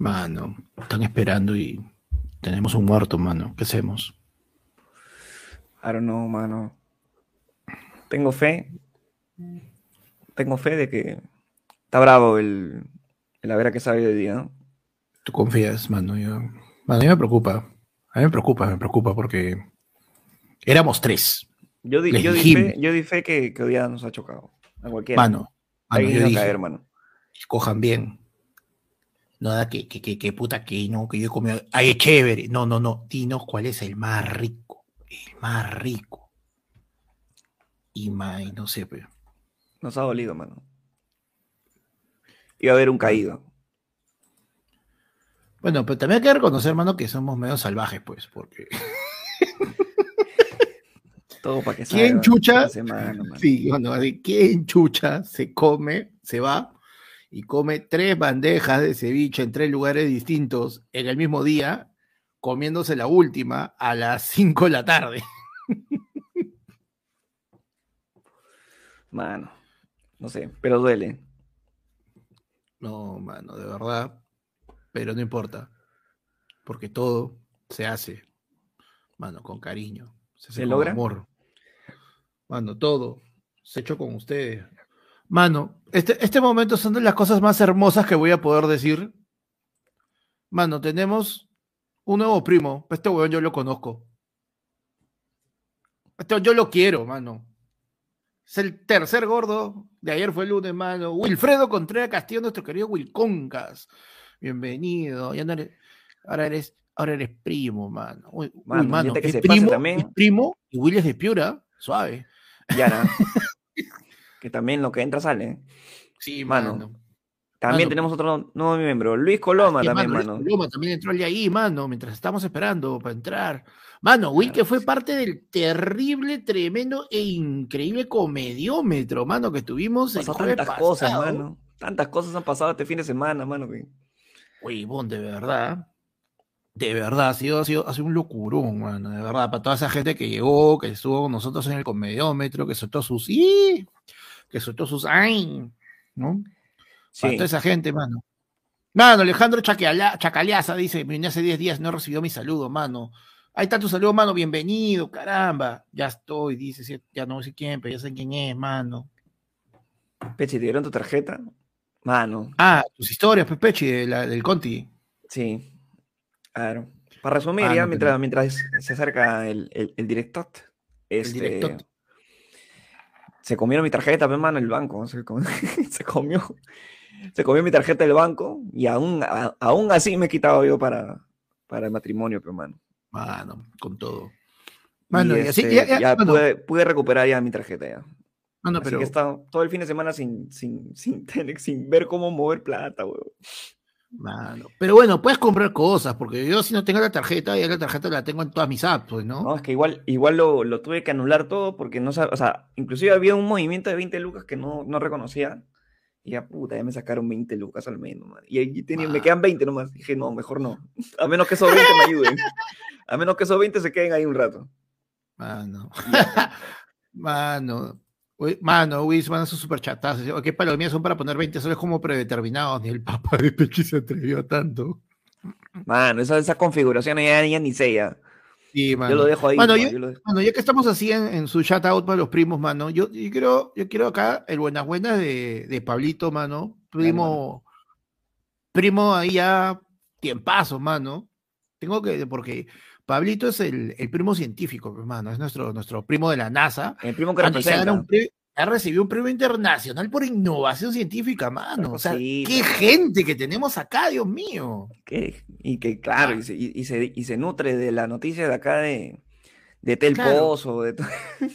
Mano, están esperando y tenemos un muerto, mano. ¿Qué hacemos? I don't know, mano. Tengo fe. Tengo fe de que está bravo el, el haber que sabe de día, ¿no? Tú confías, mano. Yo, mano, a mí me preocupa. A mí me preocupa, me preocupa porque éramos tres. Yo di, yo di fe, yo di fe que, que hoy día nos ha chocado. A cualquiera. Mano, mano, yo a dije, caer, mano. cojan bien. Nada que, que, que, que puta que no, que yo he comido. Ay, es chévere. No, no, no. Dinos cuál es el más rico. El más rico. Y más, no sé, pero. Nos ha dolido, mano. Iba a haber un caído. Bueno, pero también hay que reconocer, hermano, que somos medio salvajes, pues, porque. Todo para que ¿Quién salga chucha? semana, mano. Sí, bueno, así, ¿quién chucha se come, se va y come tres bandejas de ceviche en tres lugares distintos en el mismo día, comiéndose la última a las 5 de la tarde? Mano. No sé, pero duele. No, mano, de verdad. Pero no importa. Porque todo se hace, mano, con cariño. Se, hace ¿Se con logra? amor. Mano, todo se hecho con ustedes. Mano, este, este momento son de las cosas más hermosas que voy a poder decir. Mano, tenemos un nuevo primo. Este weón yo lo conozco. Este yo lo quiero, mano. Es el tercer gordo. De ayer fue el lunes, mano. Wilfredo Contreras Castillo, nuestro querido Wilconcas. Bienvenido. Ya no eres- ahora eres, ahora eres primo, mano. Uy, uy, Mano, que es se primo, es primo y Will es de Piura. Suave. Yara. que también lo que entra sale. Sí, Mano. mano. También Mano. tenemos otro nuevo miembro, Luis Coloma Sí, también, Luis mano. Coloma también entró el ahí, mano, mientras estamos esperando para entrar. Mano, Will que fue parte del terrible, tremendo e increíble comediómetro, mano, que tuvimos Pasó tantas cosas, pasado. mano. Tantas cosas han pasado este fin de semana, mano. Huevón, de verdad. De verdad, ha sido, ha sido, ha sido un locurón, mano, de verdad, para toda esa gente que llegó, que estuvo con nosotros en el comediómetro, que soltó sus ¡y! Que soltó sus ¡ay! ¿no? Para Sí. toda esa gente, mano. Mano, Alejandro Chaqueala- Chacaliaza dice, hace 10 días, no recibió mi saludo, mano. Ahí está tu saludo, mano, bienvenido, caramba. Ya estoy, dice, ya no sé quién, pero ya sé quién es, mano. Pechi, ¿te dieron tu tarjeta? Mano, Ah, tus historias, de la- del Conti. sí. Claro. Para resumir, Ah, ya mientras, mientras se acerca el, el, el directot, este, directot. Se comieron mi tarjeta, pe, mano, el banco. Se, com- se comió. Se comió mi tarjeta del banco y aún, a- aún así me he quitado yo para, para el matrimonio, pero mano. Mano, con todo. Y, Mano, y así, este, ya, ya, ya mano, pude, pude recuperar ya mi tarjeta ya. mano, Así pero, que he estado todo el fin de semana sin, sin, sin, tener- sin ver cómo mover plata, weón. Mano, pero bueno, puedes comprar cosas, porque yo si no tengo la tarjeta, ya la tarjeta la tengo en todas mis apps, pues, ¿no? No, es que igual, igual lo, lo tuve que anular todo porque no sabía, o sea, inclusive había un movimiento de 20 lucas que no, no reconocía. Y ya, puta, ya me sacaron 20 lucas al menos, man. Y ahí tenía, me Ah. quedan 20 nomás. Dije, no, mejor no. A menos que esos 20 me ayuden. A menos que esos 20 se queden ahí un rato. Mano. mano. Mano, Wiz, mano, esos superchatazos. ¿Qué palomías son para poner 20 soles como predeterminados? Ni el papá de Pechi se atrevió a tanto. Mano, esa, esa configuración ya, ya ni sé ya. Sí, mano. Yo lo dejo ahí. Mano, nomás, yo- yo lo dejo. Mano, ya que estamos así en, en su shout out para los primos, mano, yo, yo quiero, yo quiero acá el buenas buenas de, de Pablito, mano. Primo, primo ahí ya tiempazo, mano. Tengo que, porque Pablito es el, el primo científico, pues, mano, es nuestro, nuestro primo de la NASA. El primo que representa. un premio- ha recibido un premio internacional por innovación científica, mano. O sea, qué gente que tenemos acá, Dios mío. y que, claro, y, se, y- y se, y se nutre de la noticia de acá de, de Tel Claro. Pozo, de todo.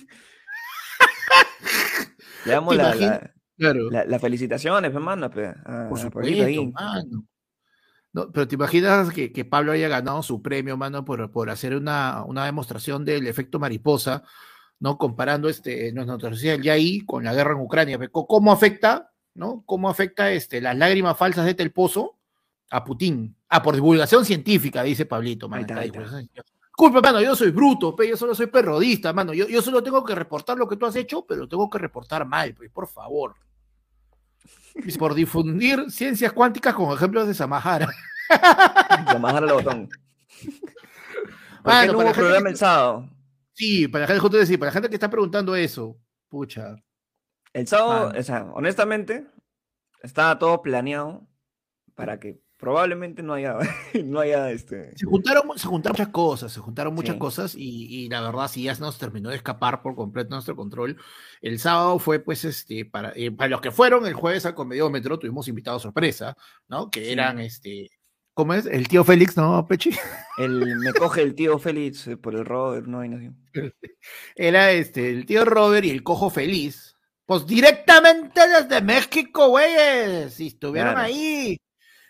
Le damos ¿Te la, la- Claro. la- las felicitaciones, hermano, pe, a- Por supuesto, ahí. mano. No, pero te imaginas que, que Pablo haya ganado su premio, mano, por, por hacer una, una demostración del efecto mariposa, ¿no? Comparando este, nuestra noticia del YAI con la guerra en Ucrania. pe, ¿Cómo afecta, ¿no? ¿Cómo afecta este, las lágrimas falsas de Tel Pozo a Putin? Ah, por divulgación científica, dice Pablito, mano. Ahí está, ahí está. Disculpa, mano, yo soy bruto, pe, yo solo soy perrodista, mano. Yo, yo solo tengo que reportar lo que tú has hecho, pero tengo que reportar mal, pues, por favor. Por difundir ciencias cuánticas con ejemplos de Samahara. Llamar al botón. ¿Por Mano, qué no para hubo programa que- el sábado? Sí, para la gente, justo decir, para la gente que está preguntando eso, pucha. El sábado, o sea, honestamente, estaba todo planeado para que probablemente no haya, no haya este. Se juntaron, se juntaron muchas cosas, se juntaron muchas Sí. cosas y, y la verdad sí ya se nos terminó de escapar por completo nuestro control. El sábado fue pues este, para, eh, para los que fueron el jueves al comediómetro tuvimos invitados sorpresa, ¿no? Que Sí. eran este, ¿cómo es? El tío Félix, ¿no, Pechi? El, me coge el tío Félix eh, por el Robert, no hay así. Era este, el tío Robert y el cojo feliz. Pues directamente desde México, güeyes. Y estuvieron Claro. ahí.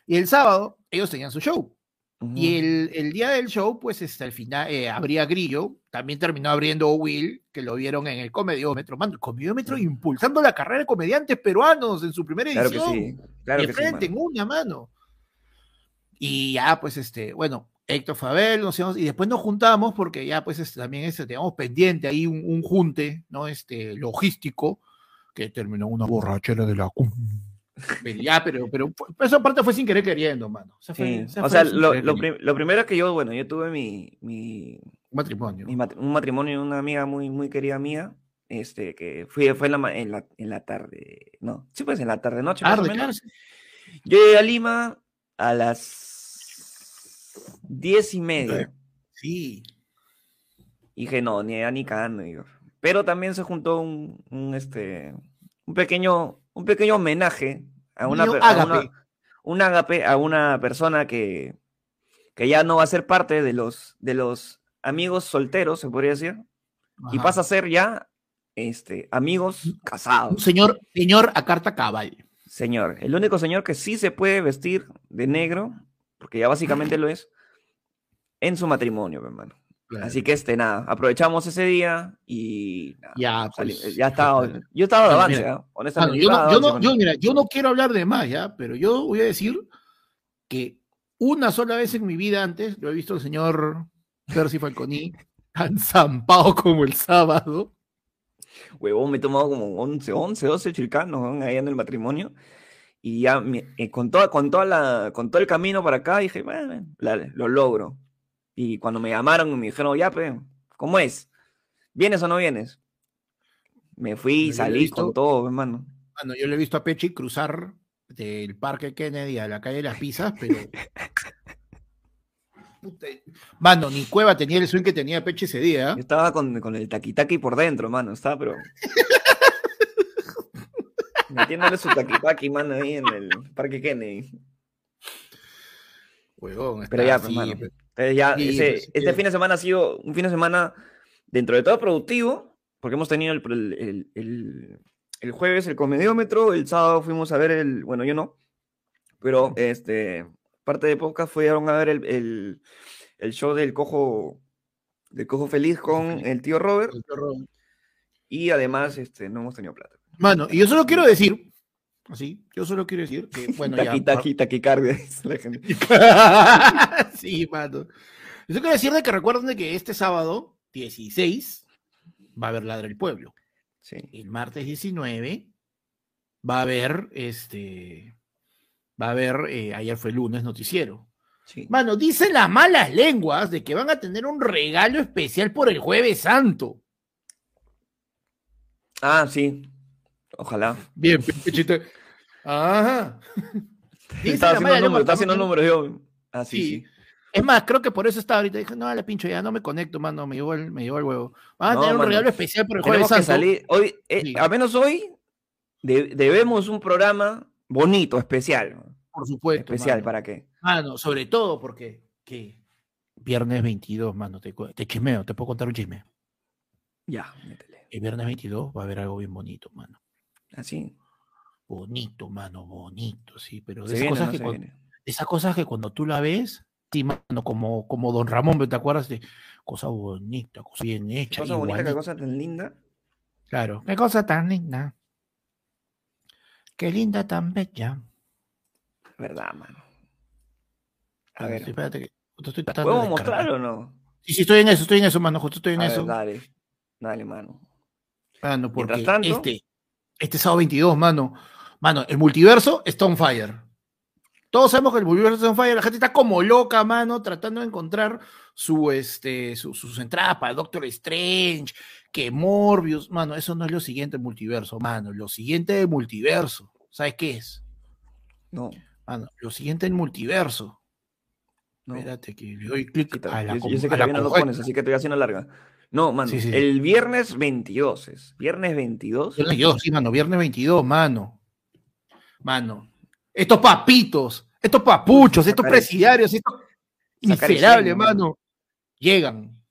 Y el sábado ellos tenían su show. Ujú. Y el, el día del show, pues hasta el final eh, abría Grillo, también terminó abriendo Will, que lo vieron en el comediómetro. Mano, el comediómetro impulsando la carrera de comediantes peruanos en su primera Claro que edición. sí. Claro de que frente, sí. en una mano. Y ya, pues, este, bueno, Héctor Fabel, nos íbamos- y después nos juntamos porque ya, pues, este, también este, teníamos pendiente ahí un, un junte, ¿no? Este, logístico, que terminó una borrachera de la cum. Pero ya, pero, pero fue- esa parte fue sin querer queriendo, mano. Fue- Sí. O sea, lo, lo, prim- lo primero es que yo, bueno, yo tuve mi, mi, matrimonio. mi mat- un matrimonio de una amiga muy, muy querida mía, este, que fui, fue en la, en la, en la tarde, no, sí, pues en la tarde noche. más o Tarde, menos. claro. Yo llegué a Lima a las diez y media. Sí. Y dije, no, ni allá ni cagando. Pero también se juntó un, un, este, un pequeño, un pequeño homenaje a una, a un ágape a una persona que, que ya no va a ser parte de los, de los amigos solteros, se podría decir, y pasa a ser ya este, amigos Un casados. señor, señor a carta cabal. Señor, el único señor que sí se puede vestir de negro, porque ya básicamente lo es, en su matrimonio, mi hermano. Así que este, nada, aprovechamos ese día y nada, ya, sali- pues, ya estaba, yo estaba de avance, mira, honestamente. Mano, yo, no, yo, no, yo, mira, yo no quiero hablar de más, ¿ya? Pero yo voy a decir que una sola vez en mi vida antes lo he visto al señor Percy Falconi tan zampado como el sábado. Huevón, me he tomado como 11, 11, 12 chilcanos ahí en el matrimonio. Y ya eh, con, toda, con, toda la, con todo el camino para acá dije, bueno, lo logro. Y cuando me llamaron y me dijeron, ya, pe, ¿cómo es? ¿Vienes o no vienes? Me fui he salí visto. con todo, hermano. Bueno, yo le he visto a Pechi cruzar del Parque Kennedy a la calle de las Pizzas, pero. Puta, Mano, ni Cueva tenía el swing que tenía Pechi ese día. Yo estaba con, con el taquitaqui por dentro, mano. Estaba, pero. Metiéndole su taquitaqui, mano, ahí en el Parque Kennedy. Huevón, Pero ya, así, pues, mano. Entonces ya, Sí, ese- pues, sí este que- fin de semana ha sido un fin de semana dentro de todo productivo, porque hemos tenido el, el- el- el- jueves el comediómetro, el sábado fuimos a ver el, bueno, yo no, pero este, parte de podcast fueron a ver el, el- el show del cojo, del cojo feliz con el tío Robert, y además este, no hemos tenido plata. Mano, y yo solo quiero decir, así, yo solo quiero decir que, bueno, ya. Taqui, taqui, taquicardia, dice la gente. sí, mano. Yo quiero decir de que recuerden de que este sábado, 16, va a haber Ladra el Pueblo. Sí. El martes 19 va a haber, este, va a haber, eh, ayer fue lunes, noticiero. Sí. Mano, dicen las malas lenguas de que van a tener un regalo especial por el Jueves Santo. Ah, sí. Ojalá. Bien, Pechito. Ajá. Estaba haciendo números, estaba haciendo números yo. Ah, sí, Sí. sí. Es más, creo que por eso estaba ahorita. Dije, no, la pincho ya, no me conecto, mano. Me llevó el, me llevó el huevo. Van a No, tener un mano. regalo especial por el Jueves Santo. salir hoy, eh, Sí. a menos hoy, de- debemos un programa bonito, especial. Por supuesto. especial, mano. ¿para qué? Mano, sobre todo porque. ¿qué? Viernes 22, mano. Te, te chismeo, te puedo contar un chisme. Ya, métele. El viernes 22 va a haber algo bien bonito, mano. Así. Bonito, mano, bonito, sí. Pero esas, viene, cosas no que cuando, esas cosas que cuando tú la ves, sí, mano, como, como Don Ramón, ¿te acuerdas de cosa bonita, cosa bien Qué hecha? cosa bonita, qué cosa tan linda. Claro, qué cosa tan linda. Qué linda, tan bella. Verdad, mano. A ver, sí, espérate que estoy tratando ¿podemos de descargar. mostrarlo o no? Sí, sí, estoy en eso, estoy en eso, mano, justo estoy en A ver, eso. dale. Dale, mano. Mano, porque Mientras tanto- este, este sábado 22, mano, mano, el multiverso está on fire. Todos sabemos que el multiverso está on fire, la gente está como loca, mano, tratando de encontrar su, este, su- sus entradas para Doctor Strange, que Morbius, mano, eso no es lo siguiente del multiverso, mano, lo siguiente del multiverso, ¿sabes qué es? No, Mano, lo siguiente del multiverso. no. Espérate que le doy clic a la yo, yo sé a que la no lo pones, así que te voy haciendo larga. No, mano, Sí, sí. el viernes 22 es. Viernes 22. Viernes 22, sí, mano, viernes 22, mano. Mano, estos papitos, estos papuchos, estos Sacar el- presidiarios, estos el miserables, mano. llegan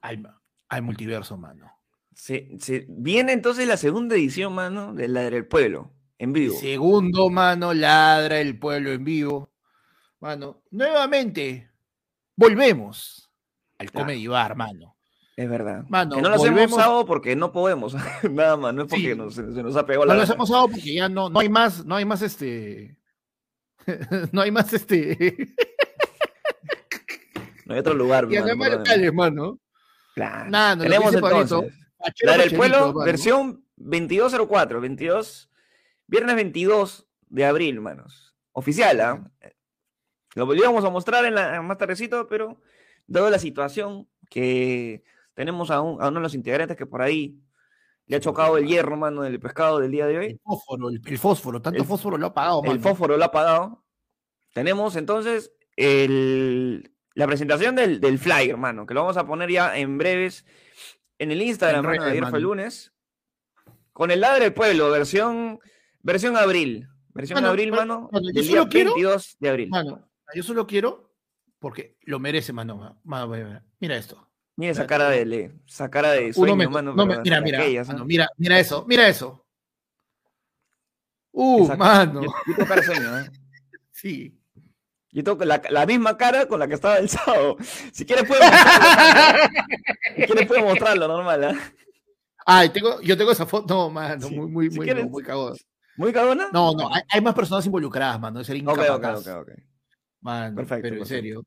al, al multiverso, mano. Se, se- viene entonces la segunda edición, mano, de la del pueblo, en vivo. Segundo, mano, ladra el pueblo en vivo. Mano, nuevamente, volvemos al Claro. Comedy Bar, mano. Es verdad. Mano, que no lo hacemos volvemos- sábado porque no podemos. Nada más, no es porque Sí. nos- se, se nos ha pegado No la lo gana. hemos dado porque ya no, no hay más, no hay más este. no hay más este. No hay otro lugar. ya no hay mano, donde- locales, mano. Claro. Nada, no, Tenemos entonces. Pablito, Pachero, La del pueblo, mano. versión 2204, 22, viernes 22 de abril, manos. Oficial, ¿ah? Lo volvíamos a mostrar en la, más tardecito, pero dado la situación que tenemos a, un- a uno de los integrantes que por ahí le ha chocado el hierro, mano, del pescado del día de hoy, El fósforo, el, el fósforo, tanto El- fósforo lo ha apagado, mano. el fósforo lo ha apagado. Tenemos entonces el- la presentación del, del flyer, mano, que lo vamos a poner ya en breves en el Instagram, En mano, de ayer fue el lunes. Con el ladre del pueblo, versión, versión abril. Versión Mano, abril, mano, mano, yo del solo día quiero- 22 de abril. Mano, yo solo quiero porque lo merece, mano, mano. Mira esto. Mira esa cara de le- esa cara de sueño, me- mano. no me- pero mira, mira, aquellas, mano, mira, mira eso, mira eso. Uh, Esa- mano. Yo, yo tengo cara de sueño, ¿eh? Sí. Yo tengo la, la misma cara con la que estaba el sábado. Si quieres puedes mostrarlo. si quieres puedes mostrarlo, normal, ¿ah? Ay, tengo, yo tengo esa foto, no, mano, Sí, muy, muy, si muy, quieres- muy cagón. ¿Muy cagona? No, no, hay, hay más personas involucradas, mano. Sería Ok, ok, incapaz, ok, ok. mano, Perfecto, pero en serio.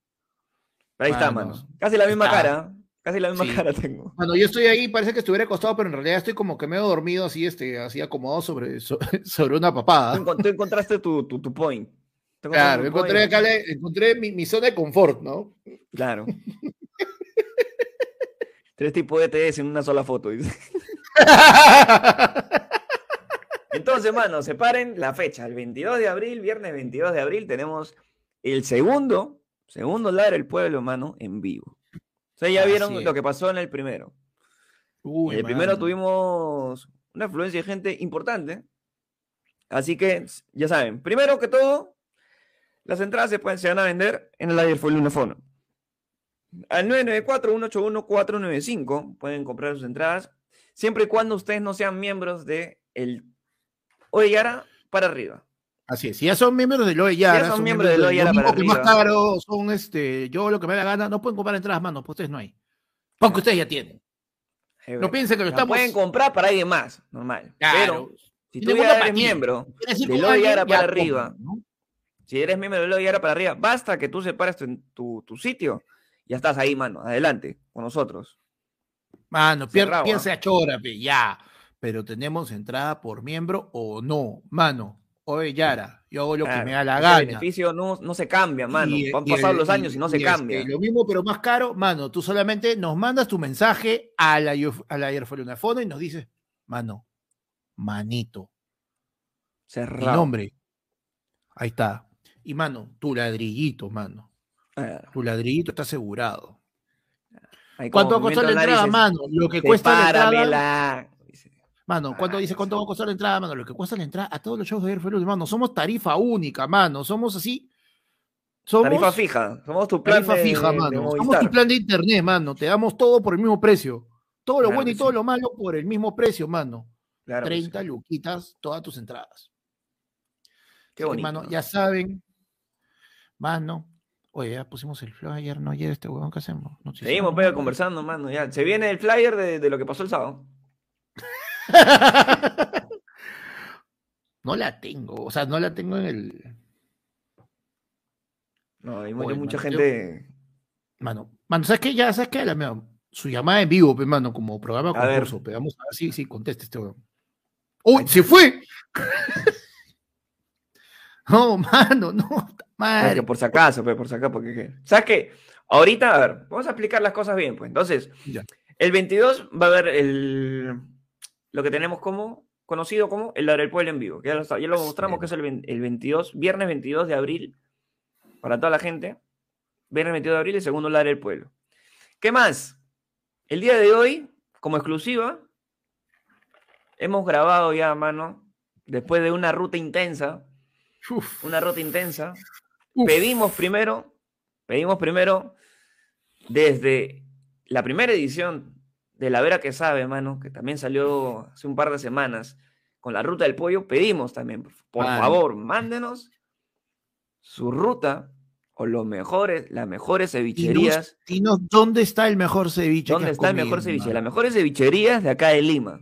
Pero ahí está, Mano, mano. Casi la misma está. cara. Casi la misma Sí. cara tengo. Mano, yo estoy ahí, parece que estuviera acostado, pero en realidad estoy como que medio dormido, así, este, así acomodado sobre, so- sobre una papada. tú encontraste tu, tu, tu point. Tú Claro, encontré point. acá, le- encontré mi, mi zona de confort, ¿no? Claro. Tres tipos de ETS en una sola foto. dice. Entonces, mano, separen la fecha. El 22 de abril, viernes 22 de abril, tenemos el segundo, segundo Ladra el Pueblo, mano, en vivo. O sea, ya Así vieron es. lo que pasó en el primero. Uy, En el primero tuvimos una afluencia de gente importante. Así que, ya saben, primero que todo, las entradas se, pueden, se van a vender en el Ayer fue el Lunefono. Al 994-181-495 pueden comprar sus entradas, siempre y cuando ustedes no sean miembros de el Oyara para arriba. Así es, si ya son miembros de Loe Yara, son miembros de Loe Yara para que más arriba. caro, son este, yo lo que me da gana, no pueden comprar entradas, mano, pues ustedes no hay. Porque ustedes ya tienen. No piensen que lo estamos. pueden comprar para alguien más, normal. Claro. Pero si tú ya eres miembro, de Loe Yara ya para arriba. ¿no? Si eres miembro de Loe Yara para arriba, basta que tú separes tu, tu, tu sitio. Ya estás ahí, mano. Adelante, con nosotros. Mano, Cerrado, ¿ah? piense a chora, ya. Pero tenemos entrada por miembro o no. Mano, oye, Yara, yo hago lo que me da la gana. beneficio no, no se cambia, mano. Y- Han y pasado el- los años y, no se este, cambia. lo mismo, pero más caro, mano, tú solamente nos mandas tu mensaje a la, a la y nos dices, mano, manito, mi Cerrado. nombre. Ahí está. Y mano, tu ladrillito, mano. Claro. Tu ladrillito está asegurado. ¿Cuánto costar la entrada, mano? Lo que cuesta la entrada. Dice, Mano, ¿cuánto Ah, dice ya cuánto va a costar la entrada, mano? Lo que cuesta la entrada a todos los shows de Airfoil, mano. Somos tarifa única, mano. Somos así. Somos Tarifa fija. Somos tu plan tarifa de- fija, de mano. Somos tu plan de internet, mano. Te damos todo por el mismo precio. Todo lo Claro bueno y que todo lo malo por el mismo precio, mano. Claro que sí. 30 luquitas, todas tus entradas. Qué que, bonito. mano, ¿no? ya saben. Mano. Oye, ya pusimos el flow ayer, no ayer, este huevón, ¿qué hacemos? No, sí, Seguimos, pega, no. conversando, mano. Ya. Se viene el flyer de, de lo que pasó el sábado. no la tengo, o sea, no la tengo en el. No, hay, Oye, mucha mano, yo- gente. Mano, mano, ¿sabes qué? Ya, ¿sabes qué? La mía, su llamada en vivo, pe, mano, como programa A ver. concurso. pe, Vamos a ver si, si contesta este weón. ¡Uy! ¡Se fue! No, mano, no, madre. por si acaso, pues, por si acaso, porque ¿qué? ¿Sabes qué? Ahorita, a ver, vamos a explicar las cosas bien, pues. Entonces, Ya. el 22 va a haber el, lo que tenemos como, conocido como el del Pueblo en vivo. que Ya lo, ya lo mostramos que es el, el 22, viernes 22 de abril, para toda la gente. Viernes 22 de abril, el segundo Ladre del Pueblo. ¿Qué más? El día de hoy, como exclusiva, hemos grabado ya, mano, después de una ruta intensa, Uf, una ruta intensa, uf. pedimos primero, pedimos primero desde la primera edición de La Vera que sabe, mano, que también salió hace un par de semanas con la ruta del pollo, pedimos también, por favor, mándenos su ruta o los mejores, las mejores cevicherías. Dinos, dinos dónde está el mejor ceviche. ¿Dónde está el mejor ceviche? Las mejores cevicherías de acá de Lima.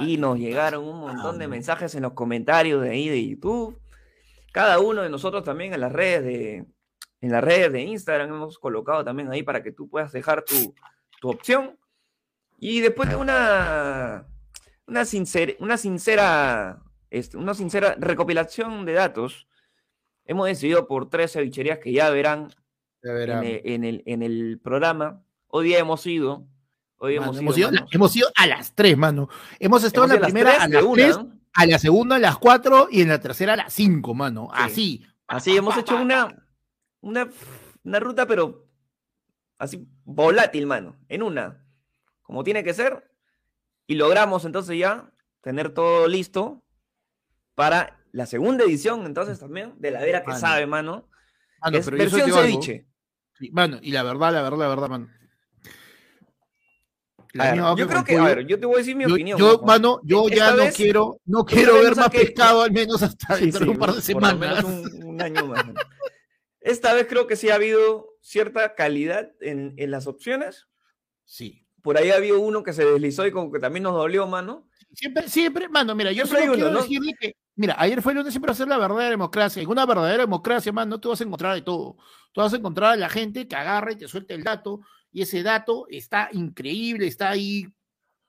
Y nos llegaron un montón de mano. mensajes en los comentarios de ahí de YouTube. Cada uno de nosotros también en las redes de, en las redes de Instagram hemos colocado también ahí para que tú puedas dejar tu, tu opción. Y después de una, una, sincer- una sincera, este, una sincera recopilación de datos, hemos decidido por tres cevicherías que ya verán Ya en el, en el- en el programa. Hoy día hemos ido. Hoy Mano, hemos, hemos, ido, hemos ido a las 3, mano. Hemos estado Hemos en la ido a las primera a tres las una, 3, ¿no? a la segunda a las 4 y en la tercera a las 5, mano. Sí. Así. Así hemos hecho una, una, una ruta, pero así volátil, mano, en una, como tiene que ser. Y logramos entonces ya tener todo listo para la segunda edición, entonces también, de la vera que Mano. sabe, mano. Mano, es pero versión ceviche. Sí, Mano, y la verdad, la verdad, la verdad, mano. La ver, yo creo que, pollo. a ver, yo te voy a decir mi yo, opinión. yo, mano, yo Esta ya no quiero, no quiero ver más pescado, al menos hasta Sí, dentro de un par de por lo menos semanas. un, un año más. Esta vez creo que sí ha habido cierta calidad en, en las opciones. Sí. Por ahí había uno que se deslizó y como que también nos dolió, mano. Siempre, siempre, mano, mira, yo Siempre solo uno, quiero ¿no? decirle que, mira, ayer fue el lunes siempre hacer la verdadera democracia. En una verdadera democracia, mano, tú vas a encontrar de todo. Tú vas a encontrar a la gente que agarra y te suelta el dato, y ese dato está increíble, está ahí,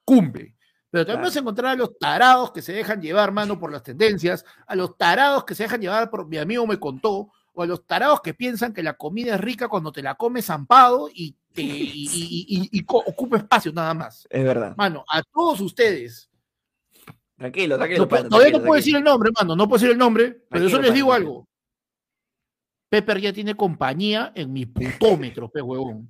cumple. Pero también Claro. vas a encontrar a los tarados que se dejan llevar, mano, por las tendencias, a los tarados que se dejan llevar por mi amigo me contó, o a los tarados que piensan que la comida es rica cuando te la comes zampado y, te, y, y- y- y co- ocupa espacio nada más. Es verdad. Mano, a todos ustedes, Tranquilo, tranquilo. no todavía tranquilo, no puedo decir el nombre, mano, no puedo decir el nombre, pero yo les digo algo. Pepper ya tiene compañía en mi putómetro, pe huevón.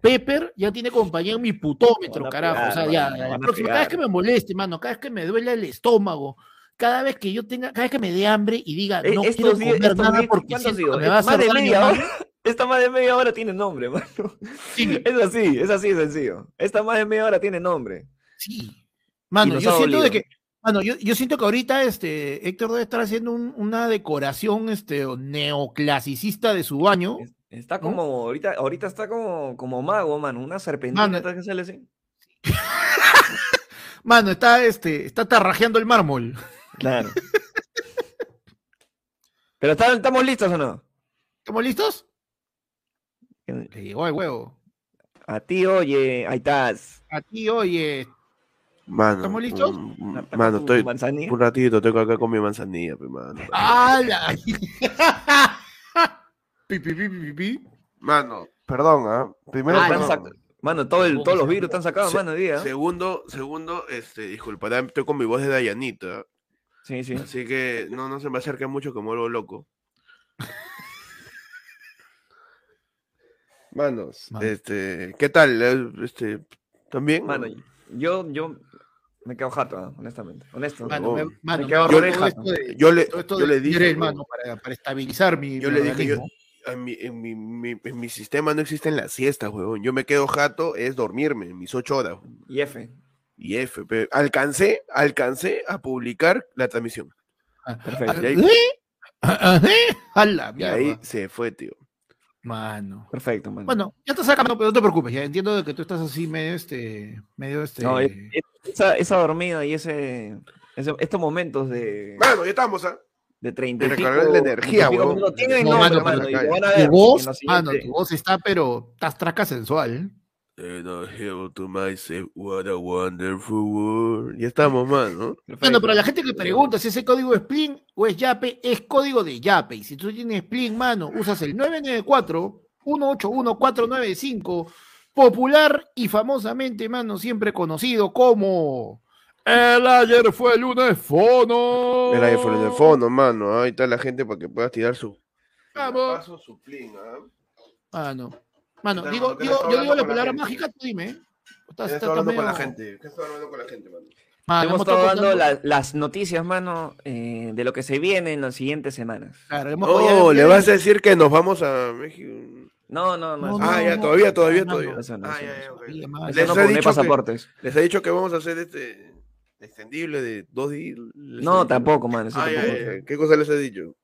Pepper ya tiene compañía en mi putómetro, carajo. pegar, o sea, ya, la próxima, cada vez que me moleste, mano, cada vez que me duele el estómago, cada vez que yo tenga, cada vez que me dé hambre y diga, Eh, no quiero estos días- comer nada días, porque ¿cuánto ha siento me va a Más hacer de media hora. Esta más de media hora tiene nombre, mano. Sí, Es así, es así sencillo. Esta más de media hora tiene nombre. sí. Mano, yo siento de que, mano, yo, yo siento que ahorita este Héctor debe estar haciendo un- una decoración este neoclasicista de su baño. Es- Está como, ahorita, ahorita está como, como mago, mano. Una serpentina Mano. que sale así. Mano, está este, está tarrajeando el mármol. Claro. Pero ¿está- ¿estamos listos o no? ¿Estamos listos? Le llegó el huevo. A ti, oye, ahí estás. A ti, oye, Mano, ¿Estamos listos? un- mano, estoy manzanilla. un ratito, tengo acá con mi manzanilla, pe, mano. ¡Hala! pi, pi, pi, pi, pi. Mano, perdón, ¿ah? Primero, Ah, Están perdón. sac- Mano, todo el- todos los virus están sacados, Se- mano, día. Segundo, segundo, este, disculpa, ya estoy con mi voz de Dayanita, Sí, sí. así que no, no se me acerque mucho que muero loco. Manos, Mano. este, ¿qué tal? Eh, Este, ¿también? Mano, yo, yo me quedo jato, honestamente. Honesto. Mano, me, Me mano, quedo me todo jato. esto de- yo le, yo le dije, Miguel, bro, mano, para, para estabilizar mi. yo mi le dije, yo, en mi, en mi, mi- en mi sistema no existen las siestas, huevón. Yo me quedo jato, es dormirme, mis ocho horas. Y F. Y F, pe- alcancé, alcancé a publicar la transmisión. Perfecto. Y ahí, ¿Eh? ¿Eh? Y ahí se fue, tío. Mano. Perfecto, mano. Bueno, ya estás acá, mano, pero no te preocupes, ya entiendo de que tú estás así medio este, medio este. No, es- es- esa, esa dormida y ese, ese- estos momentos de, Bueno, ya estamos, ¿ah? de 30 y de recargar la energía, 30 y pico huevón. minutos tienen No, nombre, mano, mano, pero tu ver voz, mano, tu voz está, pero estás traca sensual. And I held to myself, what a wonderful world. Ya estamos, man, ¿no? Bueno, para la gente que pregunta si ese código es Splin o es Yape, es código de Yape. Y si tú tienes Splin, mano, usas el 994-181-495, popular y famosamente, mano, siempre conocido como... El ayer fue el lunes fono. El iPhone en el fondo, mano. Ahí está la gente para que puedas tirar su. Vamos. Paso, su plin, ¿ah? Mano, mano, Está, digo, mano, ¿qué digo, estás yo digo la la palabra gente? mágica, tú dime. ¿eh? Estás- ¿Qué estás está hablando con la medio- gente? ¿Qué está hablando con la gente, mano? Mano, Hemos hemos estado dando la- las noticias, mano, eh, de lo que se viene en las siguientes semanas. Claro, hemos- No, ya- le vas a decir que nos vamos a México. No, no, no. No, ah, no, ya, no, todavía, no, todavía, no, todavía. no, eso no, ah, eso ya, no, ya, eso ok. Oye, mano, Eso Les no, he dicho que- pasaportes. Les he dicho que vamos a hacer este extendible de dos días. Les No, tampoco, man. eso Ah, ya, tampoco. ya, ya. ¿Qué cosa les he dicho?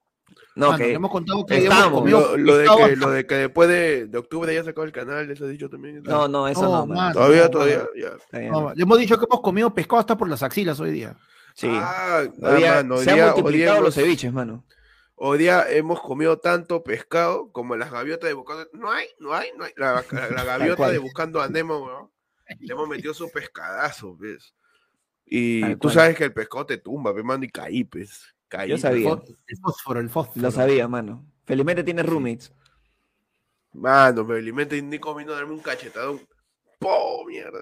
No, Mano, que le hemos contado que estamos. hemos comido Lo, lo de que, lo de que después de, de octubre ya se acabó el canal, les he dicho también. no, no, eso No, no, man. Todavía, no, todavía, ya. No, le hemos dicho que hemos comido pescado hasta por las axilas hoy día. Sí. Ah, Hoy día mano, se día- han día multiplicado hemos- los ceviches, mano. Hoy día hemos comido tanto pescado como las gaviotas de buscando. No hay, no hay, no hay. La, la- la gaviota de buscando a Nemo, weón. Le hemos metido su pescadazo, ¿ves? Y Tal tú cual. sabes que el pescado te tumba, pe, mano, y caí, pues. Yo sabía. El fósforo, el fósforo. Lo sabía, mano. Felizmente tiene roommates. Mano, me alimento y Nico vino a darme un cachetadón. ¡Po! Mierda.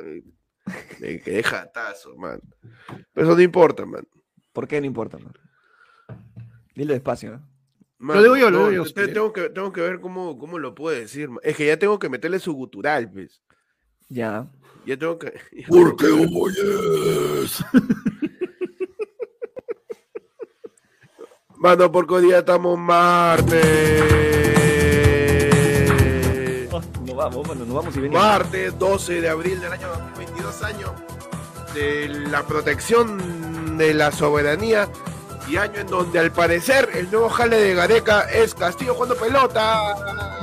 Me, quedé jatazo, man. Pero eso no importa, man. ¿Por qué no importa, man? Dilo despacio, ¿eh? Mano, digo yo, lo no, digo yo, tengo, que, tengo que ver cómo, cómo lo puedo decir. man. Es que ya tengo que meterle su gutural, pues. Ya. Ya tengo que. ya ¿Por tengo qué que- Mano, hoy día estamos martes. Nos vamos, mano, nos vamos y venimos. Martes 12 de abril del año 2022, año de la protección de la soberanía y año en donde al parecer el nuevo jale de Gareca es Castillo jugando pelota.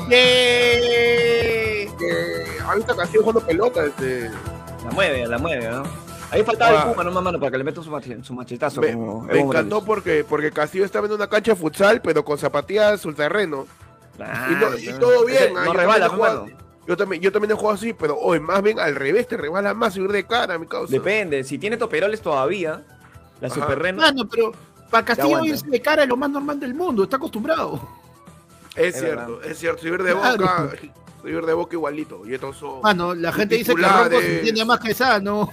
Que ahorita Castillo jugando pelota. Este, La mueve, la mueve, ¿no? Ahí faltaba Ah. el Puma, no, mano, para que le metan su, mache- su machetazo. me, como me Evo encantó porque, porque Castillo estaba en una cancha de futsal, pero con zapatillas sul terreno. Y, no- y claro. todo bien. Ese ah, No yo rebala, también he jugado-. Yo también, yo también he jugado así, pero hoy más bien al revés, te rebala más subir de cara, mi causa. Depende, si tiene toperoles todavía, la superreno. Mano, pero para Castillo irse de cara es lo más normal del mundo, está acostumbrado. Es, Es cierto, verdad. es cierto. Subir de Claro. De boca igualito. Y son Mano, la gente dice que. Ronco se entiende más que sano.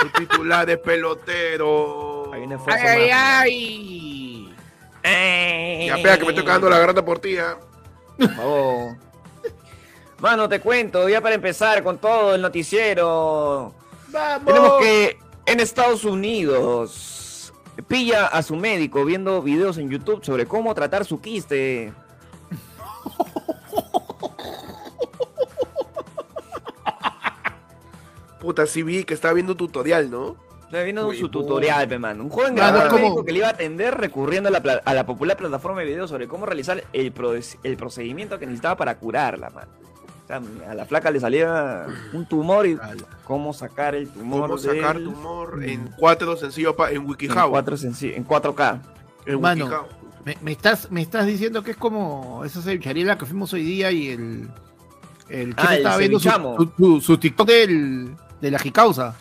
sus titulares peloteros. Ahí viene Fuerza ¡Ay, ay, ay! Ya pega que me estoy cagando la garganta por ti, favor. Mano, te cuento, ya para empezar con todo el noticiero. ¡Vamos! Tenemos que en Estados Unidos pilla a su médico viendo videos en YouTube sobre cómo tratar su quiste. Puta, sí vi que estaba viendo tutorial, ¿no? Está viendo Uy, su tutorial, pe, mano. Un joven ¿cómo? médico que le iba a atender recurriendo a la, a la popular plataforma de videos sobre cómo realizar el, pro- el procedimiento que necesitaba para curarla, mano. O sea, a la flaca le salía un tumor y cómo sacar el tumor. Cómo sacar del- tumor en cuatro sencillo pa- en en, WikiHow. cuatro senci- en 4K. En Mano. WikiHow. Me, me estás, me estás diciendo que es como esa cevichería que fuimos hoy día y el. El que Ah, el estaba viendo su, cevichamo. su, su- su TikTok del, de la jicausa.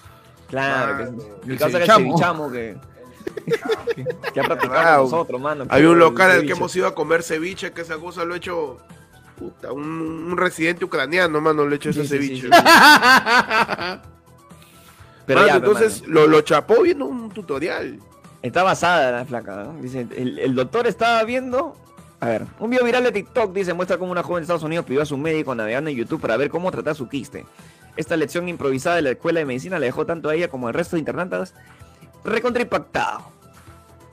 Claro, que cevichamo. cevichamo que, que, que ha practicado con nosotros, mano. Había un local al que hemos ido a comer ceviche, que esa cosa lo ha hecho. Puta, un, un residente ucraniano, mano, le ha hecho Sí, ese sí, ceviche. sí. Pero Mano, ya, pe, entonces mano. lo, lo chapó viendo un tutorial. Está basada la flaca, ¿no? Dice, el, el doctor estaba viendo. A ver, un video viral de TikTok dice muestra cómo una joven de Estados Unidos pidió a su médico navegando en YouTube para ver cómo tratar su quiste. Esta lección improvisada de la escuela de medicina le dejó tanto a ella como al resto de internatas recontra impactado.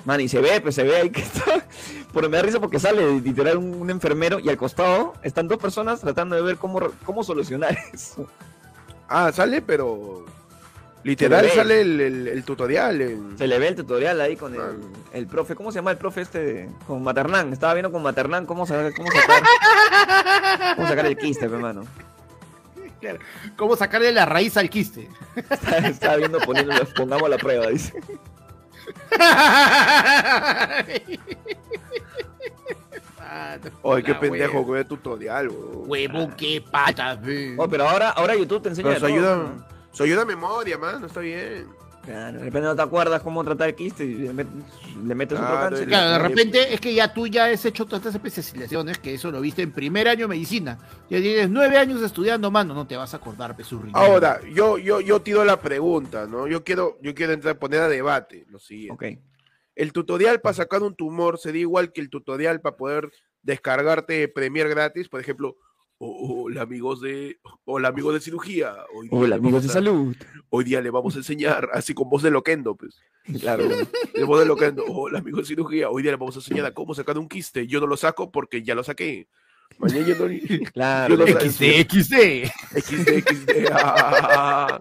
Man, y se ve, pues se ve ahí que está. Pero me da risa porque sale literal un, un enfermero y al costado están dos personas tratando de ver cómo, cómo solucionar eso. Ah, sale, pero. Literal sale el, el- el tutorial. Se le ve el tutorial ahí con el, Ah. el profe. ¿Cómo se llama el profe este? Con Maternán. Estaba viendo con Maternán cómo, cómo sacar. cómo sacar el quiste, pe, hermano. ¿Cómo sacarle la raíz al quiste? Estaba, estaba viendo poniéndolo, pongamos la prueba, dice. Oye, qué La pendejo ve tutorial, weón. Huevo, qué pata, pe. Oh, pero ahora, ahora YouTube te enseña todo, ayuda, ¿no? eso ayuda a memoria, mano, está bien. Claro, de repente no te acuerdas cómo tratar el quiste y le met- le metes otro Claro, cáncer. Claro, de repente es que ya tú ya has hecho todas estas especializaciones, que eso lo viste en primer año de medicina. Ya tienes nueve años estudiando, mano, no te vas a acordar, Pesurri. Ahora, yo, yo, yo tiro la pregunta, ¿no? Yo quiero, yo quiero entrar, poner a debate lo siguiente. Ok. El tutorial para sacar un tumor sería igual que el tutorial para poder descargarte Premiere gratis, por ejemplo. "Oh, Hola amigos de, amigos de cirugía. Hoy vamos de a- salud. Hoy día le vamos a enseñar, así con voz de loquendo, pues. Claro. De voz de loquendo. Hola amigos de cirugía. Hoy día le vamos a enseñar a cómo sacar un quiste. Yo no lo saco porque ya lo saqué. Mañana yo no. Claro. Yo no- XD, XD. XD, XD. ah.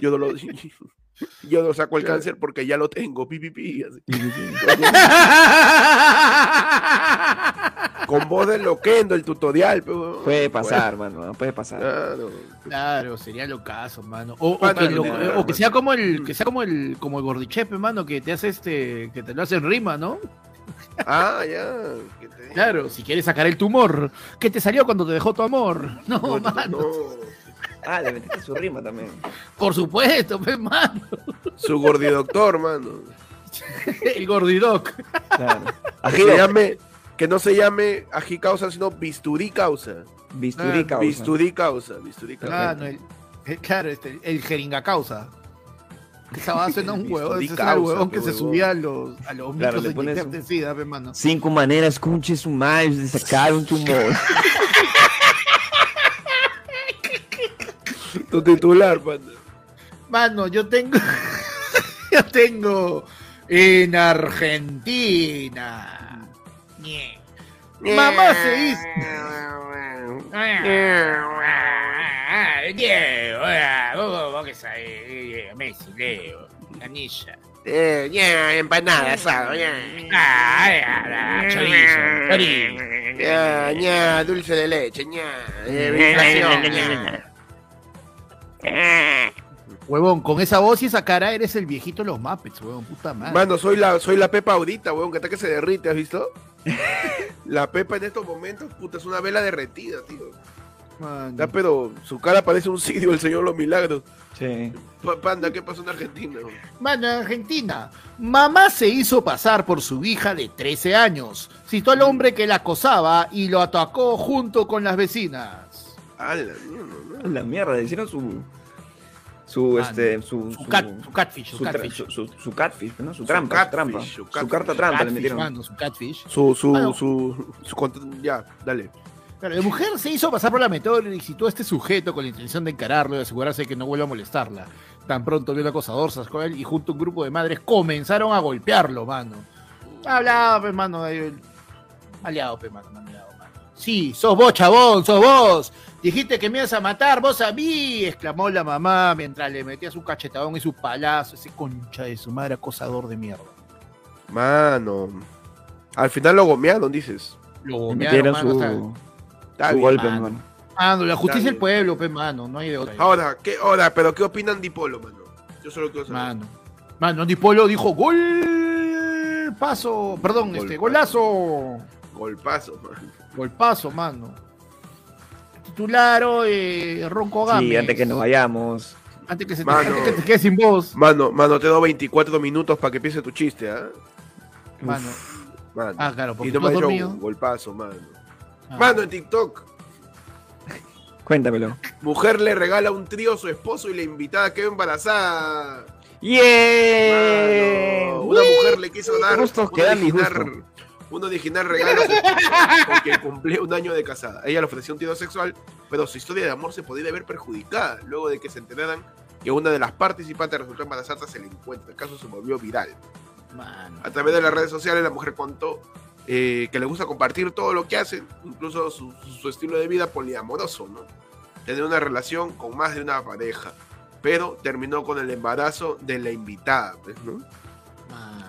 Yo no lo. Yo no saco el cáncer porque ya lo tengo. Pi, pi, pi, así. Con voz de loquendo el tutorial. weón. Puede pasar, mano, puede pasar. Claro. Claro, sería lo caso, mano. O, que, lo- no, o que sea como el, que sea como el, como el gordichepe, mano, que te hace este, que te lo hace en rima, ¿no? Ah, ya. que te- Claro, si quieres sacar el tumor, ¿qué te salió cuando te dejó tu amor? No, No, no, mano. no. Ah, le metiste su rima también. Por supuesto, pues, mano. Su gordidoctor, mano. El gordidoc. Claro. Que, Ají, se llame, que no se llame ají causa, sino bisturí causa. bisturí Ah, causa. Bisturí causa. Bisturí causa. Claro, el, el- claro, este, el jeringa causa. Esa va a ser un huevón, ese era el causa, huevón que se huevón. subía a los, a los Claro, de sida, mano. Cinco maneras conches humanas de sacar un tumor. Tu titular, mano. Mano, yo tengo. yo tengo. En Argentina. Mamá se hizo. Vos que sabés, Messi, Leo, Canilla. Eh, empanada, asado, ya. Ah, chorizo, chorizo. Ya, ya, dulce de leche. Eh, inflación, ya. Huevón, con esa voz y esa cara eres el viejito de los Muppets, huevón, puta madre. Mano, soy la, soy la Pepa ahorita, weón, que hasta que se derrite, ¿has visto? La Pepa en estos momentos, puta, es una vela derretida, tío. Mano. Ya, pero su cara parece un sitio del Señor Los Milagros. Sí. Pa- Panda, ¿qué pasó en Argentina? Mano, en Argentina. Mamá se hizo pasar por su hija de 13 años. Citó al hombre que la acosaba y lo atacó junto con las vecinas. A la mierda, ¿no? La mierda, hicieron su. Su, Mano, este, su. Su, cat, su catfish, su, catfish. su, catfish, ¿no? Su trampa, catfish, su trampa. su catfish. carta trampa le metieron. mano, su catfish. Su, su, su, Ya, dale. Claro, la mujer se hizo pasar por la meteora y citó a este sujeto con la intención de encararlo y asegurarse de que no vuelva a molestarla. Tan pronto vio el acosador, a él y junto a un grupo de madres comenzaron a golpearlo, mano. Hablaba, mano, aliado, pues, mano, aliado. Sí, sos vos, chabón, sos vos. Dijiste que me ibas a matar, vos a mí, exclamó la mamá mientras le metía su cachetadón y su palazo, ese concha de su madre acosador de mierda. Mano. Al final lo gomearon, dices. Lo gomearon, mano, su, Está su bien. golpe, mano. mano. Mano, la justicia del pueblo, pues, mano, no hay de otra. Ahora, ¿qué, ahora, pero ¿qué opinan de Polo, mano? Yo solo quiero saber. Mano. Mano, Andy Polo dijo gol paso, perdón, este, golazo. Golpazo, mano. Golpazo, mano. Titularo eh, Ronco Gámez. Sí, antes que nos vayamos. Antes que, se te, Mano. antes que te quedes sin voz. Mano, mano, te doy 24 minutos para que empiece tu chiste, ¿ah? Mano. Mano. Ah, claro, porque y no me has dormido. golpazo, mano. Ah. Mano, en TikTok, Cuéntamelo. mujer le regala un trío a su esposo y la invitada quedó embarazada. ¡Yeah! Mano, una mujer le quiso dar Justo, un un original regalo porque cumplió un año de casada. Ella le ofreció un trío sexual, pero su historia de amor se podría ver perjudicada luego de que se enteraran que una de las participantes resultó embarazada tras el encuentro. El caso se volvió viral. A través de las redes sociales la mujer contó eh, que le gusta compartir todo lo que hace, incluso su, su estilo de vida poliamoroso, ¿no? Tener una relación con más de una pareja, pero terminó con el embarazo de la invitada, pues, ¿no?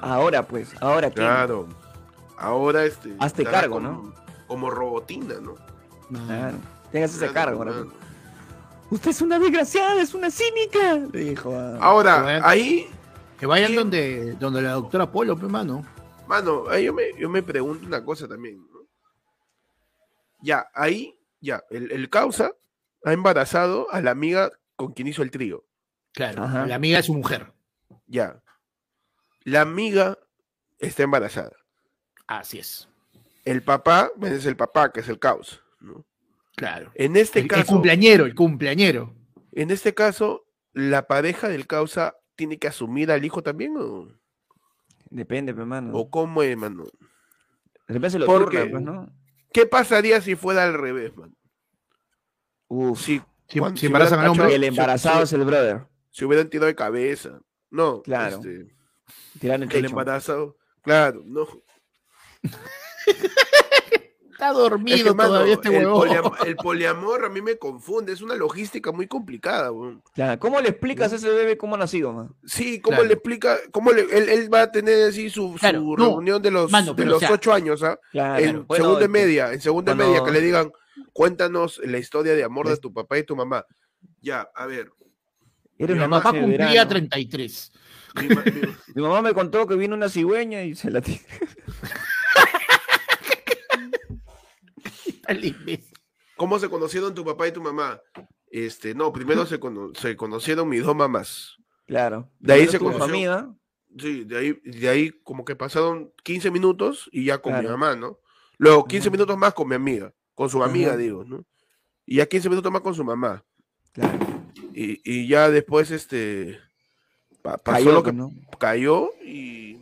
Ahora pues, ahora qué. Claro. Ahora este. Hazte cargo, como, ¿no? Como robotina, ¿no? Mano. Claro. Tengas ese cargo ahora. mano. Usted es una desgraciada, es una cínica. Le dijo a... Ahora, ahí, Que vayan donde, donde la doctora Polo, pues, mano. mano, ahí yo me, yo me pregunto una cosa también, ¿no? Ya, ahí, ya, el, el causa ha embarazado a la amiga con quien hizo el trío. Claro, Ajá. la amiga de su mujer. Ya. La amiga está embarazada. Así es. El papá, es el papá, que es el causa. ¿no? Claro. En este El, el caso, cumpleañero, el cumpleañero. en este caso, la pareja del causa tiene que asumir al hijo también o, Depende, pe, mano. o cómo es, mano. De repente se lo Porque- turnan, pues, ¿no? ¿Qué pasaría si fuera al revés, man? Uf. Si, Si, cuando- si si embarazan al hombre. El embarazado es el brother. se hubieran tirado de cabeza. No, Claro. este, Tiran el el embarazado. Claro, no. Está Es dormido que, mano, todavía este el, poliam- el poliamor a mí me confunde, es una logística muy complicada. weón. Claro, ¿Cómo le explicas a ese bebé cómo ha nacido, man? Sí, ¿cómo Claro. le explica? ¿Cómo le- él, él va a tener así su, su Claro, no, reunión de los, mano, de los o sea, ocho años, ¿ah? Claro. en Bueno, segunda y este, media, en segunda y cuando- media, que le digan, cuéntanos la historia de amor de tu papá y tu mamá. Ya, a ver. Era Mi una mamá cumplía verano. 33. mi ma- mi- Mi mamá me contó que vino una cigüeña y se la tiró. Está lindo. ¿Cómo se conocieron tu papá y tu mamá? Este, no, primero se, cono- se conocieron mis dos mamás. Claro. De ahí se conoció. amiga. Sí, de ahí, de ahí como que pasaron 15 minutos y ya con mi mamá, ¿no? Luego 15 Ujú. minutos más con mi amiga, con su amiga, Ajá. digo, ¿no? Y ya 15 minutos más con su mamá. Claro. Y, y ya después, este, pa- pasó Cayó, lo que ¿no? cayó y,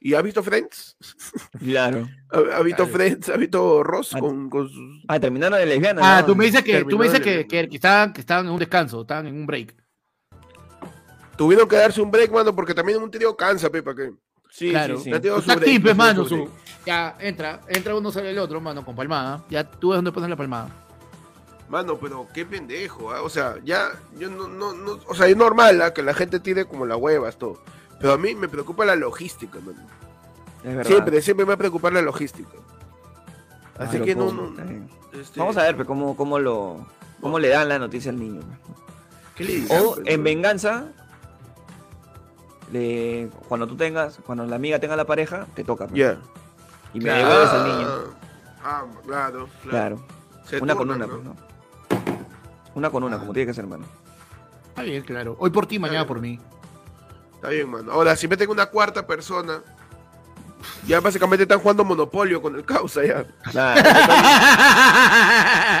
y ha visto Friends, Claro. ha, ha visto Claro. Friends, ha visto Ross Ah. con, con sus... Ah, terminaron de lesbianas. Ah, ¿no? tú me dices que, tú me dices que, que, que estaban, que estaban en un descanso, estaban en un break. Tuvieron que darse un break, mano, porque también un trío cansa, Pepa, que... Sí, claro. sí, Está activo, tengo mano, su. Ya, entra, entra uno, sale el otro, mano, con palmada. Ya tú ves dónde pones la palmada. Mano, pero qué pendejo, ¿ah? o sea, ya, yo no, no, no, o sea, es normal ¿ah? que la gente tire como la huevas, todo, pero a mí me preocupa la logística, mano. Es verdad. Siempre, siempre me va a preocupar la logística. Así Claro, que no, este, Vamos a ver pues, cómo, cómo, lo, cómo le dan la noticia al niño. pues. ¿qué le dirán, O pues, en venganza, le, cuando tú tengas, cuando la amiga tenga la pareja, te toca. pues. Ya. Y me Claro. devuelves al niño. Ah, claro, claro. Claro. Se Una con una, ¿no? pues, ¿no? Una con una, como tiene que ser, hermano. Está bien, claro. Hoy por ti, mañana por mí. Está bien, mano. Ahora, si meten una cuarta persona, ya básicamente están jugando Monopolio con el causa, ya. Claro.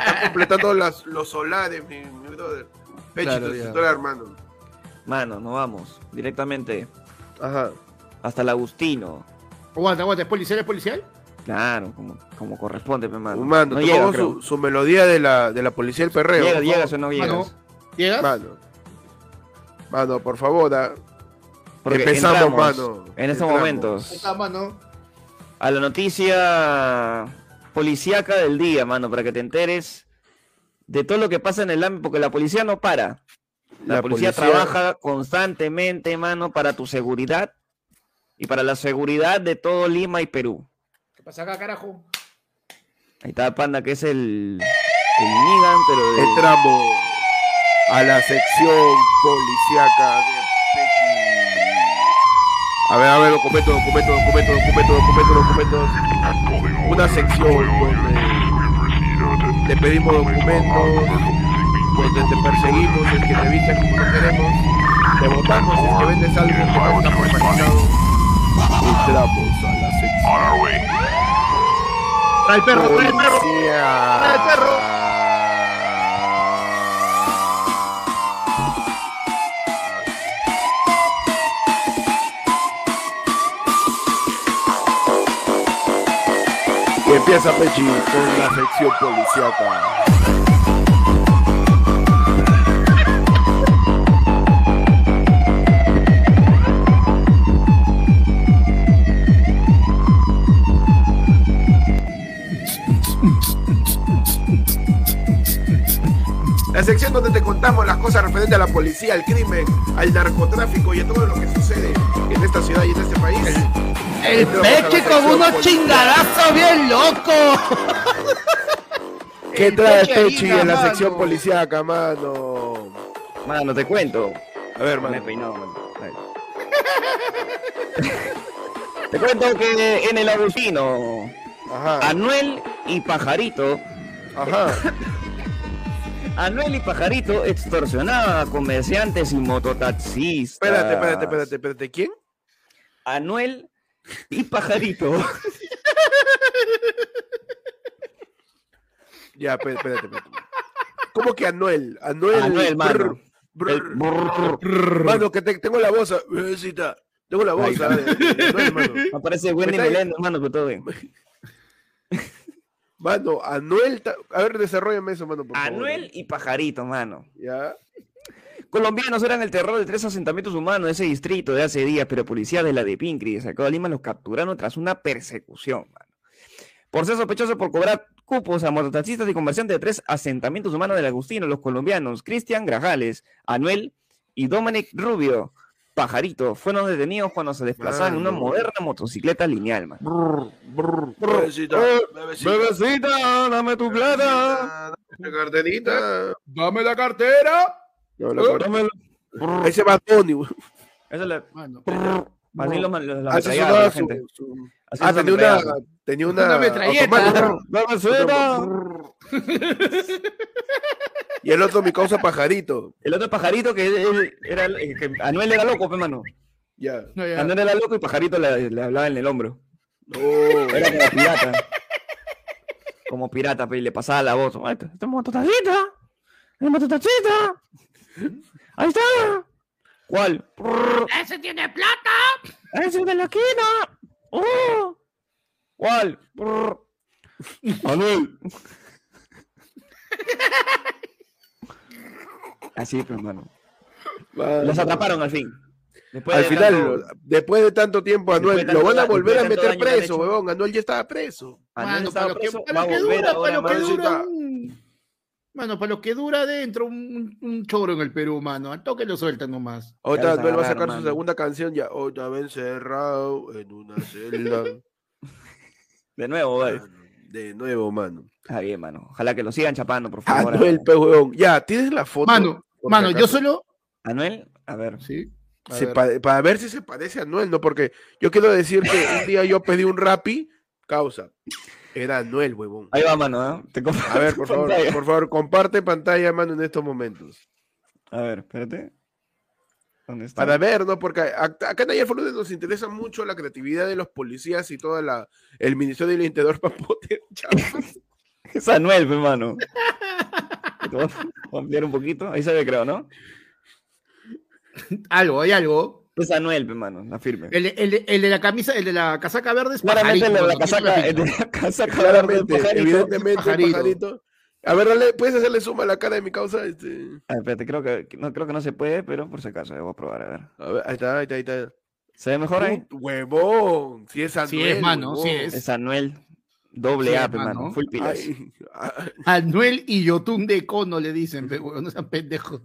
Están completando las, los solares, mi, mi brother. Pechito, Claro, hermano. Mano, nos vamos directamente Ajá. hasta el Agustino. aguanta, aguanta, ¿es policial? ¿Es policial? Claro, como, como corresponde, pe, mano. No llega, su, su melodía de la, de la policía del perreo. Llega, llegas o no Mano, llegas. ¿Llegas? Mano. Mano, por favor. ah. Porque Empezamos, entramos mano. En estos momentos. Está, mano. A la noticia policíaca del día, mano, para que te enteres de todo lo que pasa en el ámbito, porque la policía no para. La, La policía, policía- trabaja constantemente, mano, para tu seguridad y para la seguridad de todo Lima y Perú. ¿Qué pasa acá, carajo? Ahí está Panda, que es el, el Nigan, pero de- Entramos a la sección policíaca de. A ver, a ver, documento, documento, documento, documento, documento, documentos. Una sección donde te pedimos documentos, donde te perseguimos, el que te viste como no queremos, te votamos, el que vendes algo que no está formalizado. Entramos a la sección. Trae el perro, trae el perro. Trae el perro. Empieza Pechi con la sección policíaca. La sección donde te contamos las cosas referentes a la policía, al crimen, al narcotráfico y a todo lo que sucede en esta ciudad y en este país. El peche con unos chingadazos bien locos. ¿Qué El trae Peche Pechi en la mano. sección policíaca, mano? Mano, te cuento. A ver, Me he mano. peinado, mano. Ahí. te cuento que en el Agustino, Ajá. Anuel y Pajarito Ajá. Anuel y Pajarito extorsionaban a comerciantes y mototaxistas. Espérate, espérate, espérate, espérate. ¿Quién? Anuel y Pajarito. Ya, espérate, espérate, espérate. ¿Cómo que Anuel? Anuel. Anuel, mano. brr, brr. brrr. Mano, que te- tengo la voz. bebecita. Tengo la voz. De Anuel, mano. Me parece Wendy Melendo, hermano, pero todo bien. Mano, Anuel. A ver, desarrollame eso, mano, por favor. Anuel y Pajarito, mano. Ya. Colombianos eran el terror de tres asentamientos humanos de ese distrito de hace días, pero policías de la de Pincri de Sacado de Lima los capturaron tras una persecución, mano. Por ser sospechosos por cobrar cupos a mototaxistas y comerciantes de tres asentamientos humanos del Agustino, los colombianos Cristian Grajales, Anuel y Dominic Rubio, Pajarito, fueron detenidos cuando se desplazaban en una moderna motocicleta lineal, mano. Bebecita. Eh, Bebecita. Bebecita, dame tu plata. La carterita. Dame la cartera. No, cartera. Dámelo. Ahí se va Tony. güey. Eso le... Así los Ah, se ametrallaban sonaba la su- gente. su- Así Ah, los tenía una, tenía una, Una metralleta. Y el otro mi causa pajarito. El otro pajarito que él- era eh, que Anuel era loco, pe mano. Ya. no, ya. Anuel era loco y pajarito le, le hablaba en el hombro. No. Era como pirata. Como pirata, pe, y le pasaba la voz. "Ay, ¡Esta mototacita! ¡Es mototacita! ¡Ahí está! ¿Cuál? ¡Ese tiene plata! ¡Ese de la esquina! ¡Oh! ¿Cuál? Anuel. Así, pues, hermano. Mano. Los atraparon al fin. Después Al de final, tanto- después de tanto tiempo, Anuel, de lo van a volver a meter que preso, huevón. Anuel ya estaba preso. Anuel Mano, estaba que, preso, para va a que volver ahora que dura. Mano, para lo que dura adentro un, un choro en el Perú, mano. Al toque lo sueltan nomás. Ahorita Anuel va a sacar su segunda canción ya. Hoy estaba encerrado en una celda. De nuevo. Mano, De nuevo, mano. Está bien, mano. Ojalá que lo sigan chapando, por favor. Anuel, pe huevón. Ya, ¿tienes la foto? Mano, mano, yo solo. Anuel, a ver. Sí. a Se ver. pa- para ver si se parece a Anuel, ¿no? Porque yo quiero decir que un día yo pedí un rapi, causa. Era Anuel, huevón. Ahí va, mano. ¿eh? Te A ver, por favor, pantalla. por favor, comparte pantalla, mano, en estos momentos. A ver, espérate. ¿Dónde está? Para ver, ¿no? Porque acá en Ayer nos interesa mucho la creatividad de los policías y todo la, el Ministerio del Interior para poder. Es Anuel, pe, mano. Te voy a- voy a ampliar un poquito. Ahí se ve, creo, ¿no? Algo, hay algo. Es Anuel, pe, mano. La firme. El, de- el, el de la camisa, el de la casaca verde es Claramente el de pajarito, la casaca, el de la casaca Claramente, verde, pajarito. evidentemente, pajarito. pajarito. A ver, dale, ¿puedes hacerle suma a la cara de mi causa? Este... Ah, espérate, creo que, no, creo que no se puede, pero por si acaso, voy a probar, a ver. A ver, ahí está, ahí está, ahí está. ¿Se ve mejor ahí? Huevón, si es Anuel, Sí es, mano, sí huevón. es. Es Anuel. Doble Sí, A, hermano. mano. Full pilas. Ay, ay, Anuel y Yotun de Cono le dicen, pero no sean pendejos.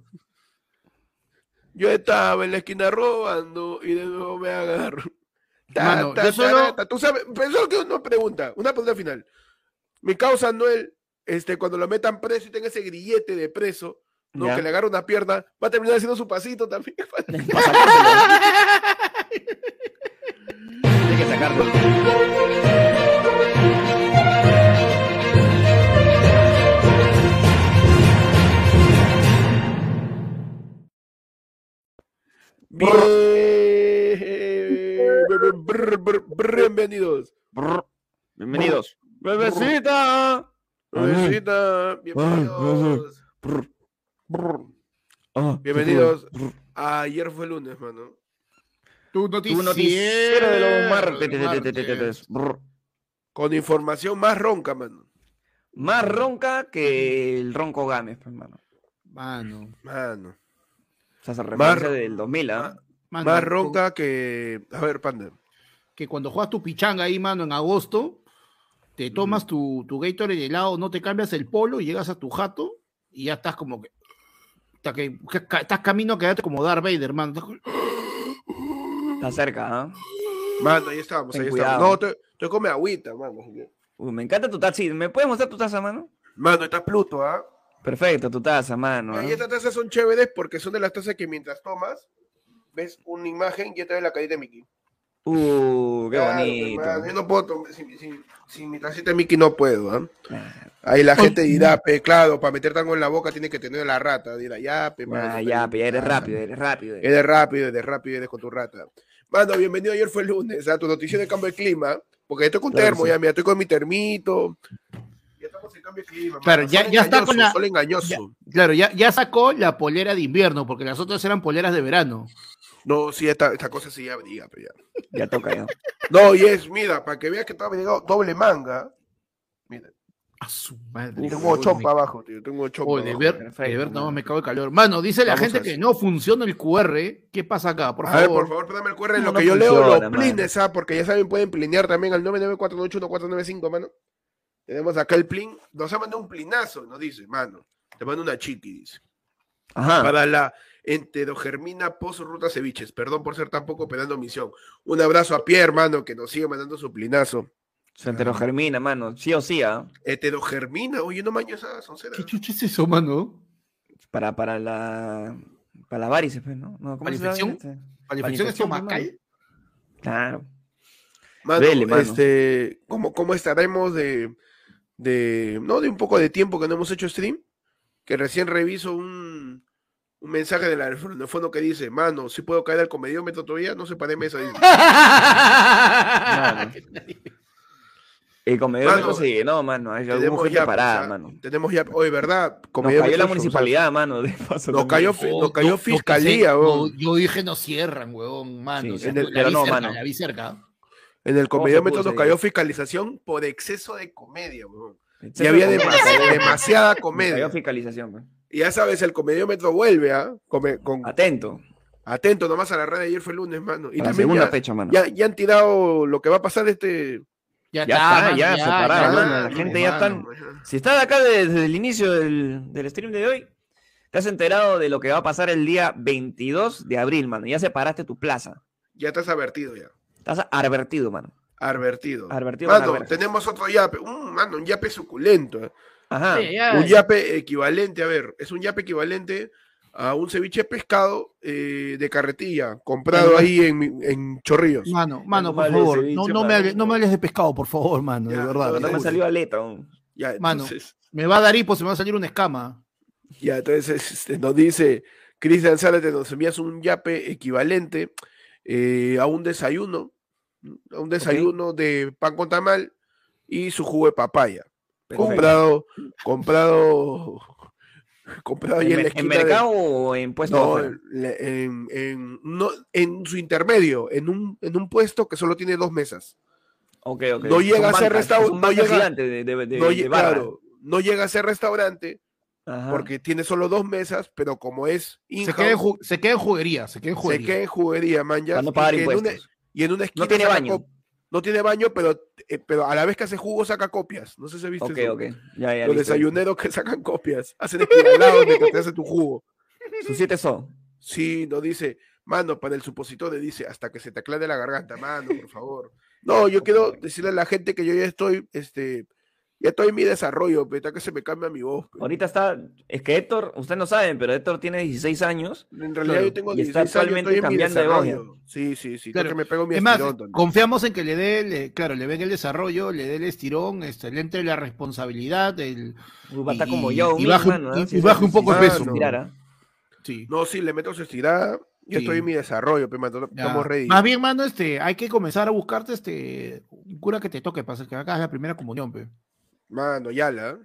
Yo estaba en la esquina robando y de nuevo me agarro. Ta, Mano, ta, yo solo- ta, ta, Tú sabes, solo que una pregunta, una pregunta final. Mi causa Anuel, este, cuando lo metan preso y tenga ese grillete de preso, ¿no? Ya. que le agarra una pierna, va a terminar haciendo su pasito también. Hay que sacarlo. Bienvenidos. Bienvenidos. Bebecita. Bebecita, bienvenidos. Bienvenidos. Ayer fue lunes, mano. Tu Tu noticiero, de los martes. Con información más ronca, mano. Más ronca que el ronco Gámez, pues, hermano. Mano, Mano. O sea, se referencia del 2000, ¿ah? mano, Más con- ronca que. A ver, Panda. Que cuando juegas tu pichanga ahí, mano, en agosto, te tomas tu, tu Gatorade helado, no te cambias el polo y llegas a tu jato y ya estás como que. hasta que, que- que- estás camino a quedarte como Darth Vader, mano. Está cerca, ¿ah? Mano, ahí estábamos, Ten ahí cuidado. estábamos. No, te, te come agüita, mano. Uy, me encanta tu taza. ¿Me puedes mostrar tu taza, mano? Mano, está Pluto, ¿ah? Perfecto, tu taza, mano. Y ¿ah? estas tazas son chéveres porque son de las tazas que mientras tomas, ves una imagen y ya te ve la carita de Mickey. Uh, qué Claro, bonito. hermano, yo no puedo tomar. sí, sí. Sin mi tarjeta de Mickey no puedo, ¿ah? Ah, Ahí la gente dirá, pe, claro, para meter tango en la boca tiene que tener la rata. Dirá, ya, pe, mano, ah, ya, pe, eres ah, rápido, eres rápido. Eres rápido, eres rápido, eres con tu rata. Mano, bienvenido. Ayer fue el lunes a tu noticia de cambio de clima. Porque estoy con Claro, termo, sí. ya, mira, estoy con mi termito. Ya estamos en cambio de clima. Claro, mano. ya- Sol ya está con la- Sol engañoso. Claro, ya, ya sacó la polera de invierno, porque las otras eran poleras de verano. No, sí, esta, esta cosa sí ya diga, pero ya. Ya toca, ya. No, y es, mira, para que veas que estaba llegado doble manga. Mira, A su madre. tengo ochón me- para abajo, tío. Tengo Uy, para de abajo. ver, perfecto, de ver, no me cago de calor. Mano, dice la Vamos gente que no funciona el QR. ¿Qué pasa acá? Por A ver, favor. por favor, dame el QR en No, lo no que yo leo funciona, mano. plines, ¿ah? Porque ya saben, pueden plinear también al 994811495, mano. Tenemos acá el plin. Nos ha mandado un plinazo, nos dice, mano. Te mando una chiqui, dice. Ajá. Para la enterogermina post ruta ceviches. Perdón por ser tan poco pedando misión. Un abrazo a Pierre, hermano, que nos sigue mandando su plinazo. Se enterogermina, mano. Sí o sí, ¿ah? Heterogermina, oye, no maño esa soncera. ¿Qué chucha es eso, mano? Para, para la. Para la varices, pues, ¿no? no ¿cómo ¿Para se llama infección? este? ¿Para la Para infección infección, estomacal? Claro. Mano, Dele, mano. este, ¿cómo, cómo estaremos de, de, no, de un poco de tiempo que no hemos hecho stream? Que recién reviso un, un mensaje de la del fondo que dice, mano, si puedo caer al comediómetro todavía, no se pare mesa. dice. El comedor Mano, sí, no, mano. Hay tenemos gente ya, parada, mano. tenemos ya, hoy, ¿verdad? Nos Comediómetro cayó la municipalidad, mano. De paso Nos cayó nos cayó no, fiscalía, se- weón. no, yo dije no cierran, huevón, mano. Sí, O sea, en el- la pero vi no, cerca, mano. la vi cerca. En el comediómetro puso nos ahí? cayó fiscalización por exceso de comedia, weón. Y había de demasi- comedia. demasiada Nos cayó comedia. fiscalización, pues. Y ya sabes, el comediómetro vuelve, ¿ah? Con, Atento. atento nomás a la red de ayer fue el lunes, mano. Y Para también segunda ya, fecha, mano. ya, ya han tirado lo que va a pasar este. Ya está, ya, separado, ya, mano. La gente ya están. Si estás acá desde el inicio del, del stream de hoy, te has enterado de lo que va a pasar el día 22 de abril, mano. Ya separaste tu plaza. Ya estás advertido ya. Estás advertido, mano. Advertido. Advertido Mano, tenemos otro yape. Un, mano, un yape suculento. ¿eh? Ajá. Un yape equivalente, a ver, es un yape equivalente a un ceviche de pescado eh, de carretilla, comprado ahí en, en Chorrillos. Mano, mano, por favor. ceviche, No, no, me hables, no me hables de pescado, por favor, mano, Ya, de verdad. No me salió aleta. aún. Ya, Mano. Me va a dar hipo, se me va a salir una escama. ya, entonces este, nos dice Cristian Zárate, nos envías un yape equivalente eh, a un desayuno, un desayuno de pan con tamal y su jugo de papaya. Perfecto. Comprado, comprado, comprado ahí ¿En, en, la mer- esquina en de- mercado o en puesto No, en, en- no, en su intermedio, en un, en un puesto que solo tiene dos mesas. Ok, ok. no llega a ser restaurante, no llega- gigantes de, de, de- no, de lle- barra. claro, no llega a ser restaurante Ajá. porque tiene solo dos mesas, pero como es Se queda, en ju- se queda en juguería, se queda en se juguería. queda en juguería, man, ya, Para no y pagar que en una- impuestos. Y en una esquina tiene saca baño. no tiene baño, pero, eh, pero a la vez que hace jugo saca copias. No sé si viste Ok, eso. ok. Ya, ya. Los listo. desayuneros que sacan copias, hacen estiralados mientras te hace tu jugo. Sus siete son. Sí, nos dice, mano, para el supositorio dice, hasta que se te aclare la garganta, mano, por favor. No, yo quiero decirle a la gente que yo ya estoy, este, ya estoy en mi desarrollo, pero que se me cambia mi voz. pe. Ahorita está. Es que Héctor, ustedes no saben, pero Héctor tiene 16 años. En realidad claro, yo tengo y está 16 años, actualmente estoy en mi cambiando de voz. Sí, sí, sí, Claro. creo que me pego mi Es más, estirón confiamos en que le dé, le- claro, le venga el desarrollo, le dé el estirón, este, le entre la responsabilidad, el, Uy, va a estar Y- como yo. y baje- y- y baje un poco el peso. sí. No, sí, le meto su estirada, yo Sí. estoy en mi desarrollo, pero estamos ready. Más bien, mano, este, hay que comenzar a buscarte este un cura que te toque, para que hagas la primera comunión, pe. Mano, ya la.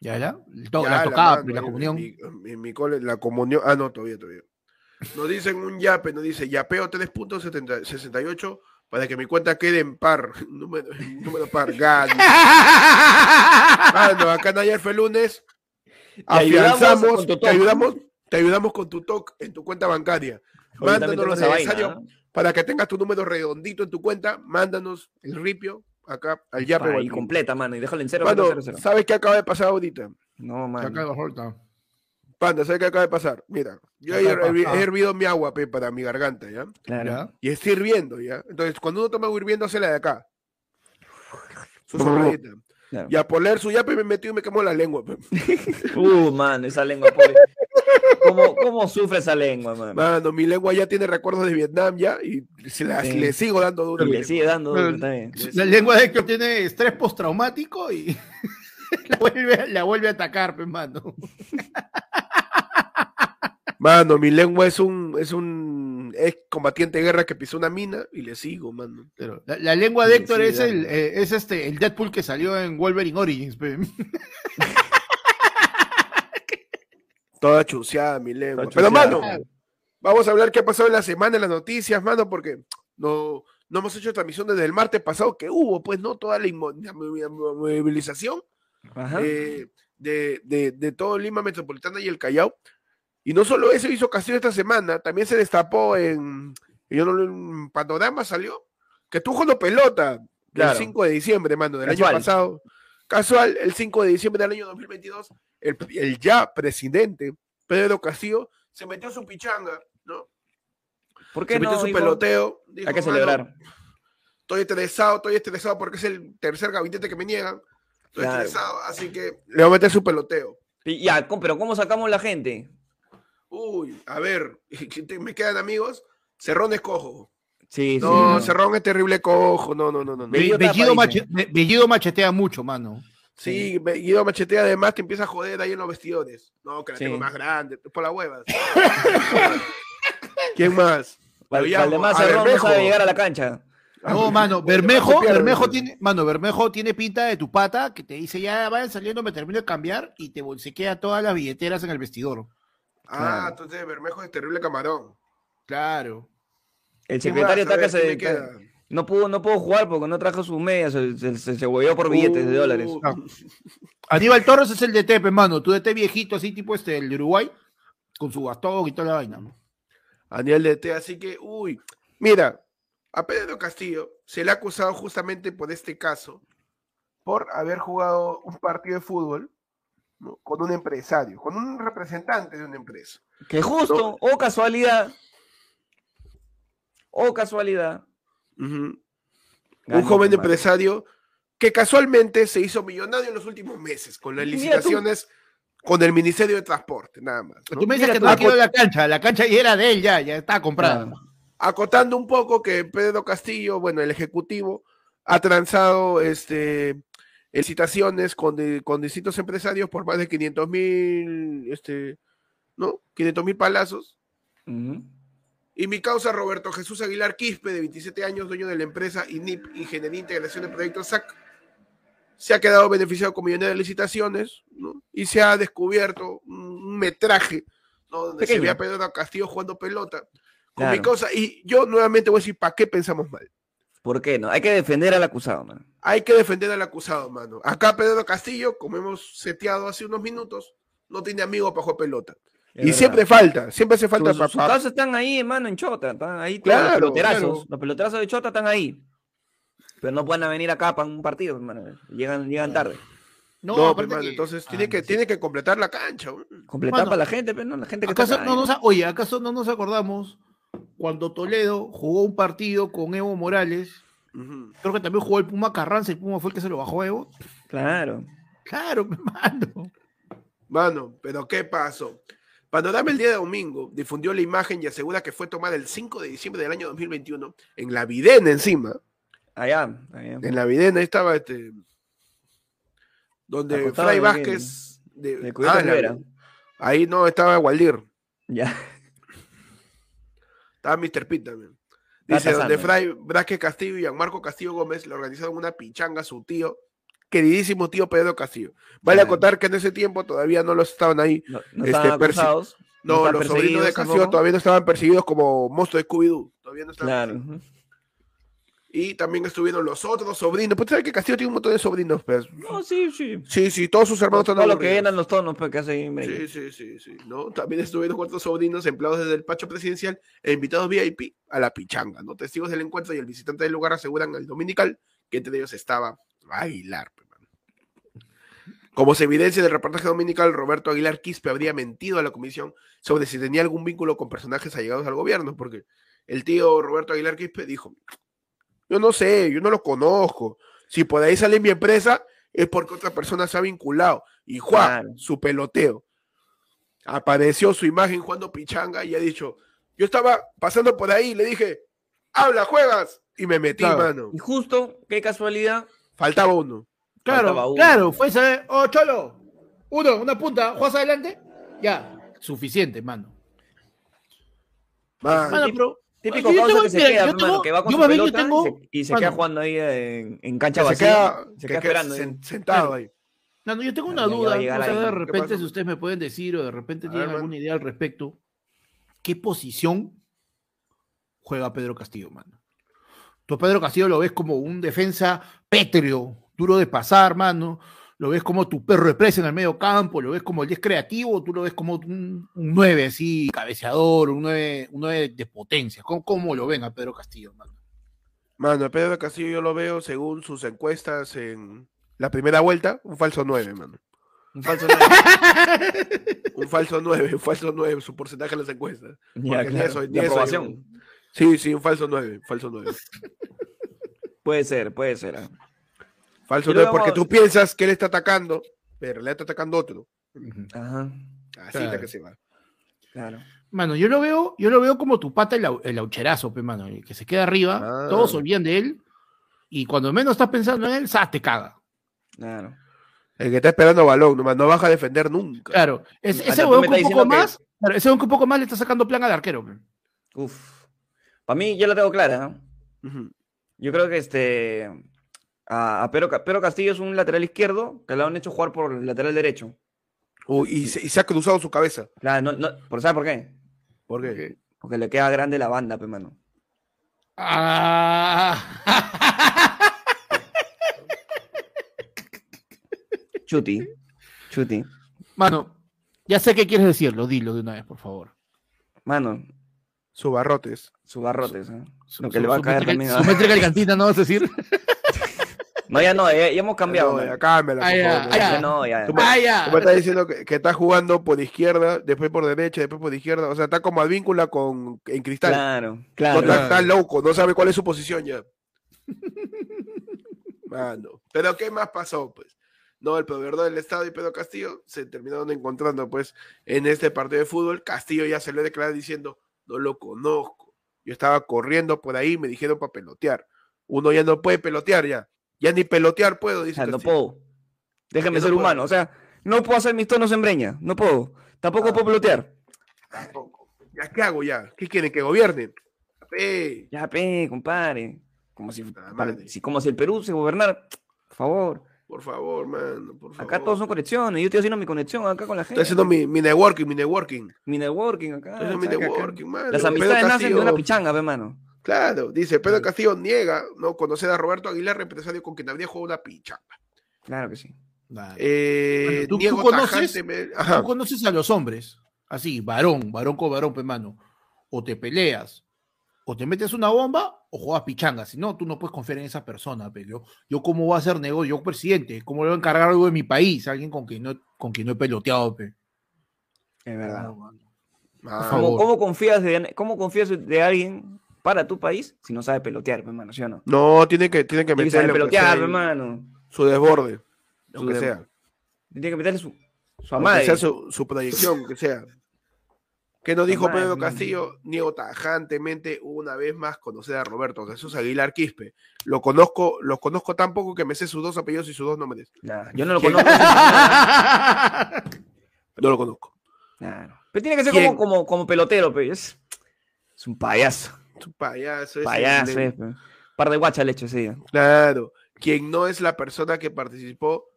¿Ya, ya? El to- Ya la mano, la comunión. En mi, en mi cole, la comunión. Ah, no, todavía, todavía. Nos dicen un yape, nos dice yapeo 3.68 para que mi cuenta quede en par. Número, número par. Gano. Mano, acá en ayer fue lunes. ayudamos Afianzamos, te ayudamos, te ayudamos con tu TOC en tu cuenta bancaria. Mándanos lo esa vaina, necesario ¿ah? para que tengas tu número redondito en tu cuenta. Mándanos el ripio acá al yape. Plin. completa, mano. Y déjalo en cero, Mano, cero, cero. ¿sabes qué acaba de pasar ahorita? No, mano. vuelta. Panda, ¿sabes qué acaba de pasar? Mira, yo he, he hervido mi agua pe, para mi garganta, ¿ya? Claro. ¿Ya? Y está hirviendo, ¿ya? Entonces, cuando uno toma agua hirviendo, hace la de acá. Su sonrisa. Claro. Y a poner su yape me metió y me quemó la lengua. pe. Uh, mano, esa lengua pobre. ¿Cómo, ¿Cómo sufre esa lengua, mano? Mano, mi lengua ya tiene recuerdos de Vietnam ya y se la- Sí. le sigo dando duro. le sigue dando duro, está bien. La lengua de Héctor tiene estrés postraumático y la vuelve, la vuelve a atacar, pues, mano. Mano, mi lengua es un, es un ex combatiente de guerra que pisó una mina y le sigo, mano. Pero la, la lengua de Héctor sí, es, dale. el, eh, es este, el Deadpool que salió en Wolverine Origins. Toda chuseada mi lengua. Pero, mano, vamos a hablar qué ha pasado en la semana en las noticias, mano, porque no, no hemos hecho transmisión desde el martes pasado que hubo, pues, ¿no? Toda la movilización eh, de, de, de todo Lima Metropolitana y el Callao. Y no solo eso hizo Castillo esta semana, también se destapó en, yo no, en Panorama salió, que tú jugando pelota Claro. el 5 de diciembre, mano, del Casual. año pasado. Casual, el 5 de diciembre del año 2022, el, el ya presidente, Pedro Castillo, se metió su pichanga, ¿no? ¿Por qué Se metió no? su peloteo. dijo, Hay que "Mano, celebrar. Estoy estresado, estoy estresado porque es el tercer gabinete que me niegan. Estoy Claro. estresado, así que le voy a meter su peloteo. Ya, ¿cómo- pero ¿cómo sacamos la gente? Uy, a ver, me quedan amigos. Cerrón es cojo. Sí, No, sí. Cerrón es terrible cojo. No, no, no, no. Bellido Bellido, mache- Bellido machetea mucho, mano. Sí, Be- Guido Machete además te empieza a joder ahí en los vestidores. No, que la Sí. tengo más grande, por las huevas. ¿Quién más? Val- Lo llamo, Valdemar a Cerrón no Bermejo. sabe llegar a la cancha. No, mano, Bermejo, Bermejo tiene, mano, Bermejo tiene pinta de tu pata que te dice ya vayan saliendo, me termino de cambiar y te bolsequea todas las billeteras en el vestidor. Ah, Claro. entonces Bermejo es terrible camarón. Claro. El ¿Quién secretario más? A está que ver, ¿quién se. No pudo, no pudo jugar porque no trajo sus medias, se, se, se, se hueveó por billetes de dólares. Uh. Aníbal Torres es el DT, pe, mano. Tu DT viejito, así tipo este, el de Uruguay, con su bastón y toda la vaina. ¿no? a nivel de T, así que, uy, mira, a Pedro Castillo se le ha acusado justamente por este caso, por haber jugado un partido de fútbol ¿no? con un empresario, con un representante de una empresa. Que justo, o casualidad, o casualidad. Un joven empresario que casualmente se hizo millonario en los últimos meses con las licitaciones con el Ministerio de Transporte, nada más. ¿no? Tú me dices Mira que tú, no ha quedado la cancha, la cancha ya era de él, ya, ya estaba comprada. Claro. Acotando un poco que Pedro Castillo, bueno, el Ejecutivo, ha transado este, licitaciones con, con distintos empresarios por más de 500 mil, este, ¿no? 500 mil palazos. Y mi causa, Roberto Jesús Aguilar Quispe, de 27 años, dueño de la empresa INIP, Ingeniería e Integración de Proyectos SAC, se ha quedado beneficiado con millones de licitaciones, ¿no? Y se ha descubierto un metraje, ¿no? Donde se ve a Pedro Castillo jugando pelota. Con mi causa, y yo nuevamente voy a decir, ¿para qué pensamos mal? ¿Por qué no? Hay que defender al acusado, man. Hay que defender al acusado, mano. Acá Pedro Castillo, como hemos seteado hace unos minutos, no tiene amigos para jugar pelota. Es y verdad. siempre falta, siempre hace falta Sus, sus causas están ahí, hermano, en Chota. Están ahí Claro, los peloterazos. claro. Los peloterazos de Chota están ahí. Pero no pueden venir acá para un partido, hermano. Llegan, llegan tarde. No, No, mano, que- entonces Ah, tiene, que, sí. tiene que completar la cancha. Completar para la gente, pero no, la gente que está ¿Acaso acá, no nos, oye, ¿acaso no nos acordamos cuando Toledo jugó un partido con Evo Morales? Creo que también jugó el Puma Carranza, el Puma fue el que se lo bajó a Evo. Claro. Claro, me mando. Mano, pero ¿qué pasó? Panorama el día de domingo difundió la imagen y asegura que fue tomada el 5 de diciembre del año 2021 en la Videna encima. Allá. allá. En la Videna ahí estaba este. Donde Fray Vázquez. De, de Cubierta Ah, la- ahí no estaba Waldir. Ya. Estaba Mr. Pitt también. Dice, donde. Fray Vázquez Castillo y Marco Castillo Gómez le organizaron una pichanga a su tío, queridísimo tío Pedro Castillo. Vale a Claro. contar que en ese tiempo todavía no los estaban ahí. No, no Este, estaban acusados. No, los sobrinos de Castillo tampoco. todavía no estaban perseguidos como monstruos de Scooby-Doo. Todavía no estaban Claro. Y también estuvieron los otros sobrinos. Pues sabes que Castillo tiene un montón de sobrinos, pues. No, sí, sí. Sí, sí, todos sus hermanos están Todo lo que eran los tonos pues, que hace Sí, sí, sí, sí. ¿no? También estuvieron cuatro sobrinos empleados desde el pacho presidencial e invitados VIP a la pichanga. ¿no? Testigos del encuentro y el visitante del lugar aseguran al dominical que entre ellos estaba Aguilar. Como se evidencia del reportaje dominical, Roberto Aguilar Quispe habría mentido a la comisión sobre si tenía algún vínculo con personajes allegados al gobierno, porque el tío Roberto Aguilar Quispe dijo, yo no sé, yo no lo conozco. Si por ahí sale mi empresa, es porque otra persona se ha vinculado. Y Juan, Claro. su peloteo. apareció su imagen jugando pichanga y ha dicho, yo estaba pasando por ahí y le dije, habla, juegas, y me metí, Claro. mano. Y justo, qué casualidad, Faltaba uno. Claro, claro, fue esa. Oh, Cholo. Uno, una punta, juegas adelante. Ya, suficiente, mano. Mano, Mano, pero. típico yo tengo- que se mira, queda, yo tengo- que va con yo su yo tengo- y se, mano. queda jugando ahí en, en cancha se vacía. queda, se que queda esperando. sentado ahí. Mano, yo tengo una duda. o sea, ahí. de ¿Qué repente, si ustedes me pueden decir o de repente A tienen ver, alguna idea al respecto. ¿Qué posición juega Pedro Castillo, mano? Tú a Pedro Castillo lo ves como un defensa pétreo, duro de pasar, mano. Lo ves como tu perro de presa en el medio campo, lo ves como el 10 creativo, tú lo ves como un, un 9 así, cabeceador, un 9, un 9 de potencia. ¿Cómo, cómo lo ven a Pedro Castillo, mano? Mano, Pedro Castillo yo lo veo según sus encuestas en la primera vuelta, un falso 9, mano. Un falso nueve. Un falso 9, un falso 9, su porcentaje en las encuestas. Ya, claro, eso- de eso aprobación. yo- Sí, sí, un falso 9, falso 9. Puede ser, puede ser. ah. Falso Y 9 luego- porque tú piensas que él está atacando, pero le está atacando otro. Ajá, Así Claro. está que se va. claro. Mano, yo lo veo, yo lo veo como tu pata el, el aucherazo, pe, mano, el que se queda arriba, Ah. todos se olvidan de él, y cuando menos estás pensando en él, te caga. Claro. El que está esperando balón, nomás no baja a defender nunca. Claro, es- ese que un poco diciendo que- más, claro, ese weón que un poco más le está sacando plan al arquero. pe. Uf. Para mí, yo la tengo clara. ¿no? Yo creo que este. A, a Pedro, Ca- Pedro Castillo es un lateral izquierdo que lo han hecho jugar por el lateral derecho. Uy, y, se, y se ha cruzado su cabeza. Claro, no, no, ¿por ¿sabes por qué? ¿Por qué? Porque le queda grande la banda, pe, mano. Ah. Chuti. Chuti. Mano, ya sé qué quieres decirlo, dilo de una vez, por favor. Mano, Su barrotes. su barrotes. ¿eh? Su- Lo que su- le va a caer métrica- también Su métrica cantina, ¿no vas a decir? No, ya no, ya, ya hemos cambiado. No, ya, cámbiala, Ah, ya, favor, Ya ya. no, ya. Tú me- ah, ya. Tú me estás diciendo que, que está jugando por izquierda, después por derecha, después por izquierda. O sea, está como advíncula con en cristal. Claro, No, claro. está, está loco, no sabe cuál es su posición ya. Mano. Pero ¿qué más pasó? Pues no, el proveedor del Estado y Pedro Castillo se terminaron encontrando pues en este partido de fútbol. Castillo ya se lo declaró diciendo, no lo conozco. Yo estaba corriendo por ahí, me dijeron para pelotear. Uno ya no puede pelotear ya. Ya ni pelotear puedo, O dice sea, no puedo. Déjame Ya no ser puedo. humano. O sea, no puedo hacer mis tonos en breña. No puedo. Tampoco Ah. puedo pelotear. Tampoco. ¿Ya qué hago ya? ¿Qué quieren? ¿Que gobiernen? Pe, Ya, pe, compadre. Como si, para- si- como si el Perú se gobernara. Por favor. Por favor, mano, por favor. Acá todos son conexiones. Yo estoy haciendo mi conexión acá con la gente. Estoy haciendo mi, mi networking, mi networking. Mi networking acá. Estoy haciendo mi networking, mano. Las amistades nacen de una pichanga, pe, mano. Claro, dice Pedro Castillo niega no conocer a Roberto Aguilar, empresario con quien habría jugado una pichanga. Claro que sí. Nada. Eh, Bueno, ¿tú- conoces? tajantemente- Ajá. Tú conoces a los hombres, así, varón, varón con varón, pe mano. O te peleas, o te metes una bomba, o juegas pichanga. Si no, tú no puedes confiar en esa persona, pe. Yo, yo cómo voy a hacer negocio, yo presidente, ¿cómo le voy a encargar algo de mi país? Alguien con quien no, con quien no he peloteado, pe. Es verdad. No. Ah, favor. ¿Cómo, cómo confías de, ¿Cómo confías de alguien para tu país si no sabe pelotear, pe, mano? ¿Sí o no? No, tiene que, tiene que meterle sea pelotear, pe, ahí mano. su desborde, Su aunque sea. Tiene que meterle su, su Aunque sea su, su proyección, que sea. Que nos dijo Pedro. Castillo, niego tajantemente una vez más conocer a Roberto Jesús Aguilar Quispe. Lo conozco, los conozco tan poco que me sé sus dos apellidos y sus dos nombres. Yo no lo ¿Quién? conozco. No lo conozco. Claro. Pero tiene que ser como, como, como pelotero, pe. Es, es un payaso. Payaso. es Payaso, es. Par de guachas le echo ese día. Claro, quien no es la persona que participó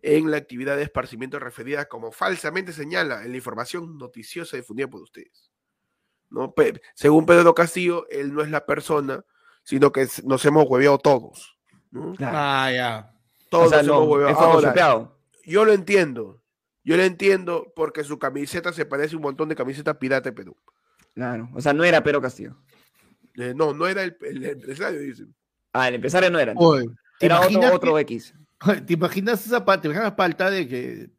en la actividad de esparcimiento referida como falsamente señala en la información noticiosa difundida por ustedes. ¿No? Pe- según Pedro Castillo, él no es la persona, sino que nos hemos hueveado todos. ¿no? Claro. Ah, ya. Todos o sea, nos hemos hueveado. Ahora, yo lo entiendo. Yo lo entiendo porque su camiseta se parece a un montón de camisetas pirata de Perú. Claro. O sea, no era Pedro Castillo. Eh, no, no era el, el empresario, dicen. Ah, el empresario no era. Oye, ¿te Era otro, imaginas otro que- X. ¿Te imaginas esa parte? ¿Te imaginas la falta de que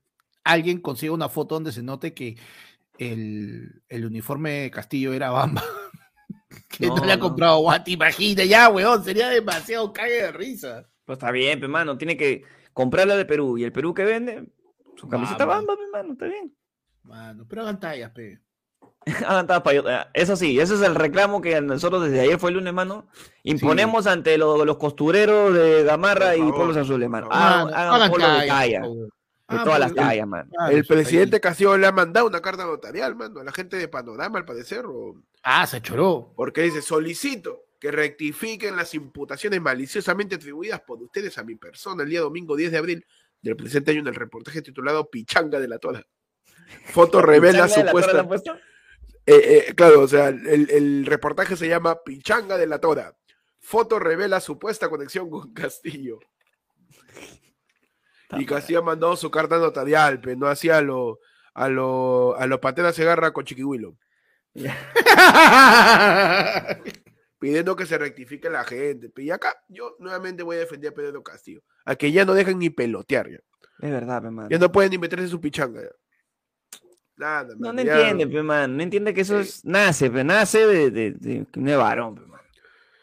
alguien consiga una foto donde se note que el, el uniforme de Castillo era Bamba? que no, No, le ha no. comprado Guati, imagina, ya, weón, sería demasiado cague de risa. Pues está bien, pe, mano. Tiene que comprarlo de Perú. Y el Perú que vende, su camiseta Bamba. bamba, pe, mano. Está bien. Mano, pero hagan tallas, pe. Hagan yo- eh, Eso sí, ese es el reclamo que nosotros desde ayer fue el lunes, mano. Imponemos ante lo- los costureros de Gamarra y Pueblos Azules, mano. favor. Hagan, hagan polo de tallas, talla, por de. Ah, todas las tallas, mano. Claro, El presidente Castillo le ha mandado una carta notarial, mano, a la gente de Panorama, al parecer, o- Ah, se choró. porque dice, solicito que rectifiquen las imputaciones maliciosamente atribuidas por ustedes a mi persona el día domingo 10 de abril del presente año en el reportaje titulado Pichanga de la Tora. Foto revela ¿Pichanga de la Torre supuesta... Eh, eh, claro, o sea, el, el reportaje se llama Pichanga de la Tora. Foto revela supuesta conexión con Castillo. Y Castillo mandado su carta notarial, pero no hacía a lo, a lo, a lo Patera Segarra con Chiquihuilo, pidiendo que se rectifique la gente. Y acá yo nuevamente voy a defender a Pedro Castillo, a que ya no dejan ni pelotear, ya, Es verdad, mano. ya no pueden ni meterse su pichanga. ya. Nada, No, man, no ya- entiende, pe, man. No entiende que eso Eh. es, nace, pe, nace de, de, de uno es varón, pe, man.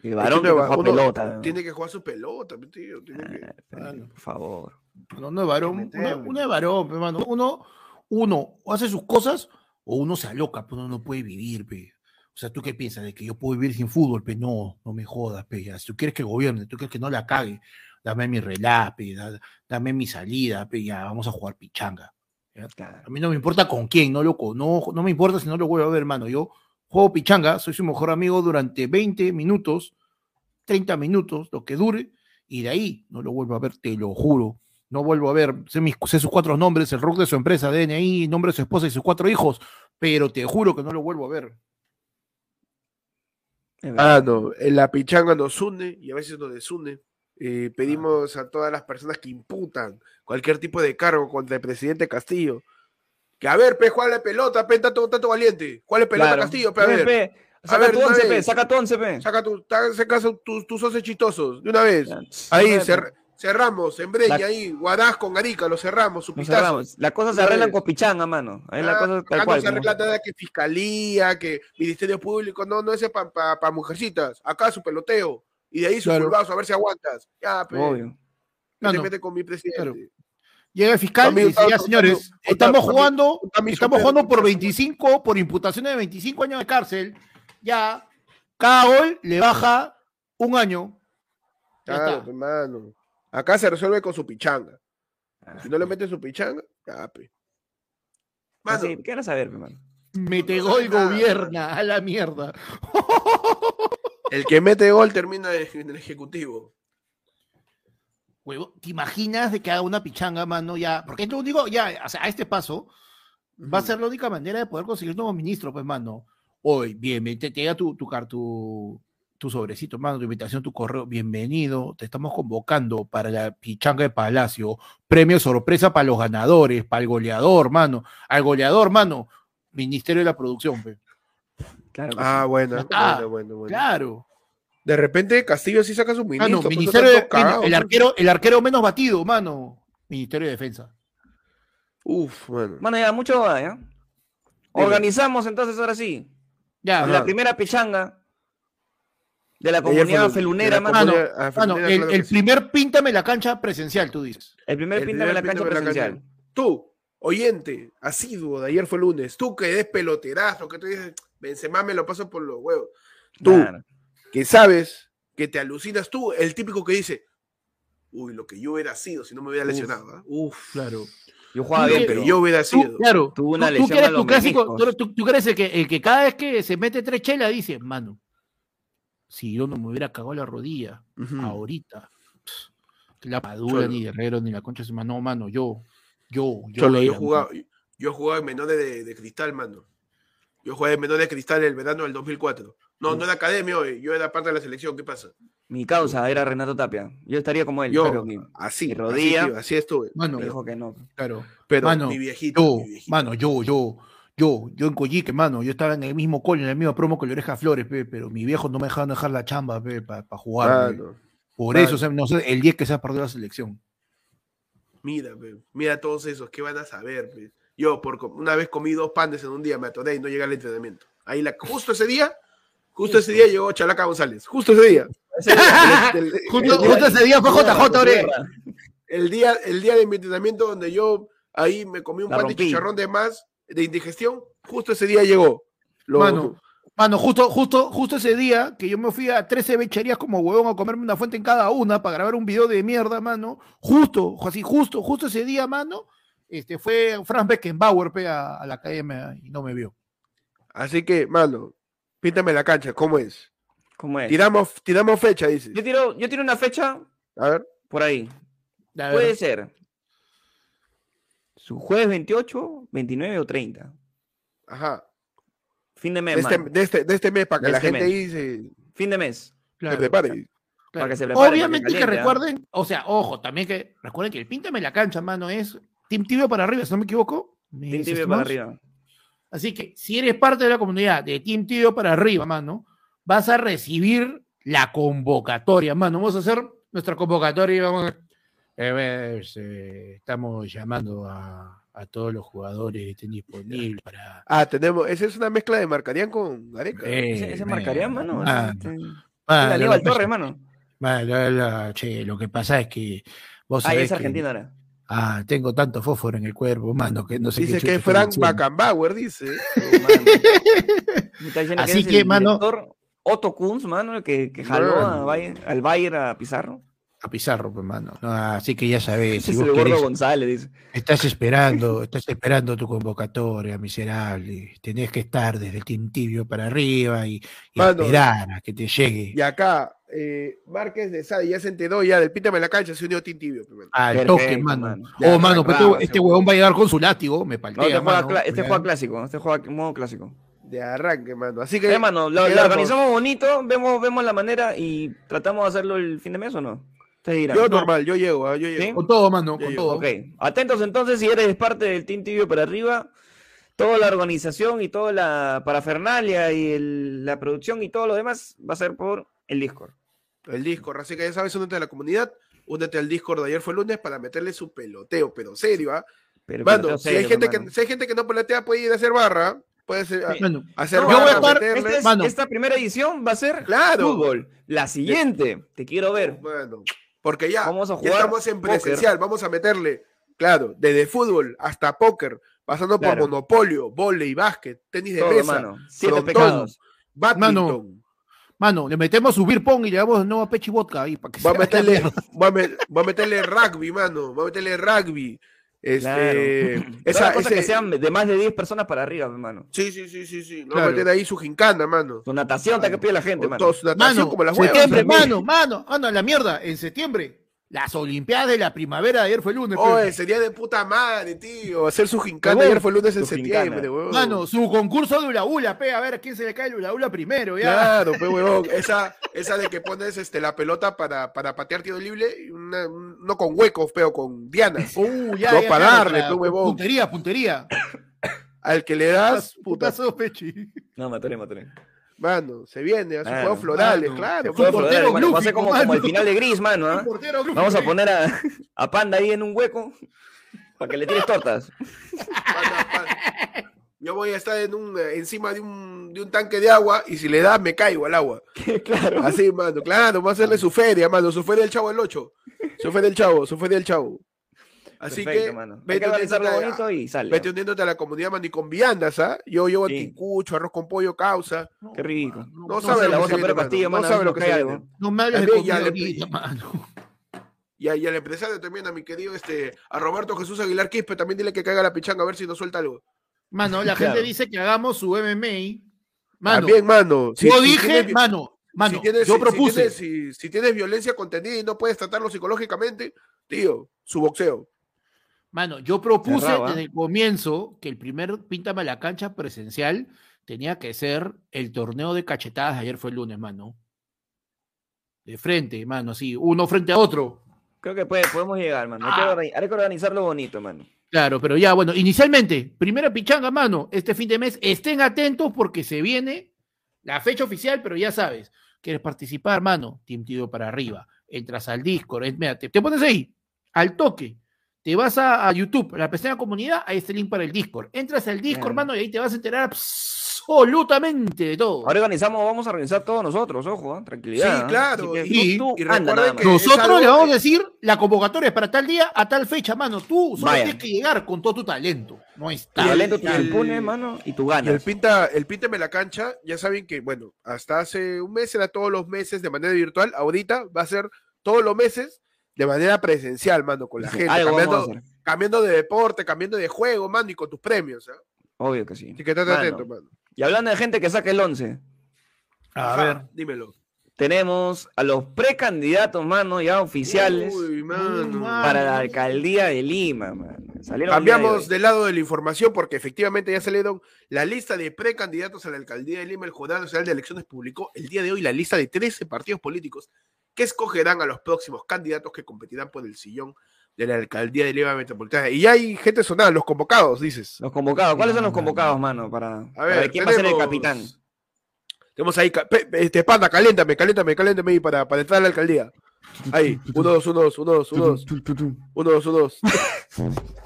El varón uno que juega uno pelota. pe, Tiene que jugar su pelota, pe, tío, tiene. Ah. Por favor. No, no es varón. Uno, uno es varón, pe, mano. Uno, uno hace sus cosas o uno se aloca, pero uno no puede vivir, pe. O sea, ¿tú qué piensas? ¿De que yo puedo vivir sin fútbol? Pe, no, no me jodas, pe. Ya, Si tú quieres que gobierne, tú quieres que no la cague, dame mi relax, pe, da- dame mi salida, pe, ya, vamos a jugar pichanga. Claro. A mí no me importa con quién, no loco. No, no me importa si no lo vuelvo a ver, hermano. Yo juego pichanga, soy su mejor amigo durante 20 minutos, 30 minutos, lo que dure, y de ahí no lo vuelvo a ver, te lo juro. No vuelvo a ver, sé, mis, sé sus cuatro nombres, el rock de su empresa, DNI, nombre de su esposa y sus cuatro hijos, pero te juro que no lo vuelvo a ver. Ah, no, la pichanga nos une y a veces nos desune. Eh, pedimos a todas las personas que imputan cualquier tipo de cargo contra el presidente Castillo. Que a ver, pe, juega la pelota, pe, tanto, tanto valiente. ¿Cuál es pelota Claro. Castillo, pe, a ver. pe, Saca ver, tu once, pe, saca tu once, pe. Saca tu, saca tus, tus once chistosos, de una vez. Ahí, cer- cerramos, en Breña, La- ahí, Guadaz con Arica, lo cerramos, su cerramos. Las cosas se arreglan con pichanga, mano. Ahí la Ah, cosa acá tal no cual. se como- arregla nada que fiscalía, que ministerio público, no, no, ese es para pa, pa mujercitas. Acá su peloteo. Y de ahí su Claro. a ver si aguantas. Ya, pe. Obvio. ¿Qué te Mano, metes con mi presidente? Llega el fiscal y dice, ya señores, estamos jugando, estamos jugando por 25, por imputaciones de 25 años de cárcel, ya, cada gol le baja un año. Ya Claro, está. hermano. Acá se resuelve con su pichanga. Ah, Si no le metes su pichanga, ya, pe. Mano, Así, ¿Qué van a saber, pe, mano? Mete No gol sabe nada. gobierna, a la mierda. el que mete gol termina en el ejecutivo. Huevo, ¿te imaginas de que haga una pichanga, mano? Ya, porque es lo único, ya, o sea, a este paso, va a ser la única manera de poder conseguir nuevo ministro, pues, mano. Hoy, bien, te, te llega tu, tu, tu, tu sobrecito, mano, tu invitación, tu correo, bienvenido, te estamos convocando para la pichanga de Palacio, premio sorpresa para los ganadores, para el goleador, mano, al goleador, mano, Ministerio de la Producción, pe. Claro. que Ah, bueno, Ah, bueno, bueno, bueno. claro. De repente Castillo sí saca su Mano, ministro. no Ministerio de, cagado, el, ¿no? arquero, el arquero menos batido, mano, Ministerio de Defensa. Uf, mano. sí. Mano, ya, mucho va, ¿ya? Organizamos entonces ahora sí. Ya, Ajá. La primera pichanga de la comunidad felunera, mano. comunidad- ah, Mano, felunera, el, claro el que sí. primer píntame la cancha presencial, tú dices. El primer El píntame primer la cancha presencial. Tú, oyente, asiduo de ayer fue lunes, tú que des peloterazo, que tú dices, Benzema me lo paso por los huevos. Tú, Claro. que sabes, que te alucinas tú, el típico que dice, uy, lo que yo hubiera sido si no me hubiera lesionado. ¿ah? Uf, Claro. Yo jugaba Tú bien, pero yo hubiera Tú, sido. claro. Tuvo una tú- tú, eres tu clásico, tú, tú- tú que eres el que, el que cada vez que se mete tres chelas dice, mano, si yo no me hubiera cagado la rodilla ahorita, la Cholo. ni Guerrero, ni la concha se no, mano, yo, yo, yo, Cholo, yo jugaba, yo jugaba en menores de, de cristal, mano. Yo jugué en menores de cristal el verano del 2004. No, no era academia hoy, yo era parte de la selección, ¿qué pasa? mi causa era Renato Tapia. Yo estaría como él, Yo, pero mi- así, mi así, rodilla. así estuve. Mano, me dijo que no. claro. Pero Mano, mi viejito, Yo, mi viejito. mano, yo, yo, yo, yo en Coyique, mano, yo estaba en el mismo cole, en la misma promo que la oreja Flores, pe, pero mi viejo no me dejaban dejar la chamba, para jugar. Mano, Por eso, o sea, no sé, el 10 que se ha perdido la selección. mira, pe, mira todos esos, ¿qué van a saber? pe? Yo por una vez comí dos panes en un día, me atoré y no llegué al entrenamiento. Ahí la, justo ese día, justo ese día llegó Chalaca González, justo ese día. El- el- Justo, el día- justo ese día fue JJ Ore. el día, el día de mi entrenamiento donde yo ahí me comí un pan de chicharrón de más, de indigestión, justo ese día llegó. Lo- Mano, mano, justo, justo, justo ese día que yo me fui a 13 becherías como huevón a comerme una fuente en cada una para grabar un video de mierda, mano. Justo, así, justo, justo ese día, mano, este, fue Franz Beckenbauer pe, a, a la academia y no me vio. Así que, mano, píntame la cancha, ¿cómo es? ¿Cómo es? Tiramos, tiramos fecha, dices. Yo tiro, yo tiro una fecha A ver. por ahí. Puede ser su jueves 28, 29 o 30. Ajá. Fin de mes, De este, mano. de este, de este mes, para que De la este gente mes. ahí se, Claro, Fin de mes. se prepare. claro. Para que se prepare, para que Obviamente que, caliente, ¿ah? recuerden, o sea, ojo, también que recuerden que el píntame la cancha, mano, es Team Tibio para arriba, si no me equivoco. Team mis Tibio para arriba. Así que si eres parte de la comunidad de Team Tibio para arriba, mano, vas a recibir la convocatoria, mano. Vamos a hacer nuestra convocatoria y vamos a... Eh, eh, estamos llamando a, a todos los jugadores que estén disponibles para... Ah, tenemos, esa es una mezcla de Marcarían con Gareca. Eh, ¿Ese, ese me- marcaría, mano? mano, Este- que Torres, pasa- mano. la- la- che, lo que pasa es que vos Ah, sabés es que- argentino ahora. Ah, tengo tanto fósforo en el cuerpo, mano, que no sé Dice qué que chucha es Frank. Beckenbauer, dice. Oh, mano. Me está diciendo Así que, el mano- director Otto Kunz, mano, el que, que jaló a. Bayer- al Bayern a Pizarro. A Pizarro, pues, mano. No, así que ya sabes, si Ese es vos querés- González, dice. estás esperando, estás esperando tu convocatoria, miserable. Tenés que estar desde el Team Tibio para arriba y, y Mano. esperar a que te llegue Y acá, eh, Márquez de Sade ya se enteró ya del píntame la cancha, se unió a Team Tibio. pues, mano. al Perfecto, toque, mano. mano. Ya Oh, mano, pero este, huevón va a llegar con su látigo, me No, paltea, este juega, mano. este juega clásico, este juega en modo clásico. De arranque, mano. Así que. Eh, mano, lo, organizamos bonito, vemos, vemos la manera y tratamos de hacerlo el fin de mes o no. Yo No. normal, yo llego, ah, yo llego. ¿Sí? Con todo, mano, Ya con todo. Ok, atentos entonces si eres parte del Team Tibio para arriba, toda la organización y toda la parafernalia y el- la producción y todo lo demás va a ser por el Discord. El Discord, así que ya sabes, únete a la comunidad, únete al Discord de ayer fue lunes para meterle su peloteo, pero serio, ¿ah? Pero, Mano, pero si hay, serio, gente que, si hay gente que no pelotea, puede ir a hacer barra, puede ser, a- Sí. Mano, hacer No, yo voy a barra, estar- meterle. Esta, es- Mano. esta primera edición va a ser Claro. fútbol. La siguiente, te quiero ver. Bueno, porque ya, Vamos a ya jugar estamos en póker. presencial, vamos a meterle, claro, desde fútbol hasta póker, pasando por monopolio, volei, básquet, tenis de Todo, mesa, mano. Siete frontón, pecados. badminton. mano, le metemos su beer pong y le damos nuevo a Pechi Vodka ahí para que Va se la meterle, va a, me- va a meterle rugby, mano, va a meterle rugby. Este, Claro. esa, cosas que sean de más de 10 personas para arriba, hermano. Sí, sí, sí, sí, sí. No Claro. meter ahí su gincana, mano. Su natación, está que pide la gente, mano. su natación Mano, como las huevas. septiembre, mano, mano, mano, la mierda, en septiembre. Las Olimpiadas de la primavera de ayer fue el lunes. pe. Oye, sería de puta madre, tío. Hacer su gincana ayer fue el lunes en septiembre, huevón. Mano, su concurso de hula hula, pe, a ver a quién se le cae el hula hula primero, ya. Claro, pues, huevón. Esa, esa de que pones este, la pelota para, para patear tiro libre, una- no con huecos, pero con dianas. Uh, ya, No, ya, para claro, darle, pe, huevón. Puntería, puntería. Al que le das, puta, Putazo, Pechi. No, mataré, mataré. Mano, se viene, hace Mano, juegos florales, mano. claro. Florales, mano. Va a ser como, como el final de Gris, mano. Portero, grupo, Vamos a poner a, a Panda ahí en un hueco para que le tires tortas. Yo voy a estar en un, eh, encima de un, de un tanque de agua y si le das me caigo al agua. claro. Así, mano, claro, vamos a hacerle su feria, mano, su feria del chavo el 8. Su feria del chavo, su feria del chavo. Así Perfecto, que, mano. Vete uniéndote a- bonito y sale. vete uniéndote a la comunidad, mano, y con viandas, ¿ah? Yo llevo Sí. anticucho, arroz con pollo, causa. Qué rico. No, no sabe lo la que voz se a viene, Pedro mano, Castillo, no sabe lo que se. No me hables de comida mano. Y, a- y al empresario también, a mi querido, este, a Roberto Jesús Aguilar Quispe, también dile que caiga la pichanga a ver si nos suelta algo. Mano, la Claro. gente dice que hagamos su MMA. Mano, También, mano. si- yo si dije, tienes mano, mano, si tienes- yo si- si propuse. tienes- Si, si tienes violencia contenida y no puedes tratarlo psicológicamente, tío, su boxeo. Mano, yo propuse Cerrado, ¿ah? desde el comienzo que el primer Píntame la cancha presencial tenía que ser el torneo de cachetadas. Ayer fue el lunes, mano. De frente, mano, sí, uno frente a otro. Creo que puede- podemos llegar, mano. Hay que, Ah. hay que organizarlo bonito, mano. Claro, pero ya, bueno, inicialmente, primera pichanga, mano, este fin de mes, estén atentos porque se viene la fecha oficial, pero ya sabes, quieres participar, mano, Team Tido para arriba, entras al Discord, es- mira, te, te pones ahí, al toque, te vas a, a YouTube, a la pestaña comunidad, ahí está el link para el Discord, entras al Discord, Claro. mano, y ahí te vas a enterar absolutamente de todo. Ahora organizamos, vamos a organizar todos nosotros, ojo, ¿eh? tranquilidad. Sí, ¿eh? claro, y- tú- tú y anda que- Nosotros le vamos a decir la convocatoria es para tal día, a tal fecha, mano. Tú solo Vaya. tienes que llegar con todo tu talento. No Tu está. talento, tus y el- impunes, mano, y tu Y el ganas. pinta, el píntame la cancha, ya saben que, bueno, hasta hace un mes era todos los meses de manera virtual, ahorita va a ser todos los meses de manera presencial, mano, con la Sí, gente, cambiando, de deporte, cambiando de juego, mano, y con tus premios, ¿ah? Obvio que sí. Así que estate Mano, atento, mano. Y hablando de gente que saque el 11, A Ajá, ver. dímelo. tenemos a los precandidatos, mano, ya oficiales Uy, mano. para la alcaldía de Lima, mano. Salieron Cambiamos de del lado de la información porque efectivamente ya salieron la lista de precandidatos a la alcaldía de Lima. El Jurado Nacional de Elecciones publicó el día de hoy la lista de 13 partidos políticos que escogerán a los próximos candidatos que competirán por el sillón de la alcaldía de Lima Metropolitana. Y hay gente sonada, los convocados, dices. Los convocados. ¿Cuáles son los No, convocados, mano? Para, A para ver, quién va a ser el capitán. Tenemos ahí, este panda, caléntame, caléntame, caléntame ahí para, para entrar a la alcaldía. Ahí, uno, dos, uno, dos, uno, dos, uno, dos, uno, dos, uno, dos.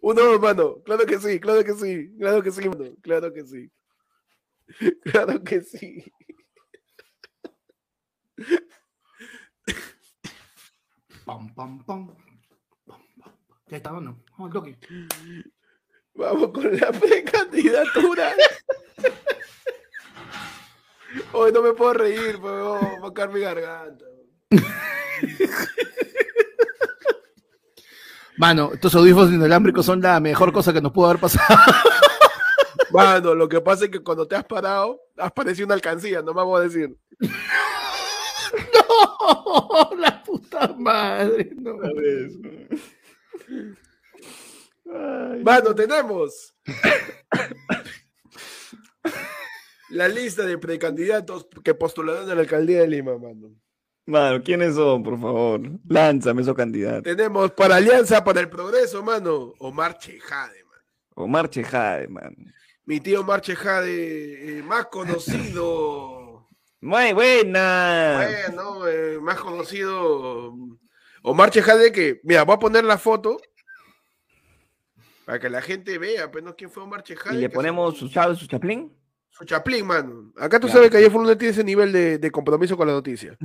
Uno, mano, claro que sí, claro que sí, claro que sí, mano, claro que sí. Claro que sí. Pam, pam, pam. Ya está, mano. Vamos al toque. Vamos con la precandidatura. Hoy no me puedo reír, pero voy a sacar mi garganta. Mano, estos audífonos inalámbricos son la mejor cosa que nos pudo haber pasado. Mano, lo que pasa es que cuando te has parado, has parecido una alcancía, no me voy a decir. no, la puta madre. No. Mano, tenemos la lista de precandidatos que postularán a la alcaldía de Lima, mano. Mano, ¿quiénes son, por favor? Lánzame esos candidatos. Tenemos para Alianza para el Progreso, mano, Omar Chejade, mano. Omar Chejade, mano. Mi tío Omar Chejade, eh, más conocido, Muy buena. bueno, eh, más conocido, Omar Chejade, que, mira, voy a poner la foto para que la gente vea, pues, ¿no? ¿Quién fue Omar Chejade? Y le ponemos su- su chaplín. Su chaplín, mano. Acá tú sabes que ayer Fulano tiene ese nivel de, de compromiso con la noticia.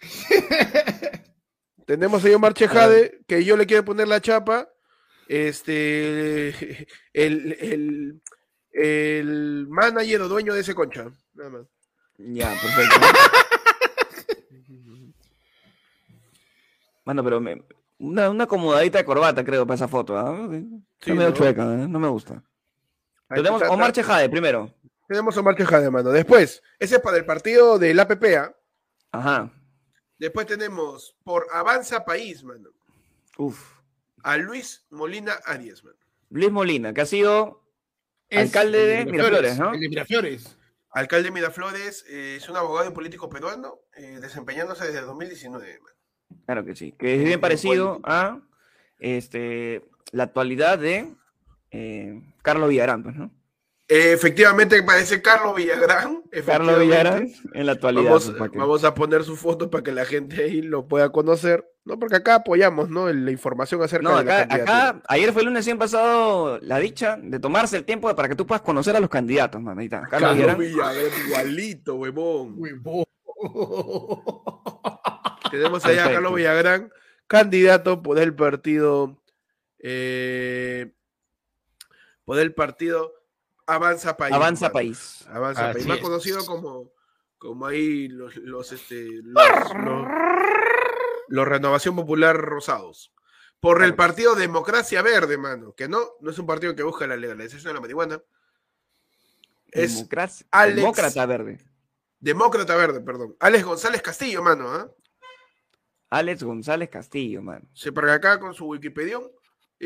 Tenemos ahí a Omar Chejade, que yo le quiero poner la chapa. Este, el, el, el manager o dueño de ese concha. Nada más. Ya, perfecto. Mano, pero me- una, una acomodadita de corbata, creo, para esa foto. ¿ah? Sí, Está medio ¿no? chueca, ¿eh? no me gusta. Ahí Tenemos está, Omar. Chejade primero. Tenemos a Omar Chejade, mano. Después, ese es para el partido del APP. ¿ah? Ajá. Después tenemos por Avanza País, mano. Uf. A Luis Molina Arias, mano. Luis Molina, que ha sido Alcalde de Miraflores, ¿no? El de Miraflores. Alcalde de Miraflores, eh, es un abogado y político peruano, eh, desempeñándose desde el 2019. mano. Claro que sí. Que es bien parecido a este, la actualidad de eh, Carlos Villarán, pues, ¿no? Eh, efectivamente parece Carlos Villagrán. Carlos. Villarán en la actualidad. Vamos, pues, vamos a poner su foto para que la gente ahí lo pueda conocer, ¿no? Porque acá apoyamos, ¿no? La información acerca No, de la acá, candidatura. acá, ayer fue el lunes y han pasado la dicha de tomarse el tiempo para que tú puedas conocer a los candidatos, man. Ahí está. Carlos Carlos Villarán. Villagrán, igualito, huevón. Huevón. Tenemos allá a. Carlos Villagrán, candidato por el partido, eh, por el partido Avanza País. Avanza mano. País. Avanza Así País, más es. conocido como, como ahí los, los, este, los, los- los Renovación Popular Rosados. Por el partido Democracia Verde, mano, que no, no es un partido que busca la legalización de la marihuana. Es Democracia- Alex- Demócrata Verde. Demócrata Verde, perdón. Alex González Castillo, mano, ¿ah? Alex González Castillo, man. Se para acá con su Wikipedia.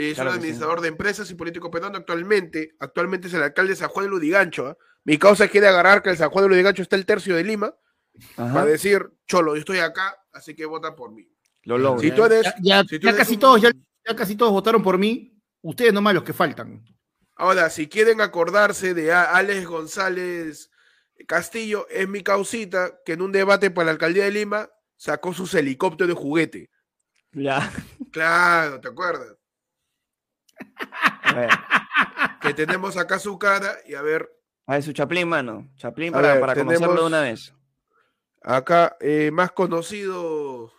Es Claro un sí. administrador de empresas y político peruano actualmente. Actualmente es el alcalde de San Juan de Ludigancho. ¿ah? Mi causa quiere agarrar que el San Juan de Ludigancho está el tercio de Lima Ajá. para decir, cholo, yo estoy acá, así que vota por mí. Lo logra. Si tú eres, Ya, ya- si tú ya eres casi un- todos, ya, ya casi todos votaron por mí. Ustedes nomás los que faltan. Ahora, si quieren acordarse de Alex González Castillo, es mi causita que en un debate para la alcaldía de Lima sacó sus helicópteros de juguete. Ya. Claro, ¿te acuerdas? Que tenemos acá su cara y a ver, a ver su Chaplin, mano. Chaplin para, ver, para conocerlo de una vez. acá eh, más conocido.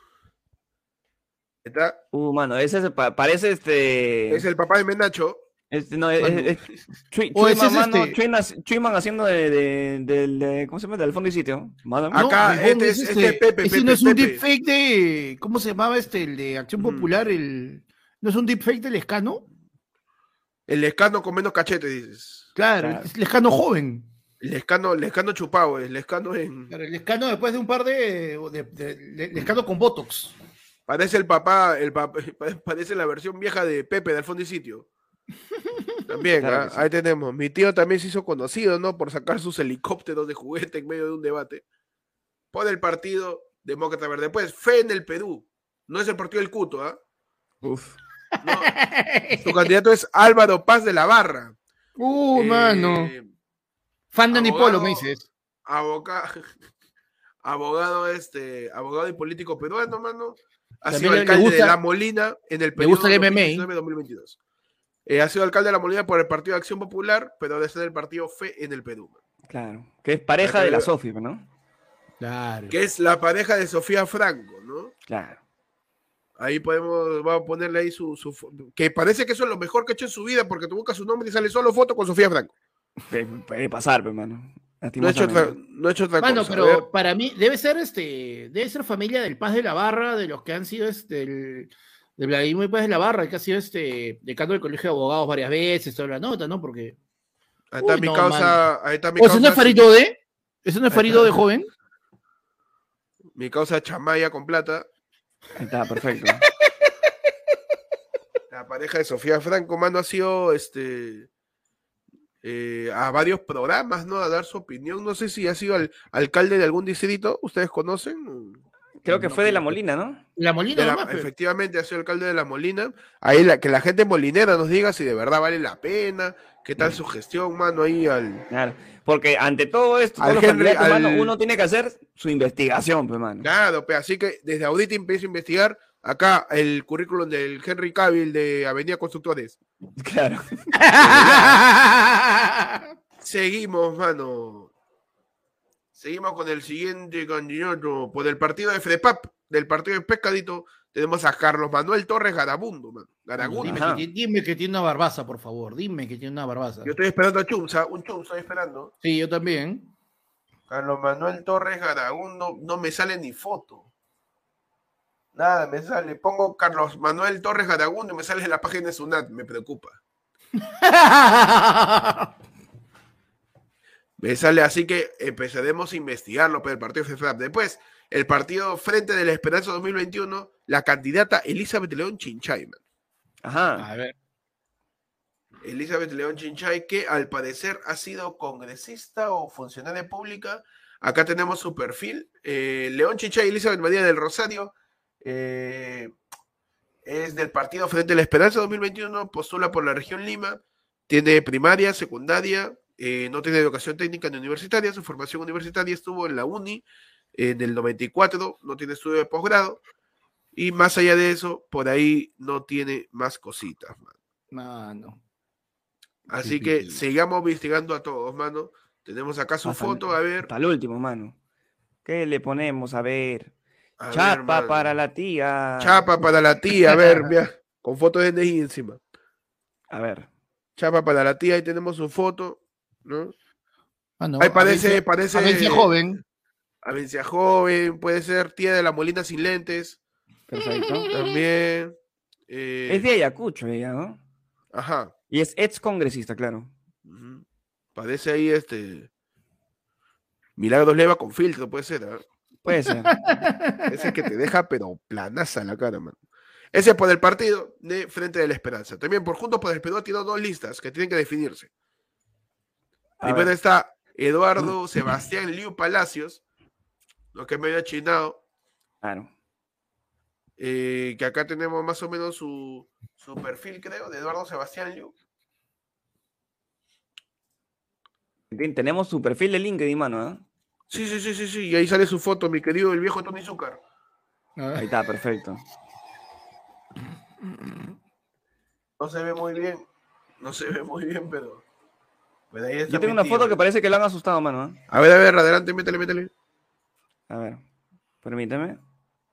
Está, Uh, mano, ese se pa- parece este. es el papá de Menacho. este, no, es, es- es- Chui- O ese Chuyman, es mano, este- haciendo de, de, ¿Cómo se llama? Del fondo y sitio. Mano, Acá, este es- este es Pepe, ese Pepe, no es un Pepe. deepfake de. ¿Cómo se llamaba este? El de Acción Mm. Popular. El, ¿No es un deepfake del Escano? El escano con menos cachete, dices. Claro, Claro. es el Escano joven. El escano, el escano chupado, el escano en. Claro, el Escano después de un par de. de, de- de- el Escano con Botox. Parece el papá, el papá, parece la versión vieja de Pepe del fondo y sitio. También, Claro ¿ah? sí. ahí tenemos. Mi tío también se hizo conocido, ¿no? Por sacar sus helicópteros de juguete en medio de un debate. Por el partido Demócrata Verde. Después, fe en el Perú. No es el partido del Cuto, ¿ah? Uf. No, su candidato es Álvaro Paz de la Barra. Uh, Eh, mano. Fan de Nipolo, me dices. Aboga- abogado, este, abogado y político peruano, mano. Ha También sido alcalde de La Molina en el periodo gusta el MMA. 2019-2022. Eh, ha sido alcalde de La Molina por el Partido de Acción Popular, pero en el Partido Fe en el Perú. Claro. Que es pareja de la Sofi, ¿no? Claro. Que es la pareja de Sofía Franco, ¿no? Claro. Ahí podemos, vamos a ponerle ahí su, su Que parece que eso es lo mejor que ha hecho en su vida, porque tú buscas su nombre y sale solo foto con Sofía Franco. Puede, pasar, pero, mano. No ha hecho otra, no ha hecho otra Mano, cosa. Pero para mí debe ser este, debe ser familia del Paz de la Barra, de los que han sido este, el, de Vladimir Paz de la Barra, que ha sido este decano del Colegio de Abogados varias veces, toda la nota, ¿no? Porque. ahí está Uy, mi no, causa. Ahí está mi ¿O ese no causa. es Farido de? ¿Ese no es Farido de joven? Mi causa Chamaya con plata. Ahí está, perfecto. La pareja de Sofía Franco, mano, ha sido este eh, a varios programas, ¿no? A dar su opinión. No sé si ha sido al- alcalde de algún distrito. ¿Ustedes conocen? Creo que No, fue de la Molina, ¿no? La Molina la- nomás, pero- efectivamente, ha sido alcalde de La Molina. Ahí la, que la gente molinera nos diga si de verdad vale la pena, qué tal su gestión, mano, ahí al... Claro. Porque ante todo esto, Al Henry, mano, uno tiene que hacer su investigación, pues, mano. Claro, pe, así que desde ahorita empiezo a investigar acá el currículum del Henry Cavill de Avenida Constructores. Claro. Seguimos, mano. Seguimos con el siguiente candidato por el partido de FREPAP, del partido de Pescadito. Tenemos a Carlos Manuel Torres Garabundo, mano. Garabundo. Dime que, ti- dime que tiene una barbaza, por favor. Dime que tiene una barbaza. Yo estoy esperando a Chumsa, un Chumsa estoy esperando. Sí, yo también. Carlos Manuel Torres Garabundo, no me sale ni foto. Nada, me sale. Pongo Carlos Manuel Torres Garagundo y me sale en la página de Sunat, me preocupa. Me sale así que empezaremos a investigarlo pero el partido FFAP. Después, el partido Frente de la Esperanza 2021, la candidata Elizabeth León Chinchay, man. Ajá. A ver. Elizabeth León Chinchay, que al parecer ha sido congresista o funcionaria pública. Acá tenemos su perfil. Eh, León Chinchay Elizabeth María del Rosario. eh, es del partido Frente de la Esperanza 2021, postula por la región Lima, tiene primaria, secundaria, eh, no tiene educación técnica ni universitaria, su formación universitaria estuvo en la UNI en el 94, no tiene estudio de posgrado, y más allá de eso, por ahí no tiene más cositas. man. Mano. Así Sí, que sí, sigamos investigando a todos, mano. Tenemos acá su Hasta- foto, a ver. Hasta el último, mano. ¿Qué le ponemos? A ver. a Chapa mano. para la tía. Chapa para la tía, a ver, mira, con fotos de NI encima. A ver. Chapa para la tía, ahí tenemos su foto, ¿no? Mano, Ahí parece, parece. Joven. Avencia joven, puede ser tía de la Molina sin lentes, Perfecto. también. eh, es de Ayacucho ella, ¿no? Ajá. Y es ex congresista, claro. ujú. Parece ahí este. Milagros Leva con filtro, puede ser, ¿ah? Puede ser. Ese que te deja, pero planaza la cara, man. Ese es por el partido de Frente de la Esperanza. También por Juntos por el Perú ha tirado dos listas que tienen que definirse. A Primero ver. está Eduardo Sebastián Liu Palacios, lo que es medio chinado, Claro. eh, que acá tenemos más o menos su, su perfil, creo, de Eduardo Sebastián Liu. Ten- Tenemos su perfil de LinkedIn, mano, ¿eh? Sí, sí, sí, sí, sí. Y ahí sale su foto, mi querido el viejo Tony Zúcar. Ahí está, perfecto. No se ve muy bien. No se ve muy bien, pero. pero ahí está Yo tengo una tío. foto que parece que le han asustado, mano. ¿eh? A ver, a ver, adelante, métele, métele. A ver, permíteme.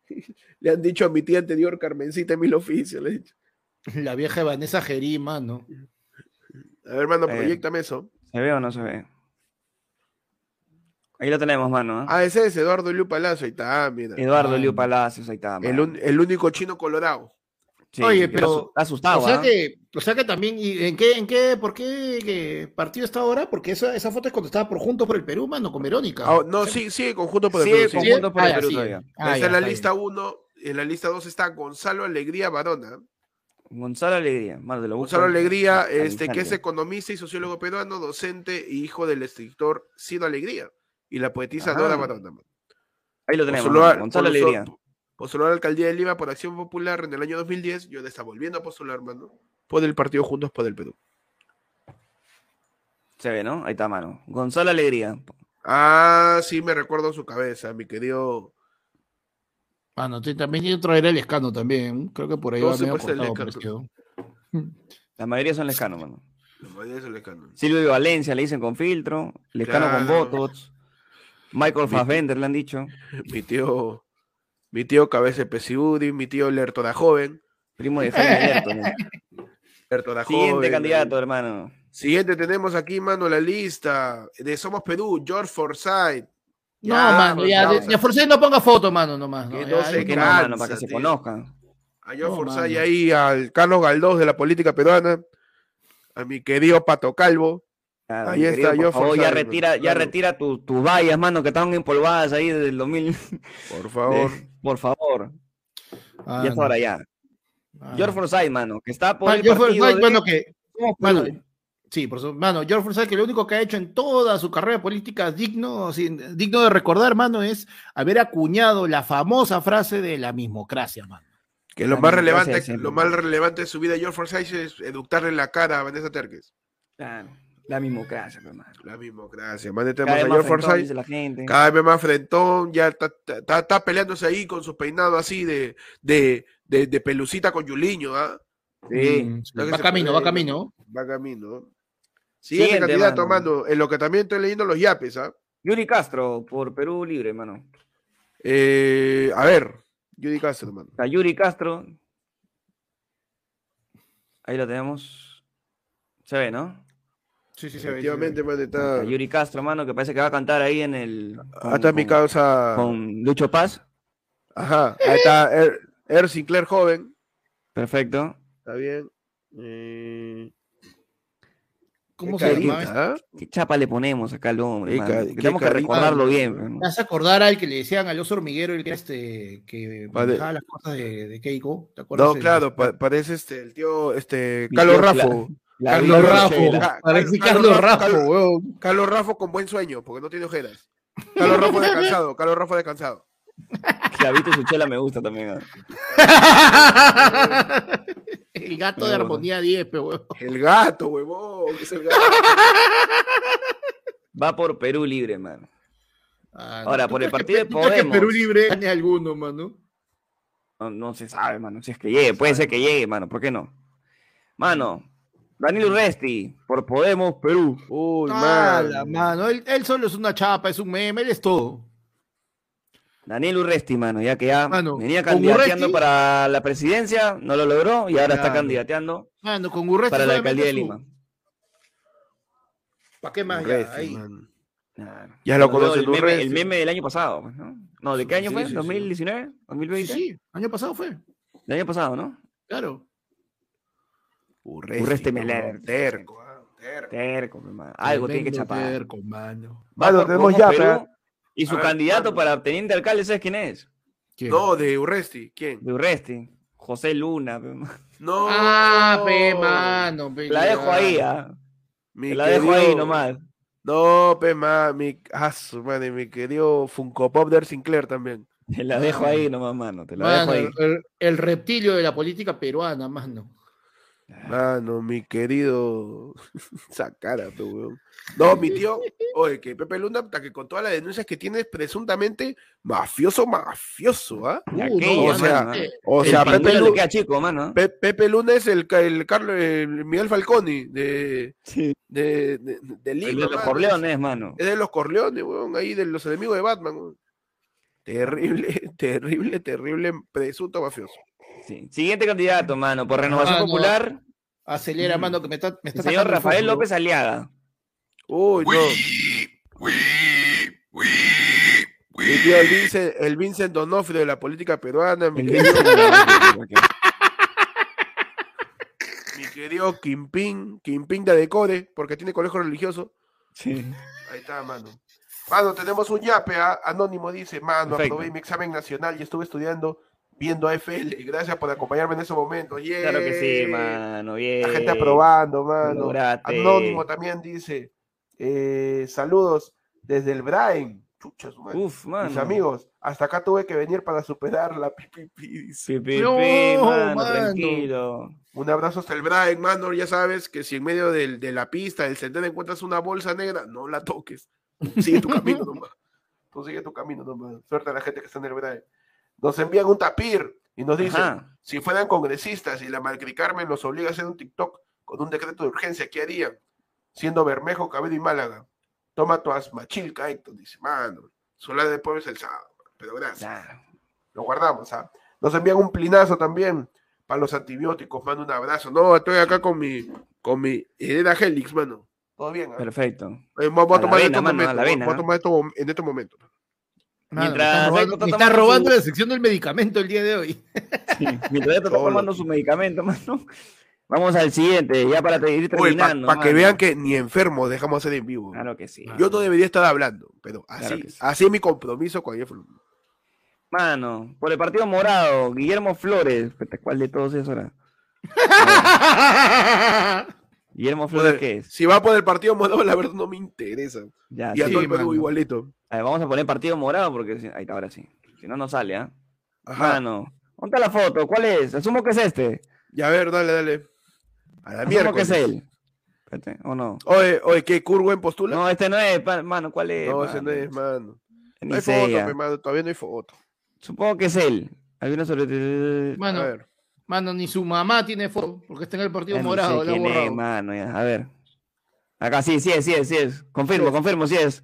Le han dicho a mi tía anterior, Carmencita Mil Oficios. Le he dicho. La vieja Vanessa Gerí, mano. A ver, hermano, Eh. proyectame eso. ¿Se ve o no se ve? Ahí lo tenemos, mano. ¿eh? Ah, ese es Eduardo Liu Palacio. Ahí está, mira. Eduardo ah, Liu Palacios, ahí está. El, mano. un- el único chino colorado. Sí, Oye, pero- está asustado. O sea ¿ah? que, o sea que también, ¿y ¿en qué, en qué, por qué qué partido está ahora? Porque esa, esa foto es cuando estaba por Juntos por el Perú, mano, con Verónica. Ah, no, sí, sigue conjunto por el Sí, Perú, sí. conjunto por el Ah, Perú sí. todavía. Ah, está ya, en la está lista bien. 1. En la lista 2 está Gonzalo Alegría Barona. Gonzalo Alegría, mano, te lo Gonzalo al- Alegría, al este, que es economista y sociólogo peruano, docente y hijo del escritor Ciro Alegría y la poetisa Ajá. Dora Barona. Ahí lo tenemos, Gonzalo Alegría. Postuló a la alcaldía de Lima por Acción Popular en el año 2010 y ahora está volviendo a postular, mano, por el partido Juntos por el Perú. Se ve, ¿no? Ahí está, mano. Gonzalo Alegría. Ah, sí, me recuerdo su cabeza, mi querido. Mano, te- también que traer el escano también. Creo que por ahí va medio puede ser el cortado. La mayoría son lescanos, mano. La mayoría es el Lescano. Silvio de Valencia le dicen con filtro. Lescano con Claro. botox. Michael Mi- Fassbender le han dicho. Mi tío, mi tío Cabeza de Pesiudi, mi tío Lerto da Joven. Primo de Lerto, ¿no? Lerto da Siguiente Joven, candidato, hermano. Siguiente tenemos aquí, mano, la lista de Somos Perú, George Forsyth. No, Ya, mano, ya, Forsyth no ponga foto, mano, nomás. Que ¿no? no Ya, se ahí ¿Por qué no- no, cansa, mano? Para que se conozcan. A George No, Forsyth ahí al Carlos Galdós de la política peruana. A mi querido Pato Calvo. Claro, Ahí está, querido, yo por favor, ya Forsyth, retira, ya claro. retira tu- tus vallas, mano, que estaban empolvadas ahí desde el 2000. Por favor. de- por favor, Ah, ya es no. hora ya. Ah, George. Forsyth, mano, que está por Ah, el George partido Forsyth, de bueno, que, mano, sí, por su, mano, George Forsyth, que lo único que ha hecho en toda su carrera política digno, digno de recordar, mano, es haber acuñado la famosa frase de la mismocracia, mano. Que lo La más relevante, lo más relevante de su vida George Forsyth es educarle en la cara a Vanessa Terques. Claro, la mismocracia, pues, hermano. La mismocracia. Más tenemos Cada frentón, Forsyth. Cada vez más frentón, ya está, está- está peleándose ahí con su peinado así de, de, de, de pelucita con Yuliño, ¿ah? Sí. Mm, sí. Va camino, va camino. Va camino. Siguiente, Siguiente, candidato, mano. mano. En lo que también estoy leyendo los yapes, ¿ah? Yuri Castro, por Perú Libre, hermano. Eh, a ver, Judy Castro, mano. Está Yuri Castro. Ahí lo tenemos. Se ve, ¿no? Sí, sí, Efectivamente, mano, Está está. Yuri Castro, mano, que parece que va a cantar ahí en el. con- Hasta mi causa. Con Lucho Paz. Ajá, ahí está Er, Er Sinclair joven. Perfecto. Está bien. Eh, ¿Cómo qué se llama? ¿ah? ¿Qué chapa le ponemos acá al hombre? Qué qué Tenemos que carita. recordarlo bien. ¿no? Me hace acordar al que le decían al oso hormiguero, el que este, que Vale. manejaba las cosas de, de Keiko. ¿Te acuerdas? No, El- claro, pa- parece este, el tío, este, Carlos Raffo. La Carlos Raffo. Ca- Parece Carlos Carlos Raffo, weón. Carlos Raffo con buen sueño, porque no tiene ojeras. Carlos Raffo descansado, Carlos Raffo descansado. Clavito y su chela me gusta también. ¿ah? el gato de. Armonía 10, pe, weón. El gato, huevón, que es el gato. Va por Perú Libre, mano. Ah, Ahora, ¿tú por el partido que- de que Podemos. Perú Libre gane alguno, mano. No, no se sabe, mano. Si es que llegue, puede ser que llegue, mano. ¿Por qué no? Mano, Danilo Urresti, por Podemos Perú. Uy, Mala, man. mano. Él, él solo es una chapa, es un meme, él es todo. Daniel Urresti, mano, ya que ya Mano, venía candidateando Urresti- para la presidencia, no lo logró y ahora está candidateando Mano, con Urresti para la alcaldía de Lima. ¿Para qué más? Urresti, ya, ahí. lo Bueno, conocen, el meme, el meme del año pasado, pues, ¿no? No, ¿de qué año Sí, fue? sí, sí. ¿2019? Sí, ¿2020? sí, año pasado fue. El año pasado, ¿no? Claro. Urresti, Urresti Meler. Terco, ah, terco. Terco, pues, mano. Algo tiene que chapar. terco, mano. Mano, tenemos ya, pero- Y su candidato mano. para teniente alcalde, ¿sabes quién es? ¿Quién? No, de Urresti, ¿quién? De Urresti. José Luna. No. Ah, pe, mano. pe, La dejo ahí, ¿ah? La dejo ahí nomás. No, pe, mi, ah, su madre, mi querido Funko Pop de Er Sinclair también. Te la dejo ahí nomás, mano. Te la Mano, dejo ahí. el, el reptilio de la política peruana, mano. Mano, mi querido. Esa cara, pe, weón. No, mi tío, oye, que Pepe Luna, hasta que con todas las denuncias que tiene, es presuntamente mafioso, mafioso, ¿ah? Uh, o sea, O sea, Pepe Pepe, le Lu- queda chico, mano. Pe- Pepe Luna es el, el Carlos, el Miguel Falconi de, Sí. de, de, de Lima. El de los. Corleones, mano. Es de los Corleones, weón, ahí de los enemigos de Batman. weón. Terrible, terrible, terrible, presunto mafioso. Sí. Siguiente candidato, mano, por Renovación Ah, no. Popular, Acelera, Mm. mano, que me está, me el señor Rafael. López Aliaga. Uy, no. Mi tío, el Vincent, el Vincent Donofrio de la política peruana, mi querido, mi querido Kimping, Kimping de Decore, porque tiene colegio religioso. Sí. Ahí está, mano. Mano, tenemos un yape, ¿ah? anónimo dice, mano, Perfecto. aprobé mi examen nacional y estuve estudiando viendo AFL. Gracias por acompañarme en ese momento. Claro que sí, mano. Bien. La gente aprobando, mano. lograste. Anónimo también dice, eh, saludos desde el Brain. Chucha, su madre. Uf, mano. Mis amigos, hasta acá tuve que venir para superar la pipipi. dice. Pi, pi, No, mano, mano. tranquilo. Un abrazo hasta el Brain, mano. Ya sabes que si en medio del- de la pista, del sendero, encuentras una bolsa negra, no la toques. Sigue tu camino nomás. Tú sigue tu camino nomás. Suerte a la gente que está en el Brain. Nos envían un tapir y nos dicen, Ajá. si fueran congresistas y la Malcri Carmen los obliga a hacer un TikTok con un decreto de urgencia, ¿qué harían? Siendo Bermejo, Cabedo y Málaga. Toma tu asmachilca, Héctor. Dice, mano, solar de pueblo es el sábado. Pero gracias. Lo guardamos, ¿ah? Nos envían un plinazo también para los antibióticos, mano, un abrazo. No, estoy acá con mi, con mi Hereda Helix, mano. Todo bien, ¿ah? Perfecto. Eh, voy, voy A tomar vena, estos mano, a tomar esto en este momento. Mano, Mientras me está robando, Héctor está me está tomando robando su- la sección del medicamento el día de hoy. Mientras está tomando su medicamento, mano. Vamos al siguiente, ya para ir Para terminando. que mano. vean que ni enfermos dejamos hacer en vivo. Claro que sí. Yo no debería estar hablando, pero así, Claro que sí. así es mi compromiso con Jeffrey. Mano, por el Partido Morado, Guillermo Flores. ¿Cuál de todos es ahora? Guillermo Flores, Joder, ¿qué es? Si va por el partido morado, la verdad no me interesa. Ya, Y a sí. todo el Perú igualito. A ver, vamos a poner Partido Morado porque si- ahí está, ahora sí. Si no, no sale, ¿ah? Ajá. Mano, ¿dónde está la foto? ¿Cuál es? Asumo que es este. Ya, a ver, dale, dale. A la Asumo mierda. que es él. Espérate, ¿o no? Oye, oye, ¿qué Curwen postula? No, este no es, pa- mano, ¿cuál es? No, ese no es, mano. No hay foto, mano, todavía no hay foto. Supongo que es él. Hay una sobre... Mano, A ver. Mano, ni su mamá tiene foto, porque está en el partido morado, sé quién es, mano, ya. A ver. Acá sí, sí es, sí es, sí es. Confirmo, Sí. confirmo, sí es.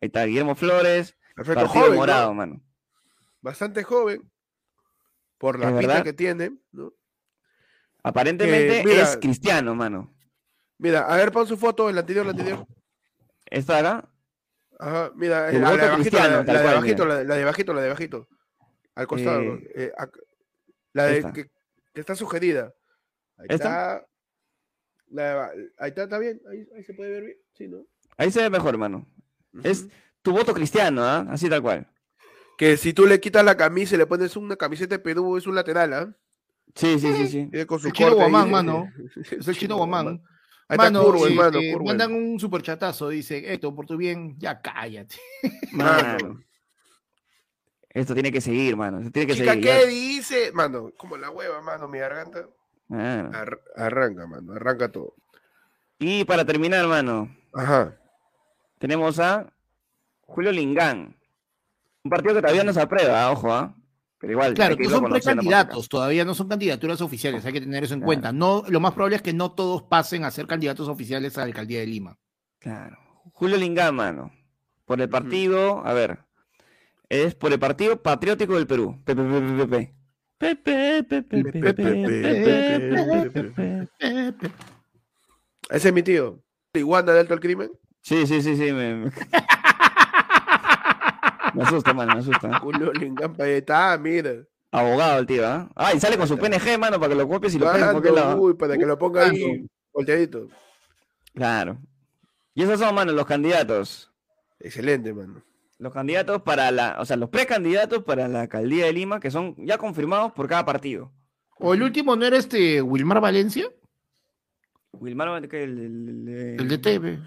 Ahí está, Guillermo Flores, Perfecto, Partido joven, ¿no? Morado, mano. Bastante joven. Por la pinta que tiene, ¿no? Aparentemente mira- es cristiano, mano. Mira, a ver, pon su foto, el anterior, el anterior. ¿Esta de acá? Ajá, mira, El la, de bajito, cristiano, la, de bajito, la, de- la de bajito, la de bajito. Al costado. Eh, eh, la de esta. que, que está sugerida. Ahí ¿Esta? está. La ahí está, está bien. Ahí, ahí se puede ver bien. Sí, ¿no? Ahí se ve mejor, mano. Es tu voto cristiano, ¿ah? Así tal cual. Que si tú le quitas la camisa y le pones una camiseta de Perú, es un lateral, ¿ah? Sí, sí, sí, sí. Con su chino ahí, Guamán, mano. Es el chino Guamán. Ahí Mano, está Curwen, mano, eh, Curwen. mandan un superchatazo, dice, Héctor, por tu bien, ya cállate. Mano. Esto tiene que seguir, mano. Esto tiene que Chica, seguir. ¿qué ya. dice? Mano, como la hueva, mano, mi garganta. Ar- arranca, mano, arranca todo. Y para terminar, mano, Ajá. tenemos a Julio Lingán. Un partido que todavía no se aprueba, ojo, ¿ah? Pero igual. Claro, no son precandidatos, todavía no son candidaturas oficiales, hay que tener eso en Claro. cuenta. No, lo más probable es que no todos pasen a ser candidatos oficiales a la alcaldía de Lima. Claro. Julio Lingán, mano. Por el partido, a ver. Es por el Partido Patriótico del Perú. PPPPP. Ese es mi tío. Iguana de alto al crimen. Sí, sí, sí, sí. Me, me- me asusta, mano, me asusta. Julio Lingampa, ahí está, mira. Abogado el tío, ¿ah? Ah, y sale con su PNG, mano, para que lo copies y lo pegues por Mano, lado. uy, para que lo ponga ahí, volteadito. Claro. Y esos son, mano, los candidatos. Excelente, mano. Los candidatos para la, o sea, los precandidatos para la alcaldía de Lima, que son ya confirmados por cada partido. ¿O el último no era este Wilmar Valencia? Wilmar, ¿qué? El, el, el, El de TV.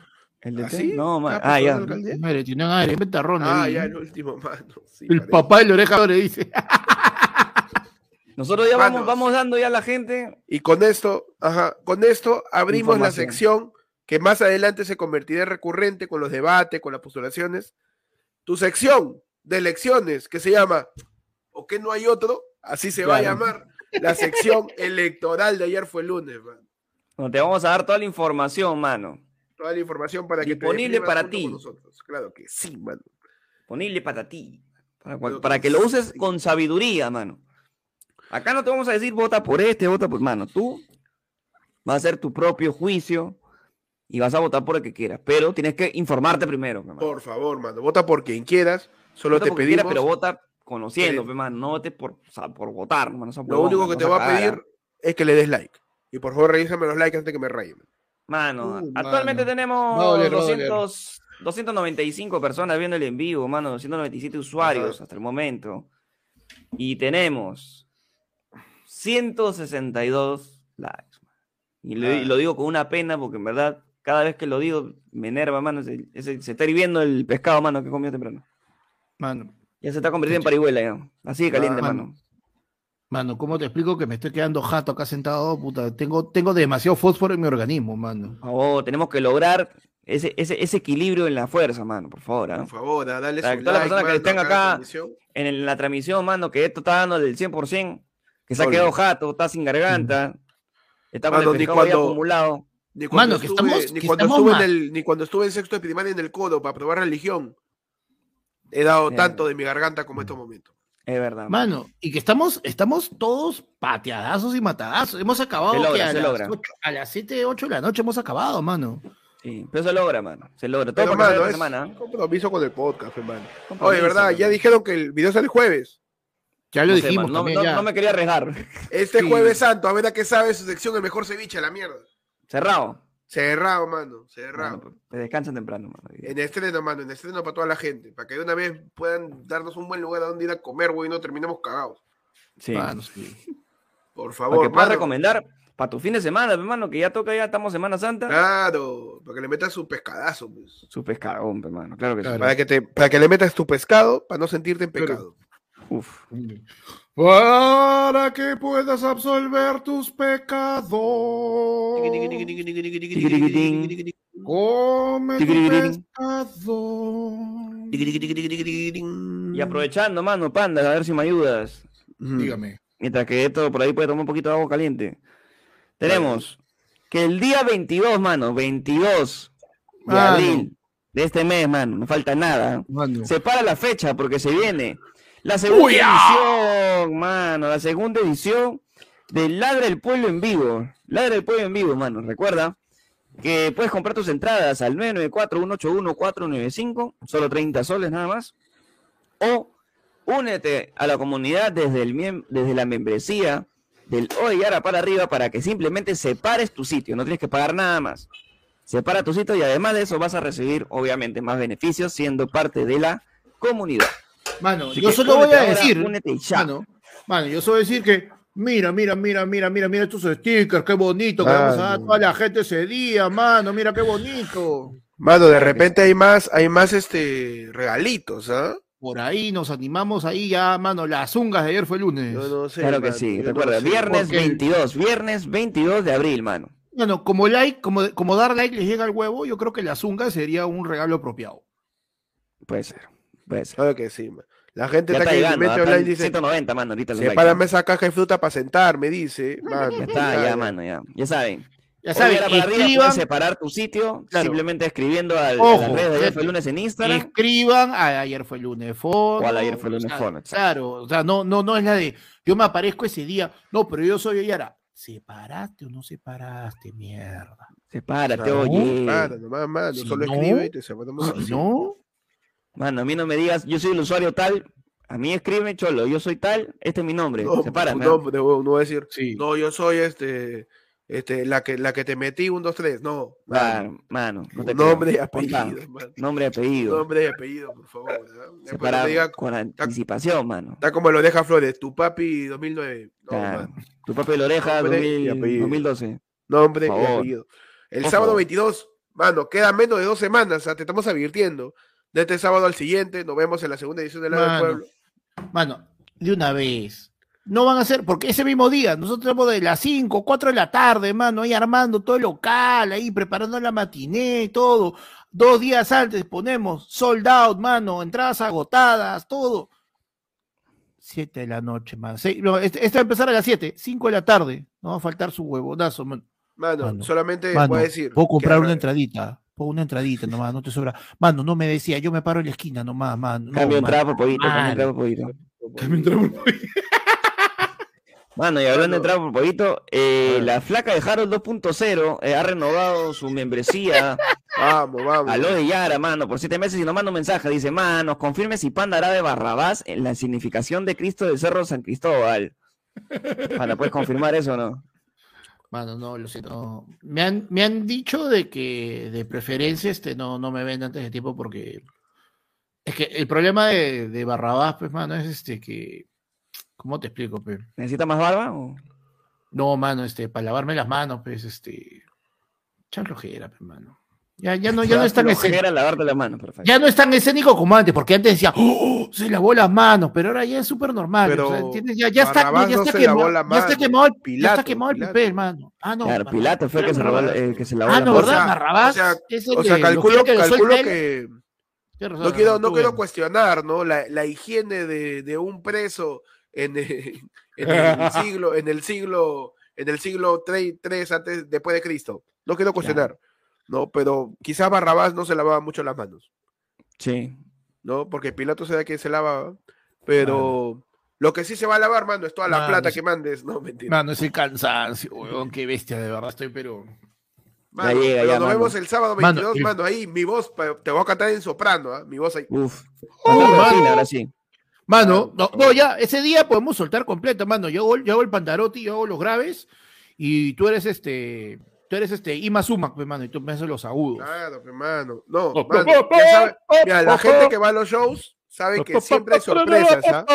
¿El de ¿Ah, T? sí? No, ma- ¿Ah, ah, por ya. la? Madre, tiene aire. Ah, ahí, ya, ¿eh? el último, mano. Sí, El parece. papá del oreja le dice. Nosotros ya vamos, vamos dando ya a la gente. Y con esto, Ajá, con esto abrimos la sección que más adelante se convertirá en recurrente con los debates, con las postulaciones. Tu sección de elecciones que se llama, o que no hay otro, así se va a llamar, la sección electoral de ayer fue el lunes, man. No, te vamos a dar toda la información, mano. Toda la información para que te Disponible para ti. nosotros. Claro que sí, mano. Disponible para ti. Para, que lo uses sí. con sabiduría, mano. Acá no te vamos a decir vota por este, vota por. Mano, tú vas a hacer tu propio juicio y vas a votar por el que quieras. Pero tienes que informarte primero. Por favor, mano, vota por quien quieras. Solo Vota te quieras, pedimos. pero vota conociendo, Sí. pe, mano. No votes por, o sea, por votar, no Lo único que te seas a pedir es que le des like. Y por favor, revísame los likes antes de que me rayen. Mano, Uh, actualmente mano. tenemos Va a doler, va a doler. 200, 295 personas viendo el en vivo, mano, 297 usuarios Ajá. hasta el momento. Y tenemos 162 likes. mano. Y lo, y lo digo con una pena porque en verdad, cada vez que lo digo, me enerva, mano. Se, está hirviendo el pescado, mano, que comió temprano. Mano, Ya se está convirtiendo en parihuela, ya. Así de caliente, Ah, mano. mano, ¿cómo te explico que me estoy quedando jato acá sentado? Puta, tengo, tengo demasiado fósforo en mi organismo, mano. Favor, tenemos que lograr ese, ese, ese equilibrio en la fuerza, mano, por favor. ¿ah? Por favor, a darle Para su que todas las like, personas que mano, estén acá, en la transmisión, mano, que esto está dando del 100%, que se ha quedado jato, está sin garganta, está con Mano, el cuando- acumulado. Ni cuando, Mano, que estuve, estamos- ni, que cuando estuve en el, ni cuando estuve en sexto de primaria en el codo para probar religión, he dado tanto de mi garganta como estos momentos. Es verdad. Mano, y que estamos, estamos todos pateadazos y matadazos. Hemos acabado Se logra, que a, se las logra. ocho- a las 7, 8 de la noche hemos acabado, mano. Sí, pero se logra, mano. Se logra. Todo Pero, mano, salga es semana. ¿eh? compromiso con el podcast, hermano. Oye, verdad, ya dijeron que el video sale el jueves. Ya lo No sé, dijimos mano, no, también no- ya. no me quería arriesgar. Este Sí. jueves santo, a ver a qué sabe su sección, el mejor ceviche, la mierda. Cerrado. Cerrado, mano, cerrado. Mano, pues, descansan temprano, mano. En estreno, mano, en estreno para toda la gente, para que de una vez puedan darnos un buen lugar a donde ir a comer, güey, y no terminemos cagados. Sí. Mano, sí. Por Para favor, que puedas mano. recomendar para tu fin de semana, hermano, que ya toca, ya estamos Semana Santa. Claro, para que le metas su pescadazo, pues. Su pescadón, hermano. Claro que Claro. Para que, te, para que le metas tu pescado, para no sentirte en pecado. sí. Uf. Para que puedas absolver tus pecados. Come tu pescado. Y aprovechando, mano, panda, a ver si me ayudas. Dígame. Mientras que esto por ahí puede tomar un poquito de agua caliente. Tenemos que el día 22, mano, 22 de abril de este mes, mano, no falta nada. Mano. Se para la fecha porque se viene la segunda edición, mano, la segunda edición de Ladra el Pueblo en vivo. Ladra el Pueblo en vivo, mano. Recuerda que puedes comprar tus entradas al 994-181-495, solo 30 soles nada más. O únete a la comunidad desde, el miem- desde la membresía del Oyara para arriba para que simplemente separes tu sitio. No tienes que pagar nada más. Separa tu sitio y además de eso vas a recibir, obviamente, más beneficios siendo parte de la comunidad. Mano, Así yo solo voy a decir. Mano, mano, yo solo voy a decir que. Mira, mira, mira, mira, mira, mira estos stickers, qué bonito que vamos a dar a toda la gente ese día, mano, mira qué bonito. Mano, de repente hay más, hay más este regalitos, ¿ah? Por ahí nos animamos ahí ya, mano, las zungas de ayer fue lunes. Yo no sé. Claro que mano, sí, no recuerda, sé. viernes porque- 22, viernes 22 de abril, mano. Bueno, como like, como, como dar like les llega al huevo, yo creo que la zunga sería un regalo apropiado. Puede ser, puede ser. Claro que sí, man. La gente Ya está está mente ah, online están dice, 190, mano, ahorita sepárame ¿no? esa caja de fruta para sentar, me dice. Mano, Ya está, ya, mano, ya. Ya saben. Ya saben, escriban, separar tu sitio Claro. simplemente escribiendo al, a Ojo, las redes de ayer gente, fue el lunes en Instagram. escriban a ayer fue el lunes foto. O al ayer fue el lunes o sea. Claro, o sea, no, no, no es la de yo me aparezco ese día, no, pero yo soy Oyara. ¿Separaste o no separaste, mierda? Sepárate, No, oye. Mano, nomás, mano, Si solo no- escribe y te separamos no, Mano, a mí no me digas, yo soy el usuario tal. A mí escribe, cholo, yo soy tal, este es mi nombre. No, Sepárame. no, no, no voy a decir, sí. no, yo soy este, este, la que, la que te metí, un, dos, tres, no. Claro, mano, no te nombre y creo. Apellido, mano. Nombre y apellido. Nombre y apellido, por favor. ¿ah? Después Separa no te diga, con anticipación, mano. está como lo deja Flores, tu papi 2009. No, Claro. Tu papel de oreja Nombre y 2000 apellido. 2012. Nombre y apellido. El sábado favor. 22, mano, queda menos de dos semanas, ¿ah? te estamos advirtiendo. De este sábado al siguiente, nos vemos en la segunda edición del Lado del. Pueblo. Mano, de una vez. no van a hacer, porque ese mismo día, nosotros tenemos de las 5, 4 de la tarde, mano, ahí armando todo el local, ahí preparando la matiné, todo. Dos días antes ponemos sold out, mano, entradas agotadas, todo. 7 de la noche, mano. No, este, este va a empezar a las 7, 5 de la tarde. No va a faltar su huevonazo, mano. Mano, Mano, solamente Mano, voy a decir. puedo comprar una entradita. Puedo una entradita nomás, no te sobra. Mano, no me decía, yo me paro en la esquina nomás, mano. No, Cambio mano. entrada por poquito, cambio entrada por poquito. Cambio entrada por Mano, y hablando de entrar por poquito, eh, la flaca de Harold 2.0 eh, ha renovado su membresía Vamos, vamos. a lo de Yara, mano, por siete meses y nos manda un mensaje. Dice, mano, confirme si Panda hará de Barrabás en la significación de Cristo del Cerro San Cristóbal. Para, ¿puedes confirmar eso o no? Mano, no, lo siento. no. Me han, me han dicho de que de preferencia este no, no me ven antes de tiempo porque es que el problema de, de Barrabás, pues, mano, es este que. ¿Cómo te explico, pues? ¿Necesita más barba? o? No, mano, este, para lavarme las manos, pues, este. Chan flojera, pues, mano. Ya, ya no, ya no es tan escénico. Lavarte perfecto. Ya no es tan escénico como antes, porque antes decía, ¡Oh! se lavó las manos, pero ahora ya es súper normal. Pero o sea, ¿entiendes? Ya, ya está, Barrabás ya no está se lavó quemado, las ya está manos, quemado, el- ya está Pilato, quemado el Pilato. papel, mano. Ah, no. Claro. Pilato fue el que se, robó, el que se lavó Ah, no. ¿verdad? O sea, Barrabás o sea, es el O sea, de- lo calculo, que lo calculo que. No quiero, no quiero cuestionar, ¿no? La, la higiene de, de un preso en, el- en el siglo, en el siglo, en el siglo 3, antes, después de Cristo. No quiero cuestionar, ¿no? Pero quizás Barrabás no se lavaba mucho las manos, Sí. ¿no? Porque Pilato se da que se lava, pero lo que sí se va a lavar, mano, es toda la Mano, plata que mandes, no mentira. Mano, ese cansancio, weón, qué bestia, de verdad estoy, pero. Mano, llega, pero ya, nos mano. vemos el sábado Mano, 22, el- mano, ahí mi voz, te voy a cantar en soprano, ¿ah? Mi voz ahí. Uf. Oh, la mano. ahora sí. Mano, no, no, ya, ese día podemos soltar completo, mano. Yo hago, yo hago el pandarotti, yo hago los graves, y tú eres este. Tú eres este Ima Sumac, pues, mano, y tú me haces los agudos. Claro, hermano. No, Oh, mano, oh, ya sabe- oh, mira, oh, la oh, gente oh. que va a los shows sabe que siempre hay sorpresas, ¿ah?